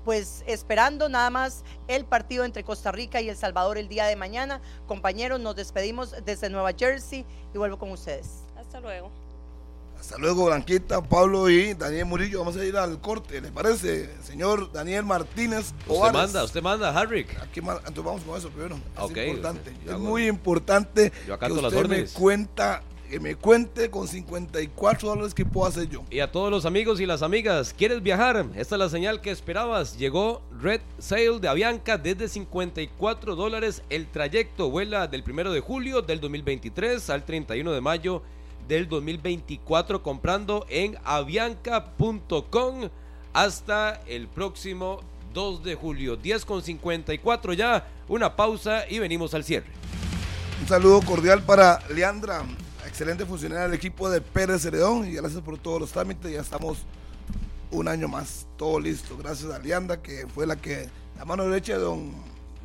Pues esperando nada más el partido entre Costa Rica y El Salvador el día de mañana. Compañeros, nos despedimos desde Nueva Jersey y vuelvo con ustedes. Hasta luego. Hasta luego, Blanquita, Pablo y Daniel Murillo. Vamos a ir al corte, ¿les parece? Señor Daniel Martínez Usted Ovares. manda, usted manda, Harrick. Aquí entonces vamos con eso primero. Es Ok, importante. yo Es hago- muy importante yo que las usted me cuenta que me cuente con 54 dólares que puedo hacer yo. Y a todos los amigos y las amigas, ¿quieres viajar? Esta es la señal que esperabas. Llegó Red Sail de Avianca desde 54 dólares el trayecto. Vuela del 1 de julio del 2023 al 31 de mayo del 2024 comprando en avianca.com hasta el próximo 2 de julio. 10 con 54 ya, una pausa y venimos al cierre. Un saludo cordial para Leandra, excelente funcionaria del equipo de Pérez Ceredón y gracias por todos los trámites. Ya estamos un año más, todo listo. Gracias a Leandra, que fue la que, la mano derecha de don,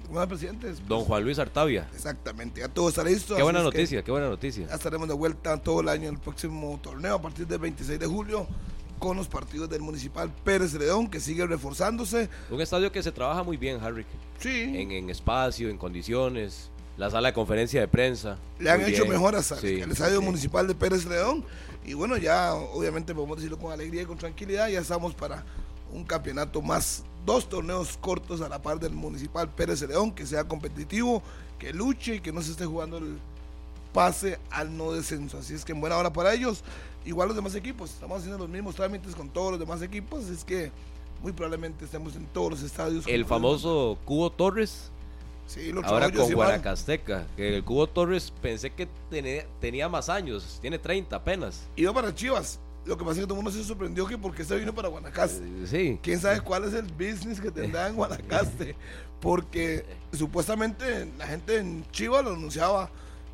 ¿cómo presidente? Don Juan Luis Artavia. Exactamente, ya todo está listo. Qué buena así es que noticia, qué buena noticia. Ya estaremos de vuelta todo el año en el próximo torneo a partir del 26 de julio con los partidos del Municipal Pérez Ceredón que sigue reforzándose. Un estadio que se trabaja muy bien, Harry. Sí. En, en espacio, en condiciones, la sala de conferencia de prensa. Le han hecho bien. mejoras al Sí, al estadio sí. municipal de Pérez León. Y bueno, ya obviamente podemos decirlo con alegría y con tranquilidad. Ya estamos para un campeonato más, dos torneos cortos a la par del municipal Pérez León, que sea competitivo, que luche y que no se esté jugando el pase al no descenso. Así es que en buena hora para ellos. Igual los demás equipos, estamos haciendo los mismos trámites con todos los demás equipos. Es que muy probablemente estemos en todos los estadios. El famoso Cubo Torres. Sí, Ahora con. Guanacasteca. Que el Cubo Torres pensé que tenía, tenía más años. Tiene 30 apenas. Iba para Chivas. Lo que pasa es que todo el mundo se sorprendió que porque se vino para Guanacaste. Sí. ¿Quién sabe cuál es el business que tendrá en Guanacaste? Porque supuestamente la gente en Chivas lo anunciaba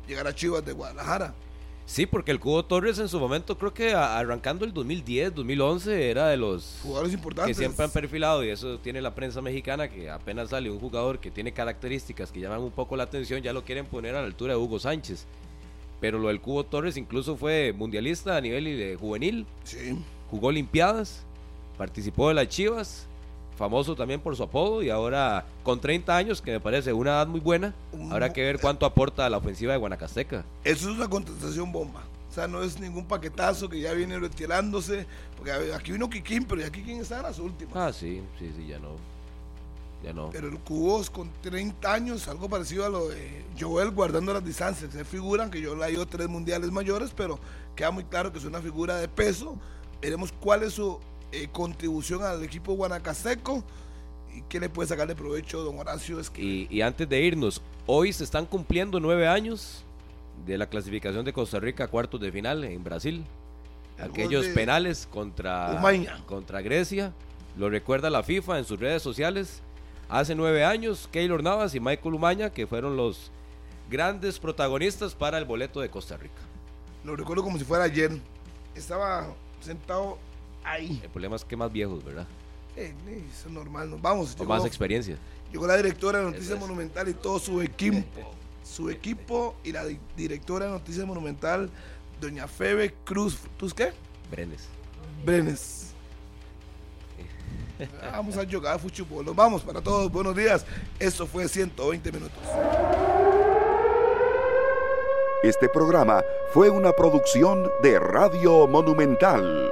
llegar a Chivas de Guadalajara. Sí, porque el Cubo Torres en su momento, creo que arrancando el 2010, 2011, era de los Jugadores importantes. que siempre han perfilado, y eso tiene la prensa mexicana, que apenas sale un jugador que tiene características que llaman un poco la atención, ya lo quieren poner a la altura de Hugo Sánchez. Pero lo del Cubo Torres incluso fue mundialista a nivel de juvenil. Sí. Jugó Olimpiadas, participó de las Chivas, famoso también por su apodo y ahora con 30 años, que me parece una edad muy buena, habrá que ver cuánto aporta a la ofensiva de Guanacasteca. Eso es una contratación bomba. O sea, no es ningún paquetazo que ya viene retirándose. Porque aquí vino Kikín, pero ya Kikín está en las últimas. Ah, sí, sí, sí, ya no. Ya no. Pero el Cubos con 30 años, algo parecido a lo de Joel guardando las distancias. Se figuran que yo le he ido tres mundiales mayores, pero queda muy claro que es una figura de peso. Veremos cuál es su eh, contribución al equipo guanacasteco y qué le puede sacar de provecho don Horacio. Es que Y, y antes de irnos, hoy se están cumpliendo nueve años de la clasificación de Costa Rica a cuartos de final en Brasil. El Aquellos penales contra, Umaña. contra Grecia. Lo recuerda la FIFA en sus redes sociales. Hace nueve años, Keylor Navas y Michael Umaña, que fueron los grandes protagonistas para el boleto de Costa Rica. lo recuerdo como si fuera ayer. Estaba sentado ahí. El problema es que más viejos, ¿verdad? Eh, eso es normal. Nos vamos. Con más experiencia. Llegó la directora de Noticias es. Monumental y todo su equipo. su equipo y la di- directora de Noticias Monumental, doña Febe Cruz. ¿Tú qué? Brenes. Brenes. Vamos a jugar fútbol. Nos vamos para todos. Buenos días. Esto fue 120 minutos. Este programa fue una producción de Radio Monumental.